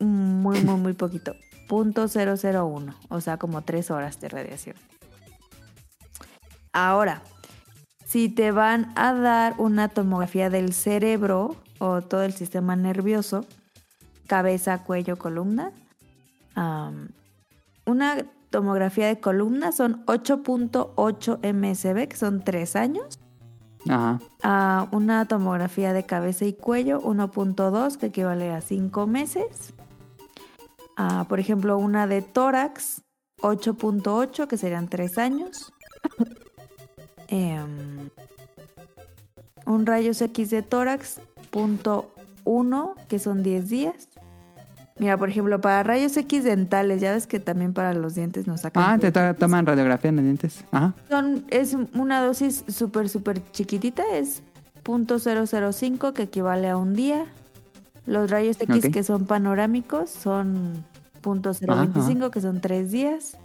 muy, muy, muy poquito. Punto 001, o sea, como 3 horas de radiación. Ahora, si te van a dar una tomografía del cerebro o todo el sistema nervioso, cabeza, cuello, columna, una tomografía de columna son 8.8 MSB, que son 3 años Ajá. una tomografía de cabeza y cuello 1.2 que equivale a 5 meses. Por ejemplo, una de tórax 8.8 que serían 3 años. Em, un rayos X de tórax punto .1 que son 10 días. Mira, por ejemplo, para rayos X dentales, ya ves que también para los dientes nos sacan. Ah, te to- toman radiografía en los dientes. Ajá. son, es una dosis súper, súper chiquitita, es .005 que equivale a un día. Los rayos X que son panorámicos son .025 que son tres días.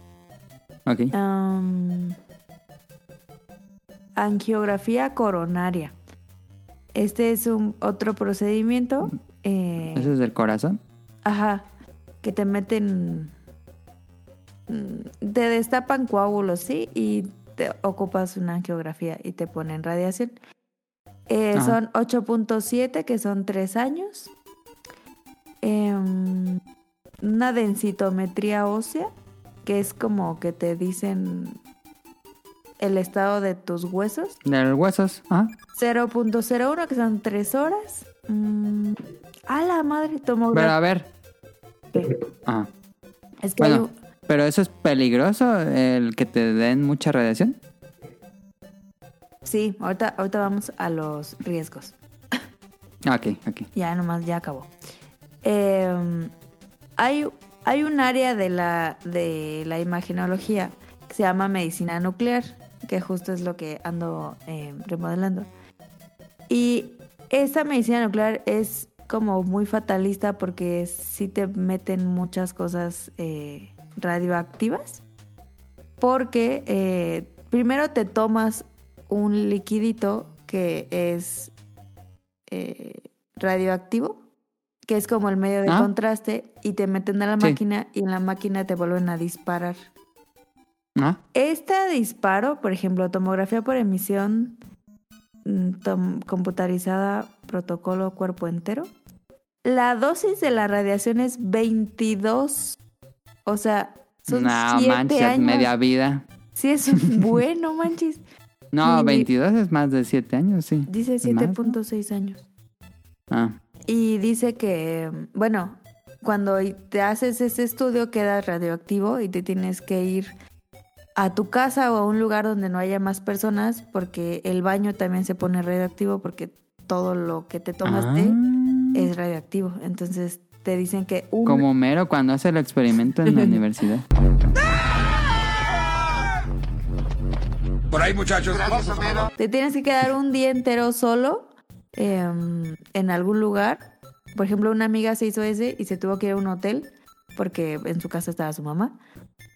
Ok. Angiografía coronaria. Este es un otro procedimiento. eh, Eso es del corazón. Ajá, que te meten, mm, te destapan coágulos, sí, y te ocupas una angiografía y te ponen radiación. Eh, son 8.7, que son 3 años. Em, una densitometría ósea, que es como que te dicen el estado de tus huesos. De los huesos. Ah, 0.01, que son 3 horas. Mm, a la madre, pero tomografía. a ver. Ah, Es que bueno, un- pero eso es peligroso, el que te den mucha radiación. Sí, ahorita, ahorita vamos a los riesgos. Ok, ok. Ya nomás, ya acabó. Eh, hay, hay un área de la, de la imagenología que se llama medicina nuclear, que justo es lo que ando eh, remodelando. Y esta medicina nuclear es como muy fatalista porque sí te meten muchas cosas eh, radioactivas. Porque eh, primero te tomas un liquidito que es radioactivo, que es como el medio de Ah. contraste, y te meten a la Sí. máquina y en la máquina te vuelven a disparar. Ah, Este disparo, por ejemplo, tomografía por emisión mm, tom- computarizada, protocolo cuerpo entero, la dosis de la radiación es 22. O sea, son no 7 manches, años. media vida. Sí, es un bueno, manches. No, Y- 22 es más de 7 años, sí. Dice ¿Es más, no? 7.6 años. Ah, Y dice que, bueno, cuando te haces ese estudio quedas radioactivo y te tienes que ir a tu casa o a un lugar donde no haya más personas porque el baño también se pone radioactivo porque todo lo que te tomaste Ah. es radioactivo. Entonces te dicen que un... como Mero cuando hace el experimento en la universidad. Por ahí, muchachos. Te tienes que quedar un día entero solo em, en algún lugar. Por ejemplo, una amiga se hizo ese y se tuvo que ir a un hotel porque en su casa estaba su mamá.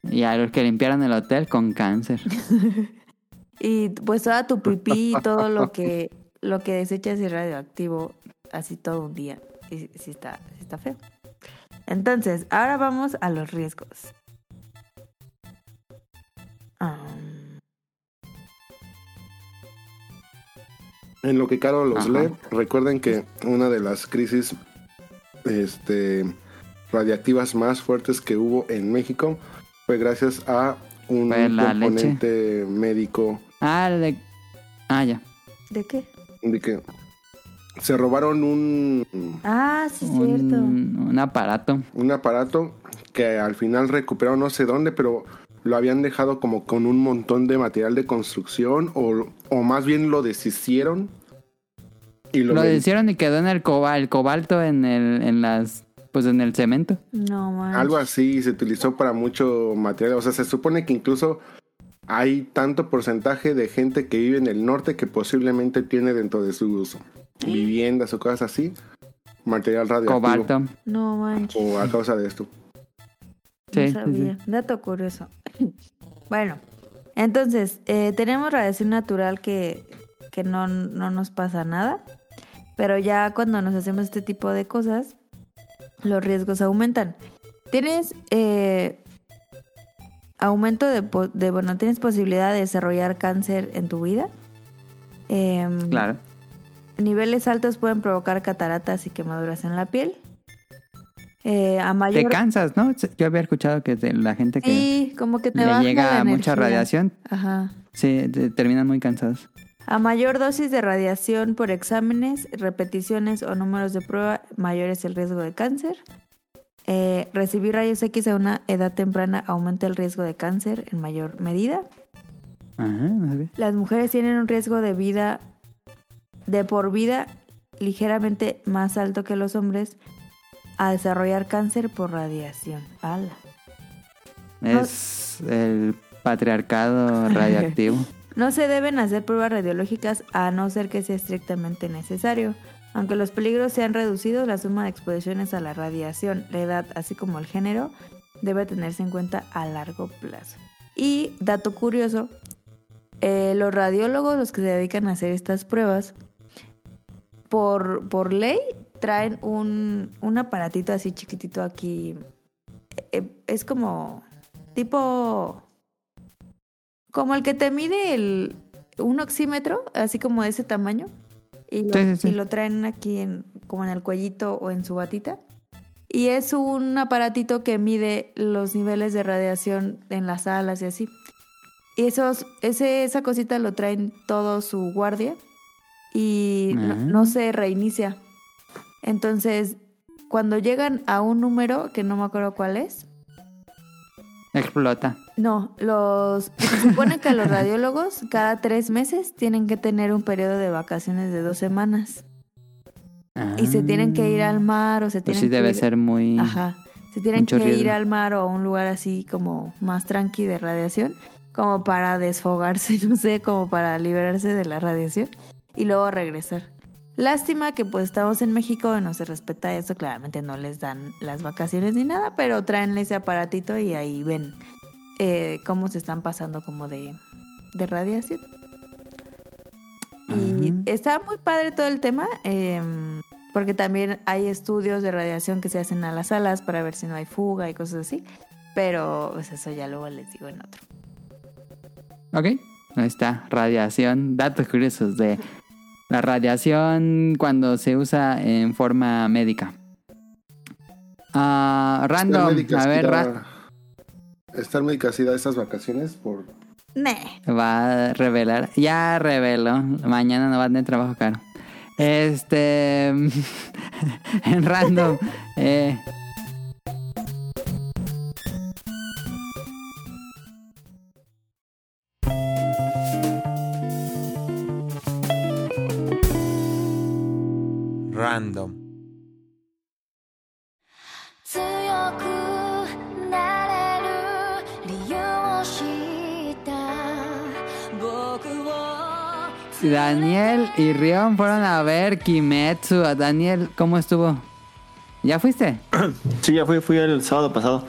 Y a los que limpiaron el hotel con cáncer. Y pues toda tu pipí y todo lo que lo que desechas es radioactivo así todo un día. Y sí está, sí está feo. Entonces, ahora vamos a los riesgos. Am, En lo que Caro los Ajá. lee, recuerden que una de las crisis este, radiactivas más fuertes que hubo en México fue gracias a un componente médico Ah, el de... Ah, ya. ¿De qué? de que se robaron un, Ah, sí, es cierto. Un, aparato. un aparato que al final recuperaron no sé dónde, pero lo habían dejado como con un montón de material de construcción o, o más bien lo deshicieron y lo, Lo ven- hicieron y quedó en el, coba- el cobalto en el, en las, pues en el cemento. No, man. Algo así se utilizó para mucho material. O sea, se supone que incluso hay tanto porcentaje de gente que vive en el norte que posiblemente tiene dentro de sus viviendas o cosas así material radioactivo. Cobalto. No manches. O a causa de esto. Sí, no sí, sabía. Dato curioso. bueno, entonces, eh, tenemos radiación natural que, que no, no nos pasa nada. Pero ya cuando nos hacemos este tipo de cosas, los riesgos aumentan. Tienes eh, aumento de, bueno, tienes posibilidad de desarrollar cáncer en tu vida. Em, Claro. Niveles altos pueden provocar cataratas y quemaduras en la piel. Eh, a Te cansas, ¿no? Yo había escuchado que la gente que Sí, como que te le llega mucha radiación, Ajá. sí, te- terminan muy cansados. A mayor dosis de radiación por exámenes, repeticiones o números de prueba, mayor es el riesgo de cáncer. Eh, recibir rayos X a una edad temprana aumenta el riesgo de cáncer en mayor medida. Ajá. Las mujeres tienen un riesgo de vida de por vida ligeramente más alto que los hombres a desarrollar cáncer por radiación. ¡Hala! Es el patriarcado radiactivo. No se deben hacer pruebas radiológicas a no ser que sea estrictamente necesario. Aunque los peligros sean reducidos, la suma de exposiciones a la radiación, la edad, así como el género, debe tenerse en cuenta a largo plazo. Y, dato curioso, eh, los radiólogos, los que se dedican a hacer estas pruebas, por, por ley traen un, un aparatito así chiquitito aquí. Eh, es como tipo como el que te mide el, un oxímetro, así como de ese tamaño. y lo, Sí, sí, sí. y lo traen aquí en, como en el cuellito o en su batita. Y es un aparatito que mide los niveles de radiación en las alas y así. Y esos, ese, esa cosita lo traen todo su guardia y no, no se reinicia. Entonces, cuando llegan a un número, que no me acuerdo cuál es, Explota. no, los se supone que los radiólogos cada tres meses tienen que tener un periodo de vacaciones de dos semanas y se tienen que ir al mar o se Ah. Pues tienen sí que debe ir- ser muy... Ajá. Se tienen que ir al mar o a un lugar así como más tranqui de radiación, como para desfogarse, no sé, como para liberarse de la radiación y luego regresar. Lástima que pues estamos en México y no se respeta eso, claramente no les dan las vacaciones ni nada, pero traen ese aparatito y ahí ven eh, cómo se están pasando como de, de radiación. Y está muy padre todo el tema, eh, porque también hay estudios de radiación que se hacen a las alas para ver si no hay fuga y cosas así. Pero pues eso ya luego les digo en otro. Ok, ahí está, radiación, datos curiosos de la radiación cuando se usa en forma médica. Ah, random, Médica a ver, ra- Star Médica sí da esas vacaciones por... Neh. va a revelar, ya reveló, mañana no va a tener trabajo caro. Este, en random, eh, Daniel y Rion fueron a ver Kimetsu. Daniel, ¿cómo estuvo? ¿Ya fuiste? Sí, ya fui, fui el sábado pasado.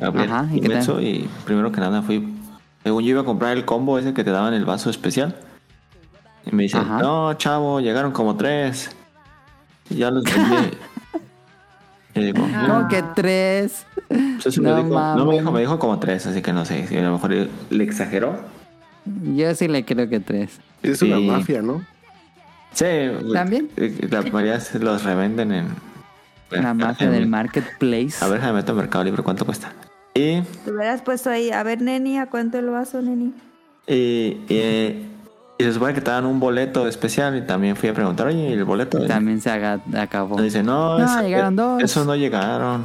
A ver Kimetsu y primero que nada fui. Según yo iba a comprar el combo ese que te daban el vaso especial. Y me dicen, no, chavo, llegaron como tres. Ya los vendí. y digo, Ah. Como que tres. pues no me dijo, no me dijo, me dijo como tres, así que no sé, si a lo mejor le exageró. Yo sí le creo que tres. Es una mafia, ¿no? Sí, ¿También? eh, La mayoría se los revenden en. La mafia en- del marketplace. A ver, déjame meto en Mercado Libre cuánto cuesta. Y Te hubieras puesto ahí, a ver, Neni, ¿a cuánto el vaso, Neni? Y, y, y se supone que te dan un boleto especial y también fui a preguntar, oye, ¿y el boleto? También se acabó. Y dice, no, No, eso- llegaron dos. Esos no llegaron.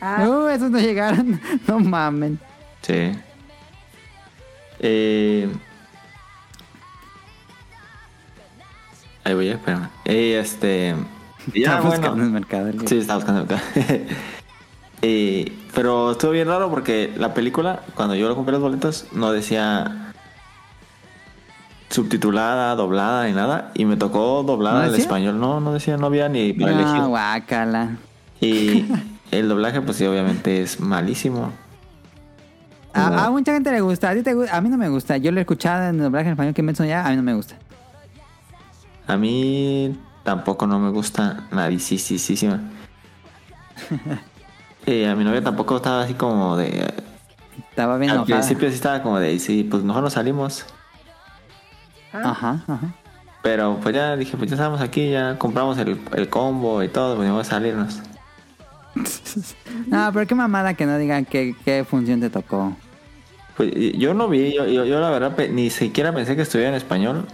Ah, Uh, esos no llegaron. No mamen. Sí. Eh, ahí voy, espérame. Y este... y ya, Estaba buscando bueno. en Mercado. Sí, estaba buscando acá. Y- pero estuvo bien raro porque la película, cuando yo lo compré los boletos, no decía subtitulada, doblada ni nada. Y me tocó doblada ¿No decía? español. No, no decía, no había ni. No, guácala. Y el doblaje, pues sí, obviamente es malísimo. A, a mucha gente le gusta. A ti te. A mí no me gusta. Yo lo he escuchado en doblaje en español que me ya. A mí no me gusta. A mí tampoco no me gusta nadisísima. Y a mi novia tampoco estaba así como de... Estaba bien Al enojada. principio sí estaba como de, sí, pues mejor nos salimos. Ajá, ajá. Pero pues ya dije, pues ya estamos aquí, ya compramos el, el combo y todo, pues vamos a salirnos. No, pero qué mamada que no digan qué, qué función te tocó. Pues yo no vi, yo, yo, yo la verdad ni siquiera pensé que estuviera en español.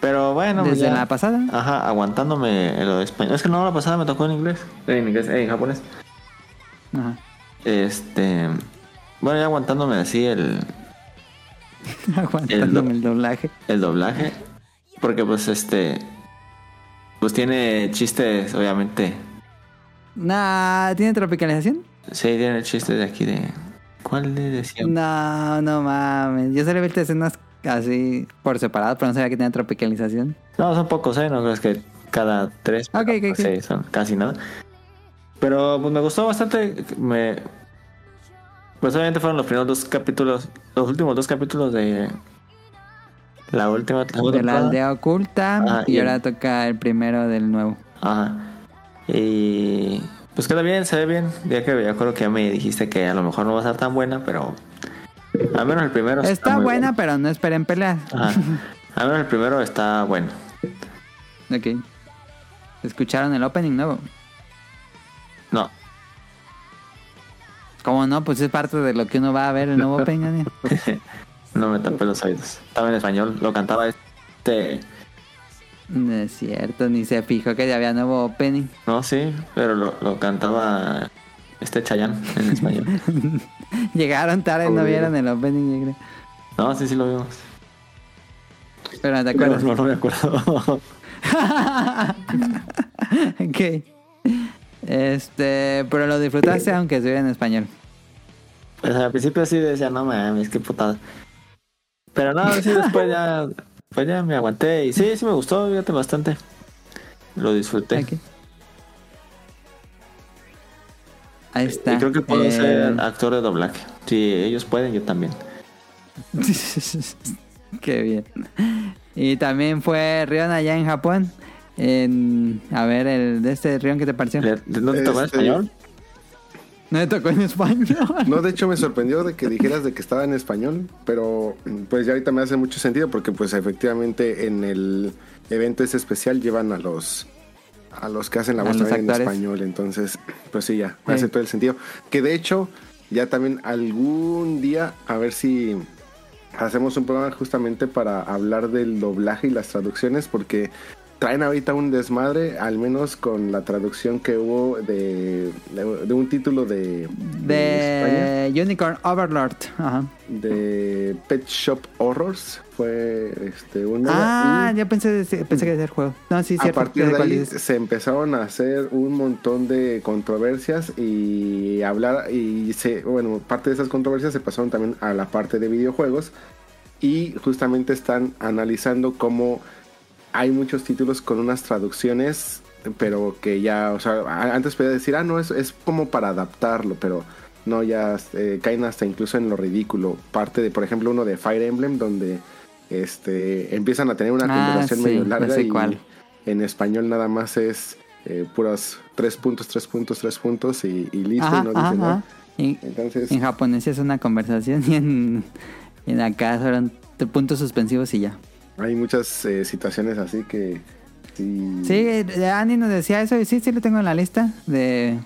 Pero bueno, pues Desde ya- la pasada. Ajá, aguantándome lo de español. Es que no, la pasada me tocó en inglés. En inglés, en japonés. Ajá. Este. Bueno, ya aguantándome así el, Aguantándome El el doblaje. el doblaje. Porque pues este. Pues tiene chistes, obviamente. Nah, ¿tiene tropicalización? Sí, tiene chistes de aquí de. ¿Cuál le decía? No, no mames. Yo solo he visto escenas así por separado, pero no sabía que tenía tropicalización. No, son pocos, ¿eh? No creo que cada tres. Ok, ok, ok. Sí, son casi nada. Pero pues me gustó bastante. Me. Pues obviamente fueron los primeros dos capítulos. Los últimos dos capítulos de. La última. la De la temporada. aldea oculta y y ahora el- toca el primero del nuevo. Ajá. Y. Pues queda bien, se ve bien. Ya que me acuerdo que ya me dijiste que a lo mejor no va a estar tan buena, pero. Al menos el primero. Está muy buena, pero no esperen peleas. Ajá. A ver, el primero está bueno. Ok. ¿Escucharon el opening nuevo? No, ¿Cómo no? Pues es parte de lo que uno va a ver el nuevo. Daniel. no me tapé los oídos. Estaba en español, lo cantaba este... No es cierto, ni se fijó que ya había nuevo opening. No, sí, pero lo, lo cantaba este Chayanne en español. Llegaron tarde, no Obvio. vieron el opening, yo creo. No, sí, sí lo vimos. Pero no te Pero acuerdas. no, no me acuerdo. ok. Este, pero lo disfrutaste aunque estuviera en español. Pues al principio sí decía, no mames, qué putada. Pero no, sí, después ya, pues ya me aguanté. Y sí, sí me gustó, fíjate bastante. Lo disfruté. Ok. Ahí está. Y creo que puedo Eh, ser actor de doblaje. Si ellos pueden, yo también. Qué bien. Y también fue Rion allá en Japón. En, a ver, el de este Rion, ¿qué te pareció? ¿Le- ¿No te tocó en Este- español? No me tocó en español. No, de hecho me sorprendió de que dijeras de que estaba en español, pero pues ya ahorita me hace mucho sentido porque pues efectivamente en el evento ese especial llevan a los a los que hacen la voz también en español, entonces pues sí ya, me Sí. hace todo el sentido. Que de hecho ya también algún día a ver si hacemos un programa justamente para hablar del doblaje y las traducciones porque traen ahorita un desmadre, al menos con la traducción que hubo de, de, de un título de, de Unicorn Overlord. Ajá. de Pet Shop Horrors fue este un mega, Ah, y yo pensé, pensé que era el juego. No, sí, a cierto. partir ya de ahí se empezaron a hacer un montón de controversias y hablar y se bueno parte de esas controversias se pasaron también a la parte de videojuegos y justamente están analizando cómo hay muchos títulos con unas traducciones pero que ya o sea antes podía decir ah no es, es como para adaptarlo pero no ya eh, caen hasta incluso en lo ridículo parte de por ejemplo uno de Fire Emblem donde este empiezan a tener una Ah, conversación sí, medio larga y cuál. en español nada más es eh, puros tres puntos tres puntos tres puntos y, y listo Ajá, y no nada. Y- entonces En japonés es una conversación y en, en acá t- puntos suspensivos y ya. Hay muchas eh, situaciones así que sí, Sí, eh, Andy nos decía eso y sí, sí lo tengo en la lista de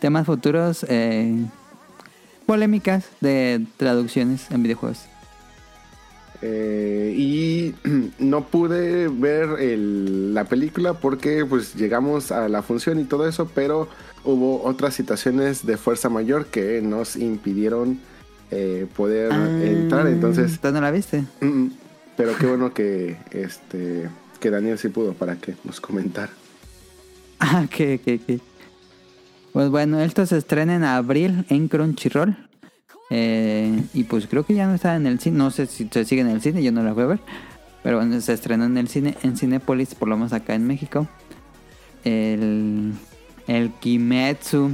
temas futuros, eh, polémicas de traducciones en videojuegos. Eh, y no pude ver el- la película porque pues llegamos a la función y todo eso, pero hubo otras situaciones de fuerza mayor que nos impidieron eh, poder entrar. Entonces, ¿Tú no la viste? mm, pero qué bueno que este que Daniel sí pudo para que nos comentara. Ah, que, que, que. Pues bueno, esto se estrena en abril en Crunchyroll. Eh, y pues creo que ya no está en el cine. No sé si se sigue en el cine, yo no la voy a ver. Pero bueno, se estrenó en el cine, en Cinepolis, por lo menos acá en México. El, el Kimetsu.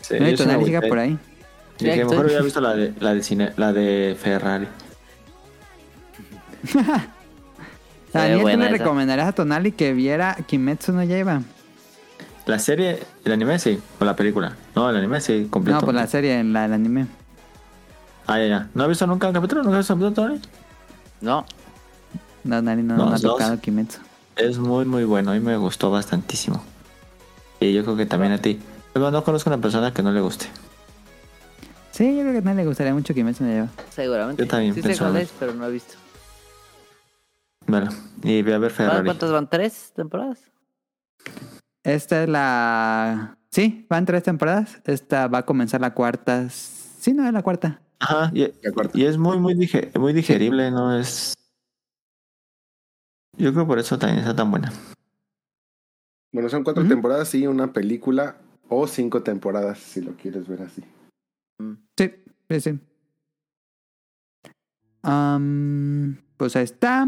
Sí, ¿No hay por ahí? Sí, mejor hubiera visto la de, la de cine, la de Ferrari. Daniel, ¿tú le esa. recomendarías a Tonali que viera Kimetsu no Yaiba? La serie, el anime sí, o la película. No, el anime sí, completo. No, pues la serie, la, el anime. Ah, ya, ya. ¿No has visto nunca el capítulo? ¿Nunca has visto el capítulo, Tony? No, No, Dani no, No, no ha tocado Kimetsu. Es muy, muy bueno. A mí me gustó bastantísimo. Y yo creo que también a ti. Pero no conozco una persona que no le guste. Sí, yo creo que a nadie le gustaría mucho Kimetsu no Yaiba. seguramente. Yo también sí sé cuál es, pero no he visto. Bueno, y voy a ver Ferrari. ¿Cuántas van? ¿Tres temporadas? Esta es la... Sí, van tres temporadas. Esta va a comenzar la cuarta. Sí, no, es la cuarta. Ajá, y, La cuarta. y es muy, muy, dige- muy digerible, ¿no? Es... Yo creo por eso también está tan buena. Bueno, son cuatro temporadas y una película o cinco temporadas si lo quieres ver así. Sí, sí, sí. Am, pues ahí está.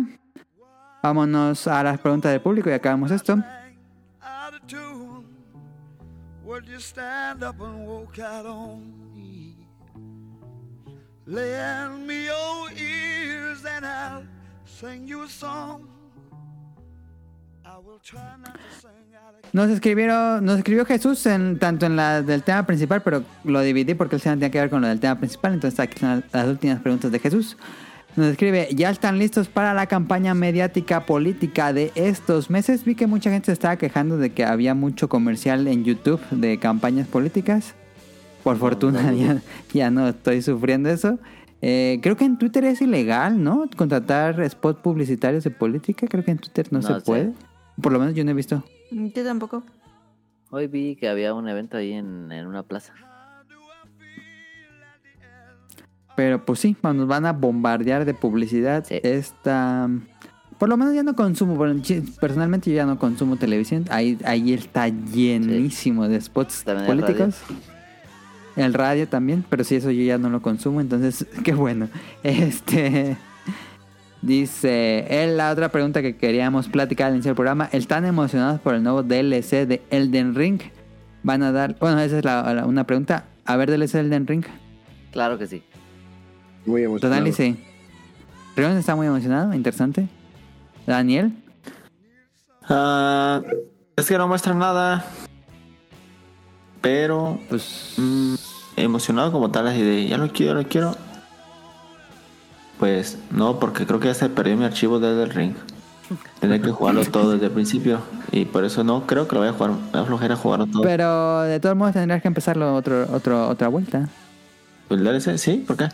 Vámonos a las preguntas del público y acabamos esto. Nos escribieron, nos escribió Jesús en, tanto en la del tema principal, pero lo dividí porque el tema tenía que ver con lo del tema principal. Entonces aquí están las últimas preguntas de Jesús. Nos escribe, ya están listos para la campaña mediática política de estos meses. Vi que mucha gente se estaba quejando de que había mucho comercial en YouTube de campañas políticas. Por fortuna ya, ya no estoy sufriendo eso. Eh, creo que en Twitter es ilegal, ¿no? Contratar spots publicitarios de política. Creo que en Twitter no, No se sé. puede. Por lo menos yo no he visto. Yo tampoco. Hoy vi que había un evento ahí en, en una plaza. Pero pues sí, nos van a bombardear de publicidad. Esta. Por lo menos ya no consumo. Personalmente yo ya no consumo televisión. Ahí, ahí está llenísimo de spots También el políticos. El radio también, pero sí, eso yo ya no lo consumo, entonces, qué bueno. Este. Dice, él, la otra pregunta que queríamos platicar al inicio del programa, ¿están emocionados por el nuevo DLC de Elden Ring? Van a dar, bueno, esa es la- la- una pregunta. A ver, DLC de Elden Ring. Claro que sí. Muy emocionado. Total, sí. Rion está muy emocionado, interesante. Daniel, Ah, es que no muestra nada. Pero, pues. mm, emocionado como tal, así de ya lo quiero, lo quiero. Pues no, porque creo que ya se perdió mi archivo desde el ring. Tendría que jugarlo todo desde el principio. Y por eso no creo que lo voy a jugar. Me da flojera jugarlo todo. pero de todos modos tendrás que empezarlo otro, otro, otra vuelta. ¿El DLC? Sí, ¿por qué?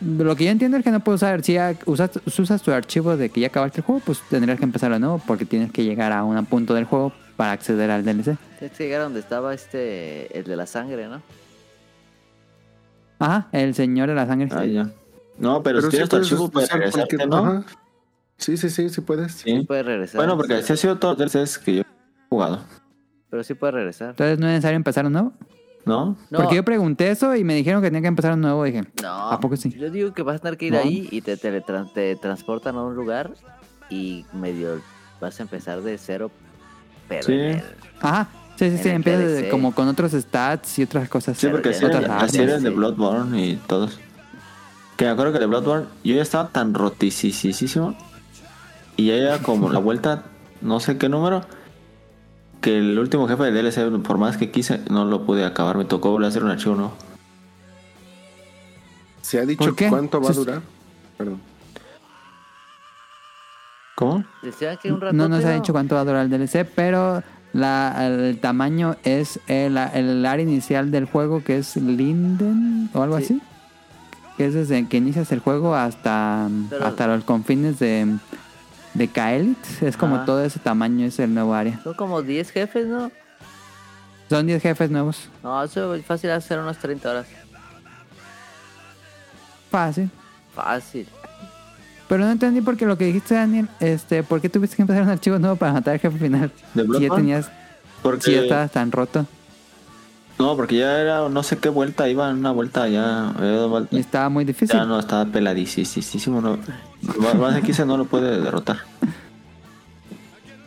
Lo que yo entiendo es que no puedes usar, si ya usas, usas tu archivo de que ya acabaste el juego, pues tendrías que empezarlo de nuevo porque tienes que llegar a un punto del juego para acceder al DLC. Tienes que llegar a donde estaba este, el de la sangre, ¿no? Ajá, el señor de la sangre. Ah, ya. No, pero, si sí tienes tu puedes archivo, puedes regresarte, cualquier- ¿no? Ajá. Sí, sí, sí, sí puedes. Sí. Puedes regresar. Bueno, porque así ha sido todos los DLCs que yo he jugado. Pero sí puedes regresar. Entonces no es necesario empezar un nuevo. ¿No? No, Porque yo pregunté eso y me dijeron que tenía que empezar un nuevo. Dije, no. ¿a poco sí? Yo digo que vas a tener que ir ¿No? ahí y te, teletran- te transportan a un lugar y medio vas a empezar de cero. Pero Sí. el- Ajá, sí, sí, sí, empieza como con otros stats y otras cosas. Sí, porque así otras así eran de. Bloodborne y todos. Que me acuerdo que de Bloodborne yo ya estaba tan roticisísimo y ya era como la vuelta, no sé qué número, que el último jefe del DLC, por más que quise, no lo pude acabar. Me tocó volver a hacer un archivo nuevo. ¿Se ha dicho cuánto va a durar? Perdón. ¿Cómo? Decían que un rato. No nos ha dicho cuánto va a durar el DLC, pero la, el tamaño es el, el área inicial del juego que es Linden o algo Sí. así. Que es desde que inicias el juego hasta, Pero- hasta los confines de, de Kaelit. Es como Ajá. todo ese tamaño, es el nuevo área. Son como 10 jefes, ¿no? Son 10 jefes nuevos. No, eso es fácil hacer unas 30 horas. Fácil. Fácil. Pero no entendí porque lo que dijiste, Daniel, este, ¿por qué tuviste que empezar un archivo nuevo para matar al jefe final? ¿De Si ya tenías, Porque, si ya estabas tan roto No, porque ya era no sé qué vuelta, iba en una vuelta ya. vuelta. estaba muy difícil. Ya no, estaba peladísimo. No, más 15 no lo puede derrotar.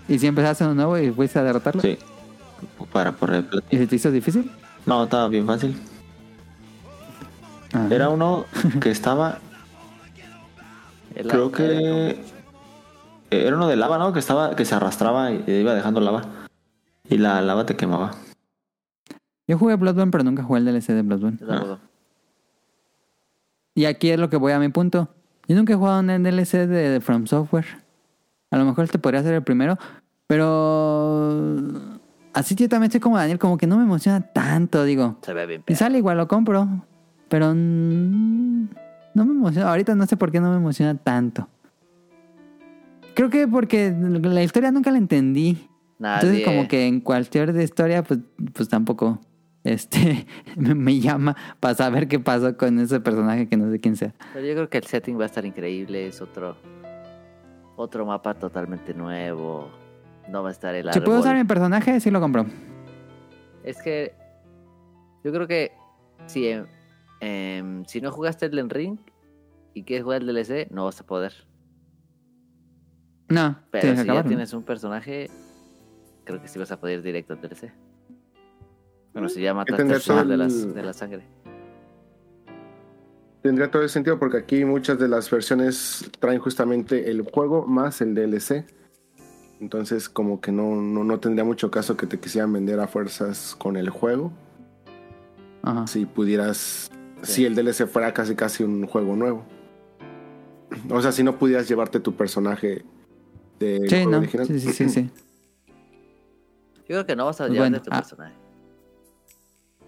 Y si empezaste uno nuevo y fuiste a derrotarlo. Sí. Para por el ¿Y se te hizo difícil? No, estaba bien fácil. Era uno que estaba, creo que era uno de lava, ¿no? Que estaba, que se arrastraba y iba dejando lava. Y la lava te quemaba. Yo jugué Bloodborne, pero nunca jugué el DLC de Bloodborne. Tampoco. Y aquí es lo que voy a mi punto. Yo nunca he jugado en el DLC de, de From Software. A lo mejor este podría ser el primero. Pero... Así yo también estoy como Daniel, como que no me emociona tanto, digo. Se ve bien. Perro. sale igual lo compro. Pero... No me emociona. Ahorita no sé por qué no me emociona tanto. Creo que porque la historia nunca la entendí. Nadie. Entonces como que en cualquier de historia, pues, pues tampoco este me, llama para saber qué pasó con ese personaje que no sé quién sea. Pero yo creo que el setting va a estar increíble. Es otro. Otro mapa totalmente nuevo. No va a estar el Si puedo usar mi árbol. personaje, sí lo compro. Es que. Yo creo que. Si, em, si no jugaste el Ring y quieres jugar el DLC, no vas a poder. No, Pero si que acabarlo. ya tienes un personaje, creo que sí vas a poder ir directo al DLC. Bueno, si ya mataste tendría al final todo de, las, de la sangre. Tendría todo el sentido porque aquí muchas de las versiones traen justamente el juego más el DLC. Entonces como que no, no, no tendría mucho caso que te quisieran vender a fuerzas con el juego. Ajá. Si pudieras si el DLC fuera casi casi un juego nuevo. O sea, si no pudieras llevarte tu personaje del Sí, juego ¿no? original. Sí, sí, sí, sí. Yo creo que no vas a Pues llevar bueno, de tu ah. personaje.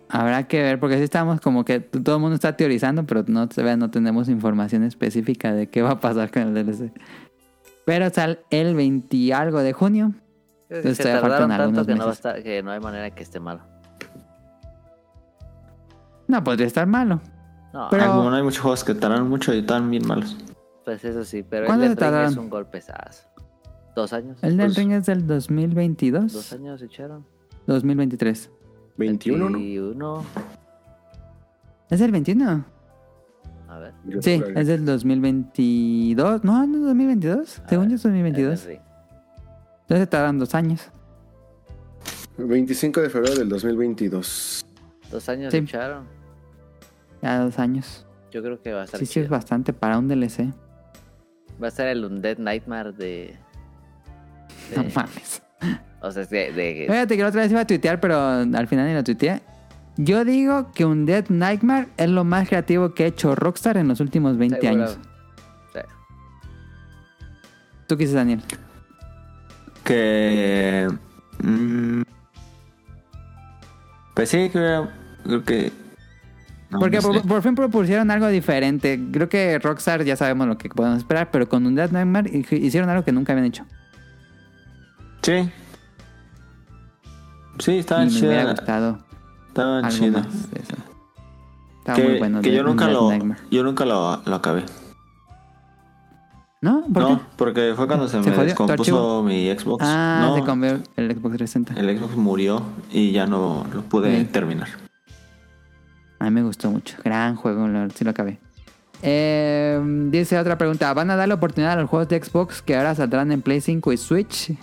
Habrá que ver, porque sí estamos como que todo el mundo está teorizando, pero no, no tenemos información específica de qué va a pasar con el DLC. Pero sale el 20 y algo de junio. Entonces se tardaron tanto algunos que no, va a estar, que no hay manera que esté malo. No, podría estar malo. No, Pero- Ah, como no hay muchos juegos que tardaron mucho y están bien malos. pues eso sí, pero ¿Cuándo el se Ring es un golpezazo. ¿Dos años? El del Pues- Ring es del 2022. ¿Dos años echaron? 2023. 21, ¿no? 21. ¿Es el 21? A ver. Yo Sí, es del 2022. No, no es 2022. a Según ver, yo es 2022. el Ring. Entonces se tardan dos años. 25 de febrero del 2022. Dos años Sí. echaron. Ya dos años. Yo creo que va a estar Sí, sí, chido. es bastante para un DLC. Va a ser el Undead Nightmare de... de- No mames. O sea, es de... de- Fíjate que la otra vez iba a tuitear, pero al final ni lo tuiteé. Yo digo que un Dead Nightmare es lo más creativo que ha hecho Rockstar en los últimos 20 seguro. años. Sí. ¿Tú qué dices, Daniel? Que. mm, pues sí, creo, creo que. no, Porque no sé. por, por fin propusieron algo diferente. Creo que Rockstar ya sabemos lo que podemos esperar, pero con un Dead Nightmare hi- hicieron algo que nunca habían hecho. Sí. Sí, estaban y me hubiera chidas. gustado Estaban chidas. Estaba Que, muy bueno. que yo un nunca lo. Yo nunca lo, lo acabé. ¿No? ¿Por no, qué? porque fue cuando se, ¿Se me descompuso mi Xbox. Ah, no, se cambió el Xbox 360. el Xbox murió y ya no lo pude Sí. terminar. A mí me gustó mucho. Gran juego, sí lo acabé. Eh, dice otra pregunta. ¿Van a dar la oportunidad a los juegos de Xbox que ahora saldrán en Play 5 y Switch?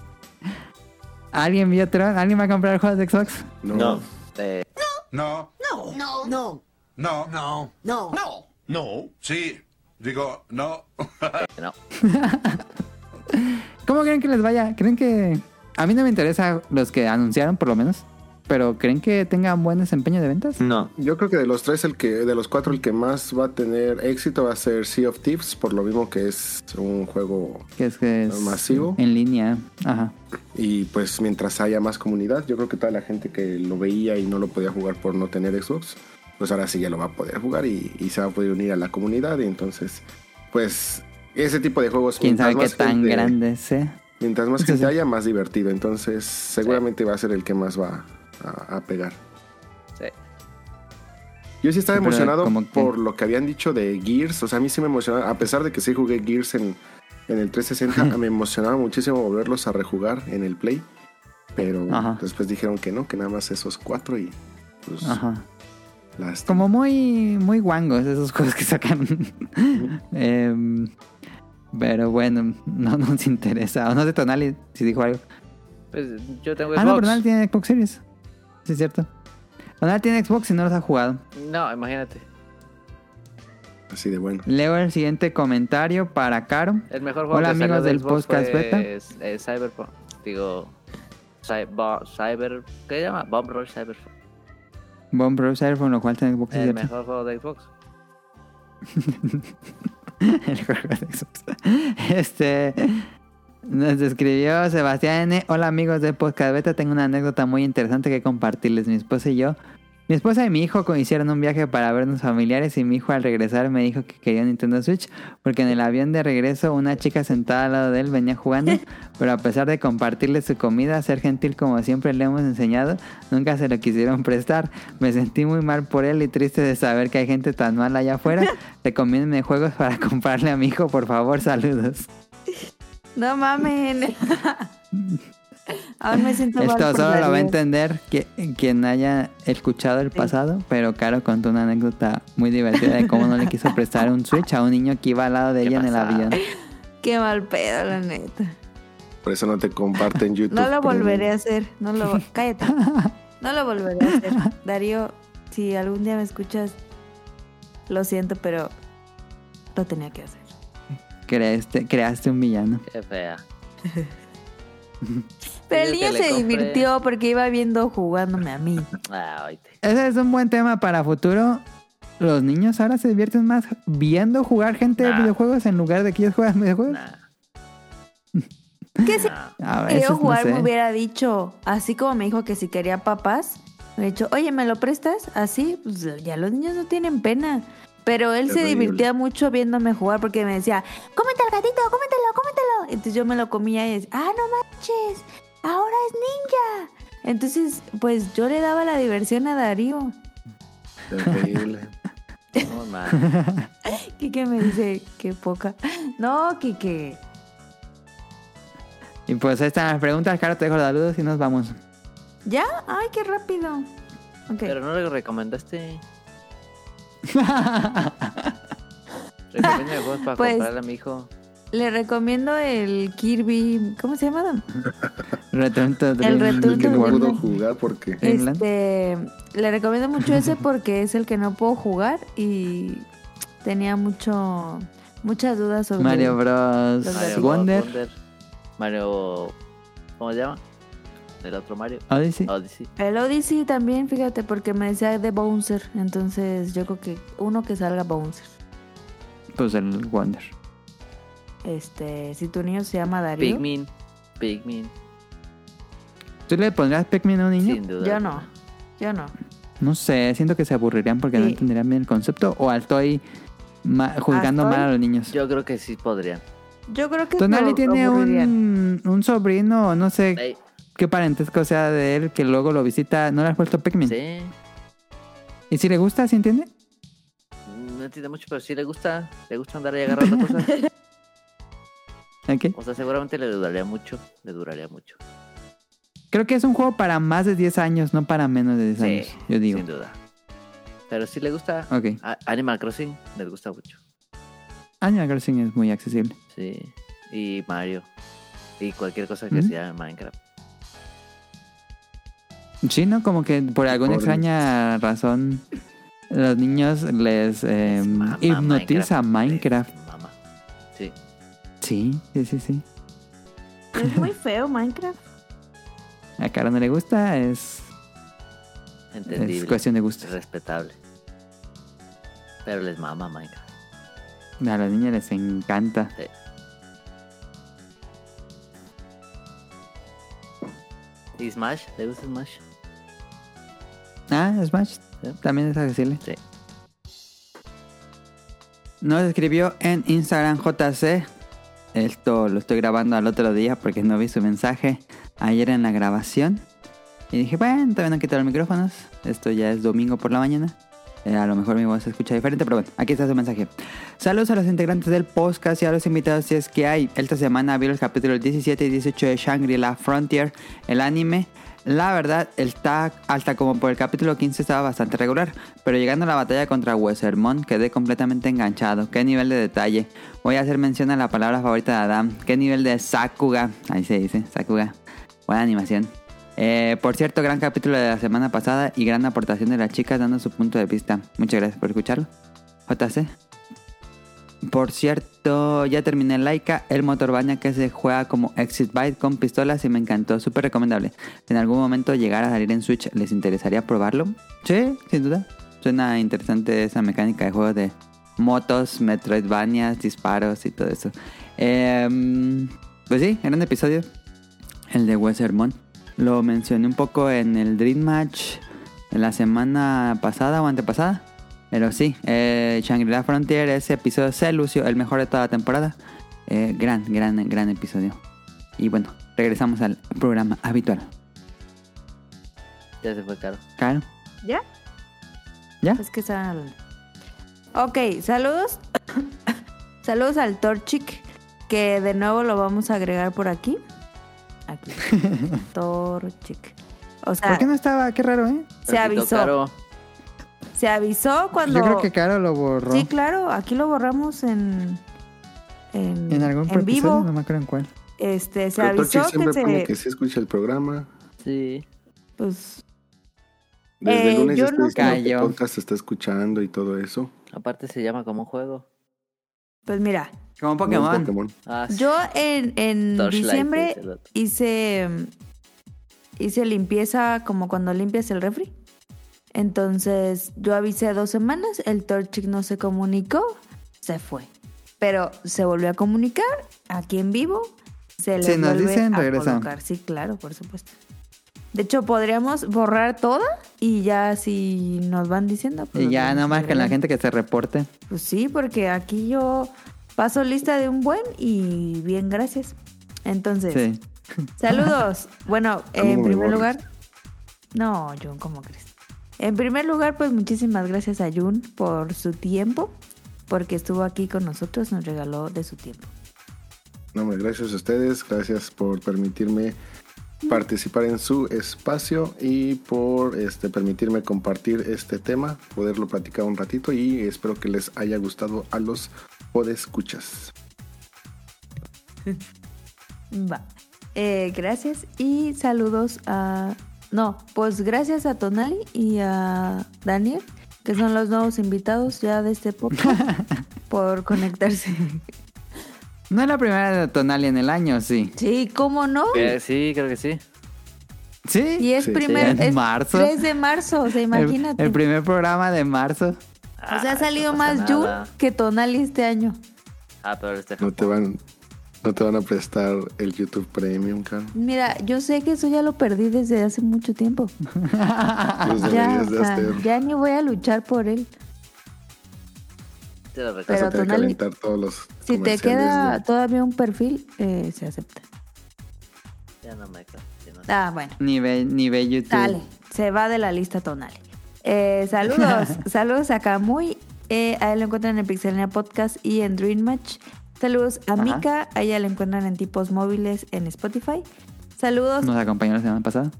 ¿Alguien vio otro? ¿Alguien va a comprar juegos de Xbox? No. No. eh, No, No, no, no, no, no, no. no, no. Sí, digo, no. no. ¿Cómo creen que les vaya? ¿Creen que.? A mí no me interesa los que anunciaron, por lo menos. Pero ¿creen que tengan buen desempeño de ventas? No. Yo creo que de los tres, el que, de los cuatro, el que más va a tener éxito va a ser Sea of Thieves, por lo mismo que es un juego Que es que es Masivo. En línea. Ajá. y pues mientras haya más comunidad, yo creo que toda la gente que lo veía y no lo podía jugar por no tener Xbox, pues ahora sí ya lo va a poder jugar y, y se va a poder unir a la comunidad y entonces, pues ese tipo de juegos, Quién sabe mientras qué más tan grande sea. Mientras más gente sí. haya, más divertido, entonces seguramente va a ser el que más va a, a pegar. Sí. Yo sí estaba pero emocionado como que- por lo que habían dicho de Gears. O sea, a mí sí me emocionaba. A pesar de que sí jugué Gears en, en el 360, me emocionaba muchísimo volverlos a rejugar en el Play. Pero Ajá. después dijeron que no, que nada más esos cuatro y pues Ajá. las... Como muy, muy guangos esos juegos que sacan. Em, pero bueno, no nos interesa. O no sé Tonali si dijo algo. Pues yo tengo Ah, no, Xbox. pero Tonali tiene Xbox Series. Sí, es cierto. Tonali tiene Xbox y no los ha jugado. No, imagínate. Así de bueno. Leo el siguiente comentario para Caro. El mejor juego Hola, que salió amigos de del Xbox podcast fue, beta. es- es Cyberpunk. Digo, Cyber... ¿Qué se llama? Bomb Rush Cyberpunk. Bomb Browser, con lo cual tiene Xbox. El cierto. mejor juego de Xbox. El juego de Xbox. Este. Nos escribió Sebastián N. Hola amigos de Podcast Beta. Tengo una anécdota muy interesante que compartirles. Mi esposa y yo. Mi esposa y mi hijo hicieron un viaje para vernos familiares y mi hijo al regresar me dijo que quería Nintendo Switch porque en el avión de regreso una chica sentada al lado de él venía jugando, pero a pesar de compartirle su comida, ser gentil como siempre le hemos enseñado, nunca se lo quisieron prestar. Me sentí muy mal por él y triste de saber que hay gente tan mala allá afuera. Recomiéndenme juegos para comprarle a mi hijo, por favor, saludos. No mamen. Aún me siento mal Esto solo lo va a entender que- quien haya escuchado el pasado, pero Caro contó una anécdota muy divertida de cómo no le quiso prestar un Switch a un niño que iba al lado de ¿Qué ella en el avión. Qué mal pedo, la neta. Por eso no te comparten YouTube. No lo pero- volveré a hacer. No lo cállate. No lo volveré a hacer. Darío, si algún día me escuchas, lo siento, pero lo tenía que hacer. Creaste, creaste un villano. Qué fea. Pero el niño se divirtió porque iba viendo jugándome a mí. Ah. Ese es un buen tema para futuro. los niños ahora se divierten más viendo jugar gente de videojuegos en lugar de que ellos juegan videojuegos. Nah, ¿Qué si nah. Quería no jugar sé. me hubiera dicho, así como me dijo que si quería papás, me hubiera dicho, oye, ¿me lo prestas? Así, pues ya los niños no tienen pena. Pero él se divertía mucho viéndome jugar porque me decía, cómete al gatito, cómetelo, cómetelo. Entonces yo me lo comía y decía, ah, no manches, ahora es ninja. Entonces, pues yo le daba la diversión a Darío. Terrible. No, man. Kike me dice, qué poca. No, Kike. Y pues ahí están las preguntas. Caro, te dejo los saludos y nos vamos. ¿Ya? Ay, qué rápido. Pero no le recomendaste. Recomienda juegos para Pues- comprarle a mi hijo. Le recomiendo el Kirby. ¿Cómo se llama? Return to El Dream Return que no Dream. pudo jugar porque. Este, le recomiendo mucho ese porque es el que no puedo jugar y tenía mucho muchas dudas sobre Mario Bros. Los Mario Wonder. Wonder. Mario. ¿Cómo se llama? El otro Mario. Odyssey. Odyssey. el Odyssey también, fíjate, porque me decía de Bouncer, entonces yo creo que uno que salga Bouncer. Pues el Wonder. Este, si tu niño se llama Darío, Pikmin. Pikmin. ¿Tú le pondrías Pikmin a un niño? Sin duda. yo no, yo no. No sé, siento que se aburrirían porque no entenderían bien el concepto. O estoy ma- juzgando mal a los niños. Yo creo que sí podrían. Yo creo que Tonali lo tiene un, un sobrino, no sé qué parentesco sea de él, que luego lo visita. ¿No le has puesto Pikmin? sí. ¿Y si le gusta, si entiende? No entiende mucho, pero sí le gusta. Le gusta andar ahí agarrando cosas. Ok. O sea, seguramente le duraría mucho. Le duraría mucho. Creo que es un juego para más de 10 años, no para menos de 10 Sí, años, yo digo. sin duda. Pero sí le gusta. Ok. A- Animal Crossing les gusta mucho. Animal Crossing es muy accesible. Sí. Y Mario. Y cualquier cosa que Ujú. sea Minecraft. Sí, ¿no? Como que por alguna extraña razón los niños les eh, hipnotiza Minecraft. Sí, sí, sí, sí. Es muy feo Minecraft. A Cara no le gusta, es, Entendible. es cuestión de gusto. Respetable. Pero les mama Minecraft. A los niños les encanta. Sí. ¿Y Smash? ¿Le gusta Smash? Ah, Smash también es accesible. Sí. Nos escribió en Instagram JC. Esto lo estoy grabando al otro día porque no vi su mensaje ayer en la grabación. Y dije, bueno, todavía no quito los micrófonos. Esto ya es domingo por la mañana. Eh, a lo mejor mi voz se escucha diferente, pero bueno, aquí está su mensaje. Saludos a los integrantes del podcast y a los invitados si es que hay. Esta semana vi los capítulos 17 y 18 de Shangri-La Frontier, el anime. La verdad, está hasta como por el capítulo 15 estaba bastante regular, pero llegando a la batalla contra Wesermon quedé completamente enganchado. Qué nivel de detalle. Voy a hacer mención a la palabra favorita de Adam. Qué nivel de Sakuga. Ahí se dice, Sakuga. Buena animación. Eh, por cierto, gran capítulo de la semana pasada y gran aportación de las chicas dando su punto de vista. Muchas gracias por escucharlo. JC. Por cierto, ya terminé Laika, el motorbaña que se juega como Exit Bite con pistolas y me encantó, súper recomendable. Si en algún momento llegara a salir en Switch, ¿les interesaría probarlo? Sí, sin duda. Suena interesante esa mecánica de juego de motos, Metroidvanias, disparos y todo eso. Em, pues sí, era un episodio, el de Wesermon. Lo mencioné un poco en el Dream Match en la semana pasada o antepasada. Pero sí, eh, Shangri-La Frontier, ese episodio se lució, el mejor de toda la temporada. Eh, gran, gran, gran episodio. Y bueno, regresamos al programa habitual. Ya se fue caro. Claro. ¿Ya? ¿Ya? Es que estaban hablando. Ok, saludos. saludos al Torchic, que de nuevo lo vamos a agregar por aquí. Aquí. Torchic. O sea, ¿Por qué no estaba? Qué raro, ¿eh? se avisó. Caro. Se avisó cuando. Yo creo que Caro lo borró. Sí, claro, aquí lo borramos en. En, en algún en vivo. no me acuerdo en cuál. Este, se Pero avisó que siempre pone se. que sí escucha el programa. Sí. Pues. Desde Eh, el lunes yo no- Cayó. podcast está escuchando y todo eso. Aparte se llama como un juego. Pues mira, Como Como Pokémon. Pokémon. Ah, sí. yo en, en diciembre el hice hice limpieza como cuando limpias el refri. Entonces yo avisé dos semanas, el Torchic no se comunicó, se fue. Pero se volvió a comunicar aquí en vivo, se le Si nos vuelve dicen, a regresa. colocar. Sí, claro, por supuesto. De hecho, podríamos borrar toda y ya si nos van diciendo. pues Y ya nada más que la gente que se reporte. Pues sí, porque aquí yo paso lista de un buen y bien, gracias. Entonces, Sí. saludos. Bueno, en me primer lugar, no, Jun, ¿cómo crees? En primer lugar, pues muchísimas gracias a Jun por su tiempo, porque estuvo aquí con nosotros, nos regaló de su tiempo. No, hombre, gracias a ustedes, gracias por permitirme participar en su espacio y por este permitirme compartir este tema, poderlo platicar un ratito y espero que les haya gustado a los podescuchas. Va. Eh, gracias y saludos a... No, pues gracias a Tonali y a Daniel, que son los nuevos invitados ya de este podcast, por conectarse. No es la primera de Tonali en el año, sí. Sí, ¿cómo no? Eh, sí, creo que sí. ¿Sí? Y es Sí, primer, sí. es En marzo. 3 de marzo, o sea, El- imagínate. El, primer programa de marzo. o sea, ha salido no pasa más Jun que Tonali este año. Ah, pero este No te van, no te van a prestar el YouTube Premium, Carl. Mira, yo sé que eso ya lo perdí desde hace mucho tiempo. Los Ya, deberías o de sea, ya ni voy a luchar por él. Te lo Vas Pero a tener que Tonali- aventar todos los Si te queda de- todavía un perfil, eh, se acepta. Ya no me ya no- Ah, bueno. Ni ve, ni ve YouTube. Dale, se va de la lista tonal. Eh, saludos, saludos a Camuy. Eh, a él lo encuentran en Pixelania Podcast y en Dream Match. Saludos a Ajá. Mika, a ella la encuentran en tipos móviles en Spotify. Saludos Nos acompañó la semana pasada.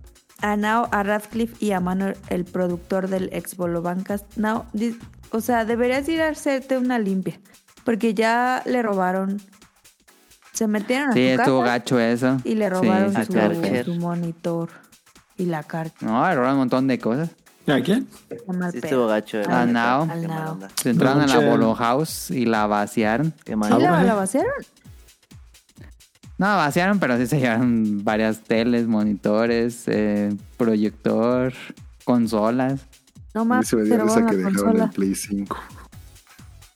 a Nao, a Radcliffe y a Manuel, el productor del ex Bolo Bancast. Nao, o sea, deberías ir a hacerte una limpia, porque ya le robaron. Se metieron a Sí, tu estuvo casa gacho eso. y le robaron sí, su, su monitor y la carta. No, le robaron un montón de cosas. ¿A quién? Sí estuvo gacho. Ah. Al Nao. onda. Se entraron a la Bolo House y la vaciaron. Qué ¿Sí la, vaciaron? No, vaciaron, pero sí se llevaron varias teles, monitores, eh, proyector, consolas. No más, se me dio risa que dejaron consola. el Play 5.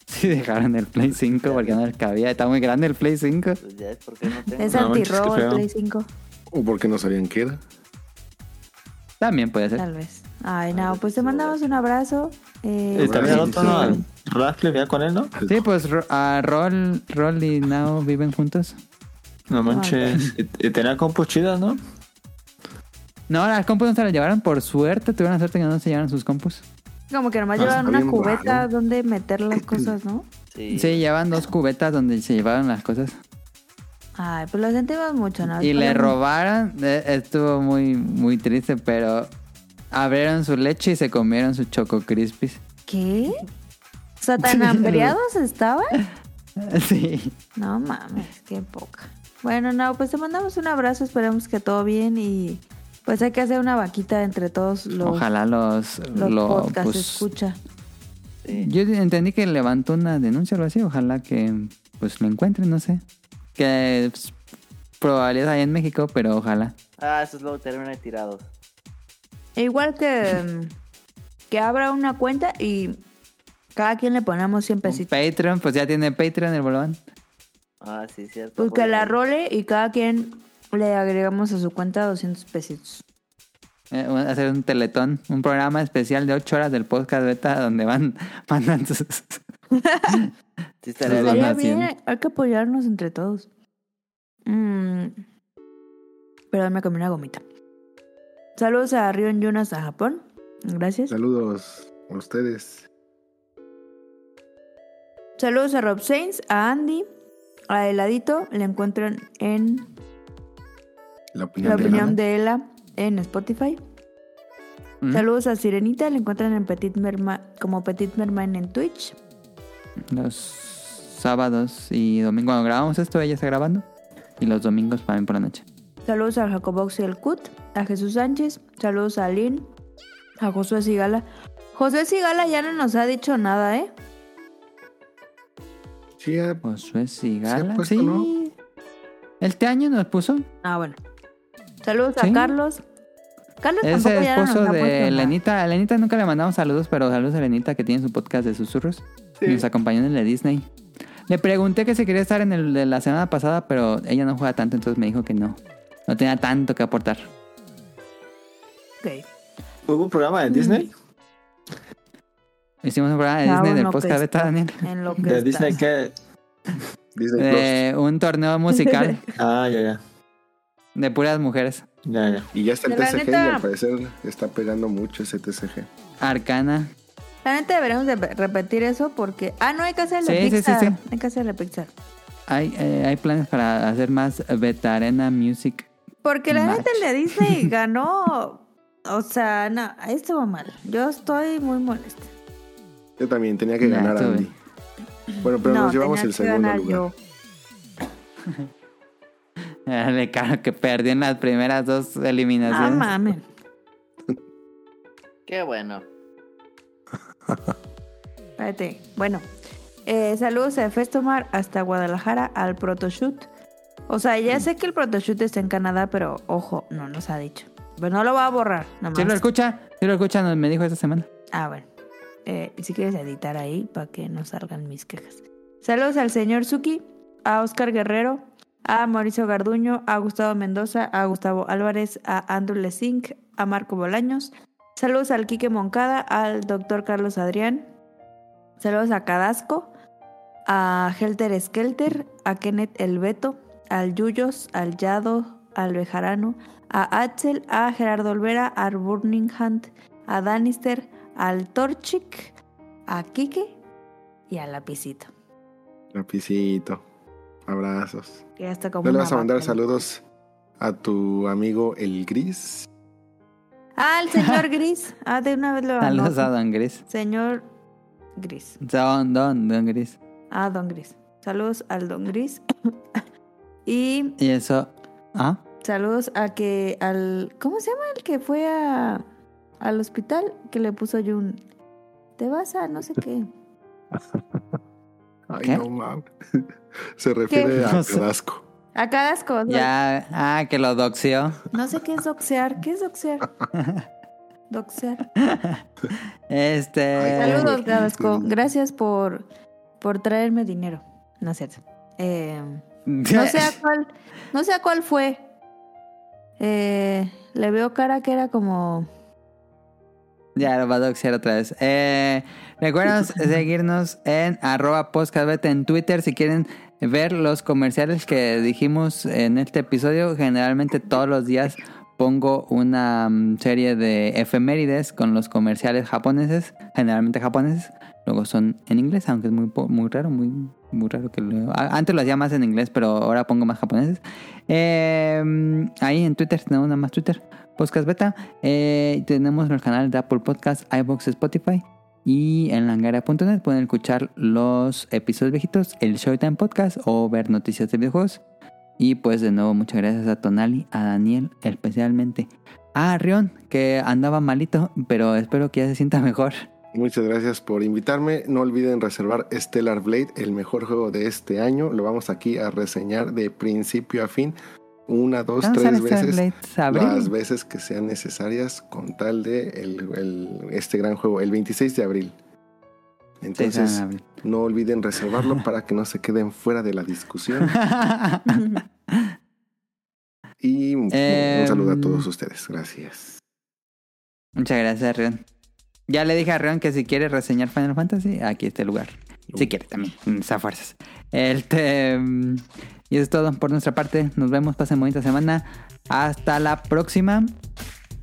Sí, dejaron el Play 5 porque no les cabía. Está muy grande el Play 5. Pues ya es no tengo. Es No manches, antirrobo el. Play 5, O porque no sabían qué era. También puede ser. tal vez. Ay, no, pues te mandamos un abrazo. Eh, Y también el sí, otro. ¿no? Al Radcliffe ya con él, ¿no? Sí, pues a Roll, Roll y Now viven juntos. No manches. Y, y tenía compus chidas, ¿no? No, las compus no se las llevaron por suerte. Tuvieron suerte que no se llevaron sus compus. como que nomás Ah, llevan está una cubeta raro. donde meter las cosas, ¿no? Sí. Sí, llevan dos cubetas donde se llevaron las cosas. Ay, pues lo sentimos mucho, ¿no? Y le robaron. eh, Estuvo muy, muy triste, pero abrieron su leche y se comieron sus Choco Crispies. ¿Qué? O sea, tan hambriados estaban. Sí. No mames, qué poca. Bueno, no, pues te mandamos un abrazo, esperemos que todo bien y pues hay que hacer una vaquita entre todos los, Ojalá los, los lo, podcasts pues, escucha. Yo entendí que levantó una denuncia o algo así. Ojalá que pues lo encuentren, no sé. Que pues, probabilidad hay en México, pero ojalá. Ah, esos luego terminan tirados. E igual que, mm, que abra una cuenta y cada quien le ponemos 100 pesitos. Patreon, pues ya tiene Patreon el bolón. Ah, sí, cierto. Pues que la Joder. role y cada quien le agregamos a su cuenta 200 pesitos. Eh, hacer un teletón, un programa especial de 8 horas del podcast beta donde van, mandan sus... Sí, estaría Sus bien, hay que apoyarnos entre todos. Mm. Perdón, me comí una gomita. Saludos a Rion Yunas a Japón. Gracias. Saludos a ustedes. Saludos a Rob Sainz, a Andy, a Heladito. Le encuentran en La opinión, La de opinión de Ela en Spotify. Mm. Saludos a Sirenita. Le encuentran en Petit Merma, como Petit Merman en Twitch. Los sábados y domingos cuando grabamos esto, ella está grabando. Y los domingos también por la noche. Saludos a Jacobox y el Cut, a Jesús Sánchez, saludos a Lynn, a Josué Sigala. José Sigala ya no nos ha dicho nada, ¿eh? Sí, Josué Se ha Sigala. puesto, sí. ¿no? Este año nos puso. Ah, bueno. Saludos Sí. a Carlos, Carlos Es tampoco el ya no nos esposo ha puesto de. Lenita. A Lenita nunca le mandamos saludos, pero saludos a Lenita que tiene su podcast de susurros. Sí. Y nos acompañó en el de Disney. Le pregunté que si quería estar en el de la semana pasada, pero ella no juega tanto, entonces me dijo que no. No tenía tanto que aportar. Ok. ¿Hubo un programa de Disney? Hicimos un programa de Disney del podcast beta. Daniel. En lo que ¿De está. Disney qué? Disney Plus. De un torneo musical Ah, ya, ya. de puras mujeres. Ya, ya. Y ya está el TCG y al parecer está pegando mucho ese TCG. Arcana. La neta deberíamos de repetir eso porque... Ah, no, hay que hacer el de Sí, sí, sí, Pixar. sí. Hay que hacer el de Pixar. Hay, eh, hay planes para hacer más Beta Arena Music. Porque la neta el de Disney ganó... O sea, no, estuvo mal. Yo estoy muy molesta. Yo también tenía que ganar estuve. Andy. Bueno, pero no, nos llevamos el segundo ganar lugar. yo. Dale, claro que perdió en las primeras dos Ah, eliminaciones. mames. Qué bueno. Espérate. Bueno, eh, saludos a Festomar hasta Guadalajara al Protoshoot. O sea, ya sé que el Protoshoot está en Canadá, pero ojo, no nos ha dicho. Pero no lo va a borrar, nada ¿Sí más. lo escucha? ¿Sí lo escucha? Me dijo esta semana. Ah, bueno. Eh, si quieres editar ahí para que no salgan mis quejas. Saludos al señor Suki, a Oscar Guerrero, a Mauricio Garduño, a Gustavo Mendoza, a Gustavo Álvarez, a Andrew Lesink, a Marco Bolaños. Saludos al Quique Moncada, al doctor Carlos Adrián. Saludos a Cadasco, a Helter Skelter, a Kenneth El Beto, al Yuyos, al Yado, al Bejarano, a Axel, a Gerardo Olvera, a Burning Hunt, a Danister, al Torchic, a Kike y al Lapicito. Lapicito. Abrazos. Que ya está como ¿No le vas a mandar vaca. saludos a tu amigo el Gris? Ah, el señor Gris. Ah, de una vez lo Saludos a. Don Gris. Señor Gris. Don, Don, Don Gris. Ah, Don Gris. Saludos al Don Gris. y Y eso. ¿Ah? saludos a que al... ¿Cómo se llama el que fue a, al hospital? Que le puso Jun. Te vas a no sé qué. Ay, ¿Qué? no mames. Se refiere a No. Cadasco. A Cadasco. o sea, Ya. Ah, que lo doxió. No sé qué es doxear. ¿Qué es doxear? doxear. Este. Ay, Saludos, Cadasco. Gracias por, por traerme dinero. No es cierto. Eh, no sé a cuál, no sé a cuál fue. Eh, le veo cara que era como. Ya lo va a doxear otra vez. Eh, recuerden seguirnos en arroba en Twitter si quieren ver los comerciales que dijimos en este episodio. Generalmente todos los días pongo una mm, serie de efemérides con los comerciales japoneses, generalmente japoneses. Luego son en inglés, aunque es muy, muy raro, muy, muy raro que lo... Antes lo hacía más en inglés, pero ahora pongo más japoneses. Eh, ahí en Twitter, tenemos nada más Twitter. Podcast Beta. Eh, tenemos el canal de Apple Podcast, iBox, Spotify. Y en langara.net pueden escuchar los episodios viejitos, el Showtime Podcast o ver noticias de videojuegos. Y pues de nuevo muchas gracias a Tonali, a Daniel, especialmente a Rion, que andaba malito, pero espero que ya se sienta mejor. Muchas gracias por invitarme. No olviden reservar Stellar Blade, el mejor juego de este año. Lo vamos aquí a reseñar de principio a fin. Una, dos, tres veces. Las veces que sean necesarias con tal de el- el- este gran juego. El 26 de abril. Entonces, no olviden reservarlo para que no se queden fuera de la discusión. Y un Em, saludo a todos ustedes. Gracias. Muchas gracias, Rion. Ya le dije a Rion que si quiere reseñar Final Fantasy, aquí está el lugar. Si quiere también, a fuerzas. Este, mm, y eso es todo por nuestra parte. Nos vemos, pasen bonita semana. Hasta la próxima.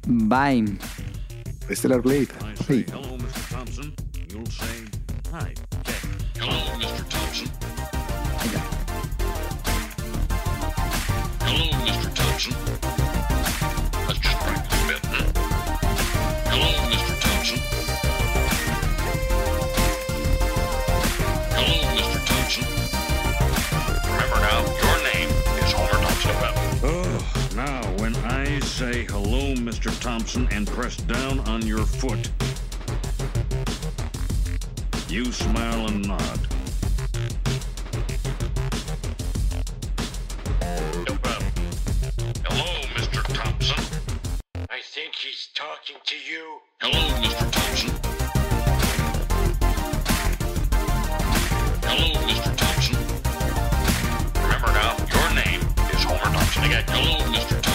Bye. Stellar Blade. Hey. say hello, Mr. Thompson. You'll say hi, Jack. Hello, Mr. Thompson. Hello, Mr. Thompson. say hello, Mr. Thompson, and press down on your foot. You smile and nod. Hello, Mr. Thompson. I think he's talking to you. Hello, Mr. Thompson. Hello, Mr. Thompson. Remember now, your name is Homer Thompson. Hello, Mr.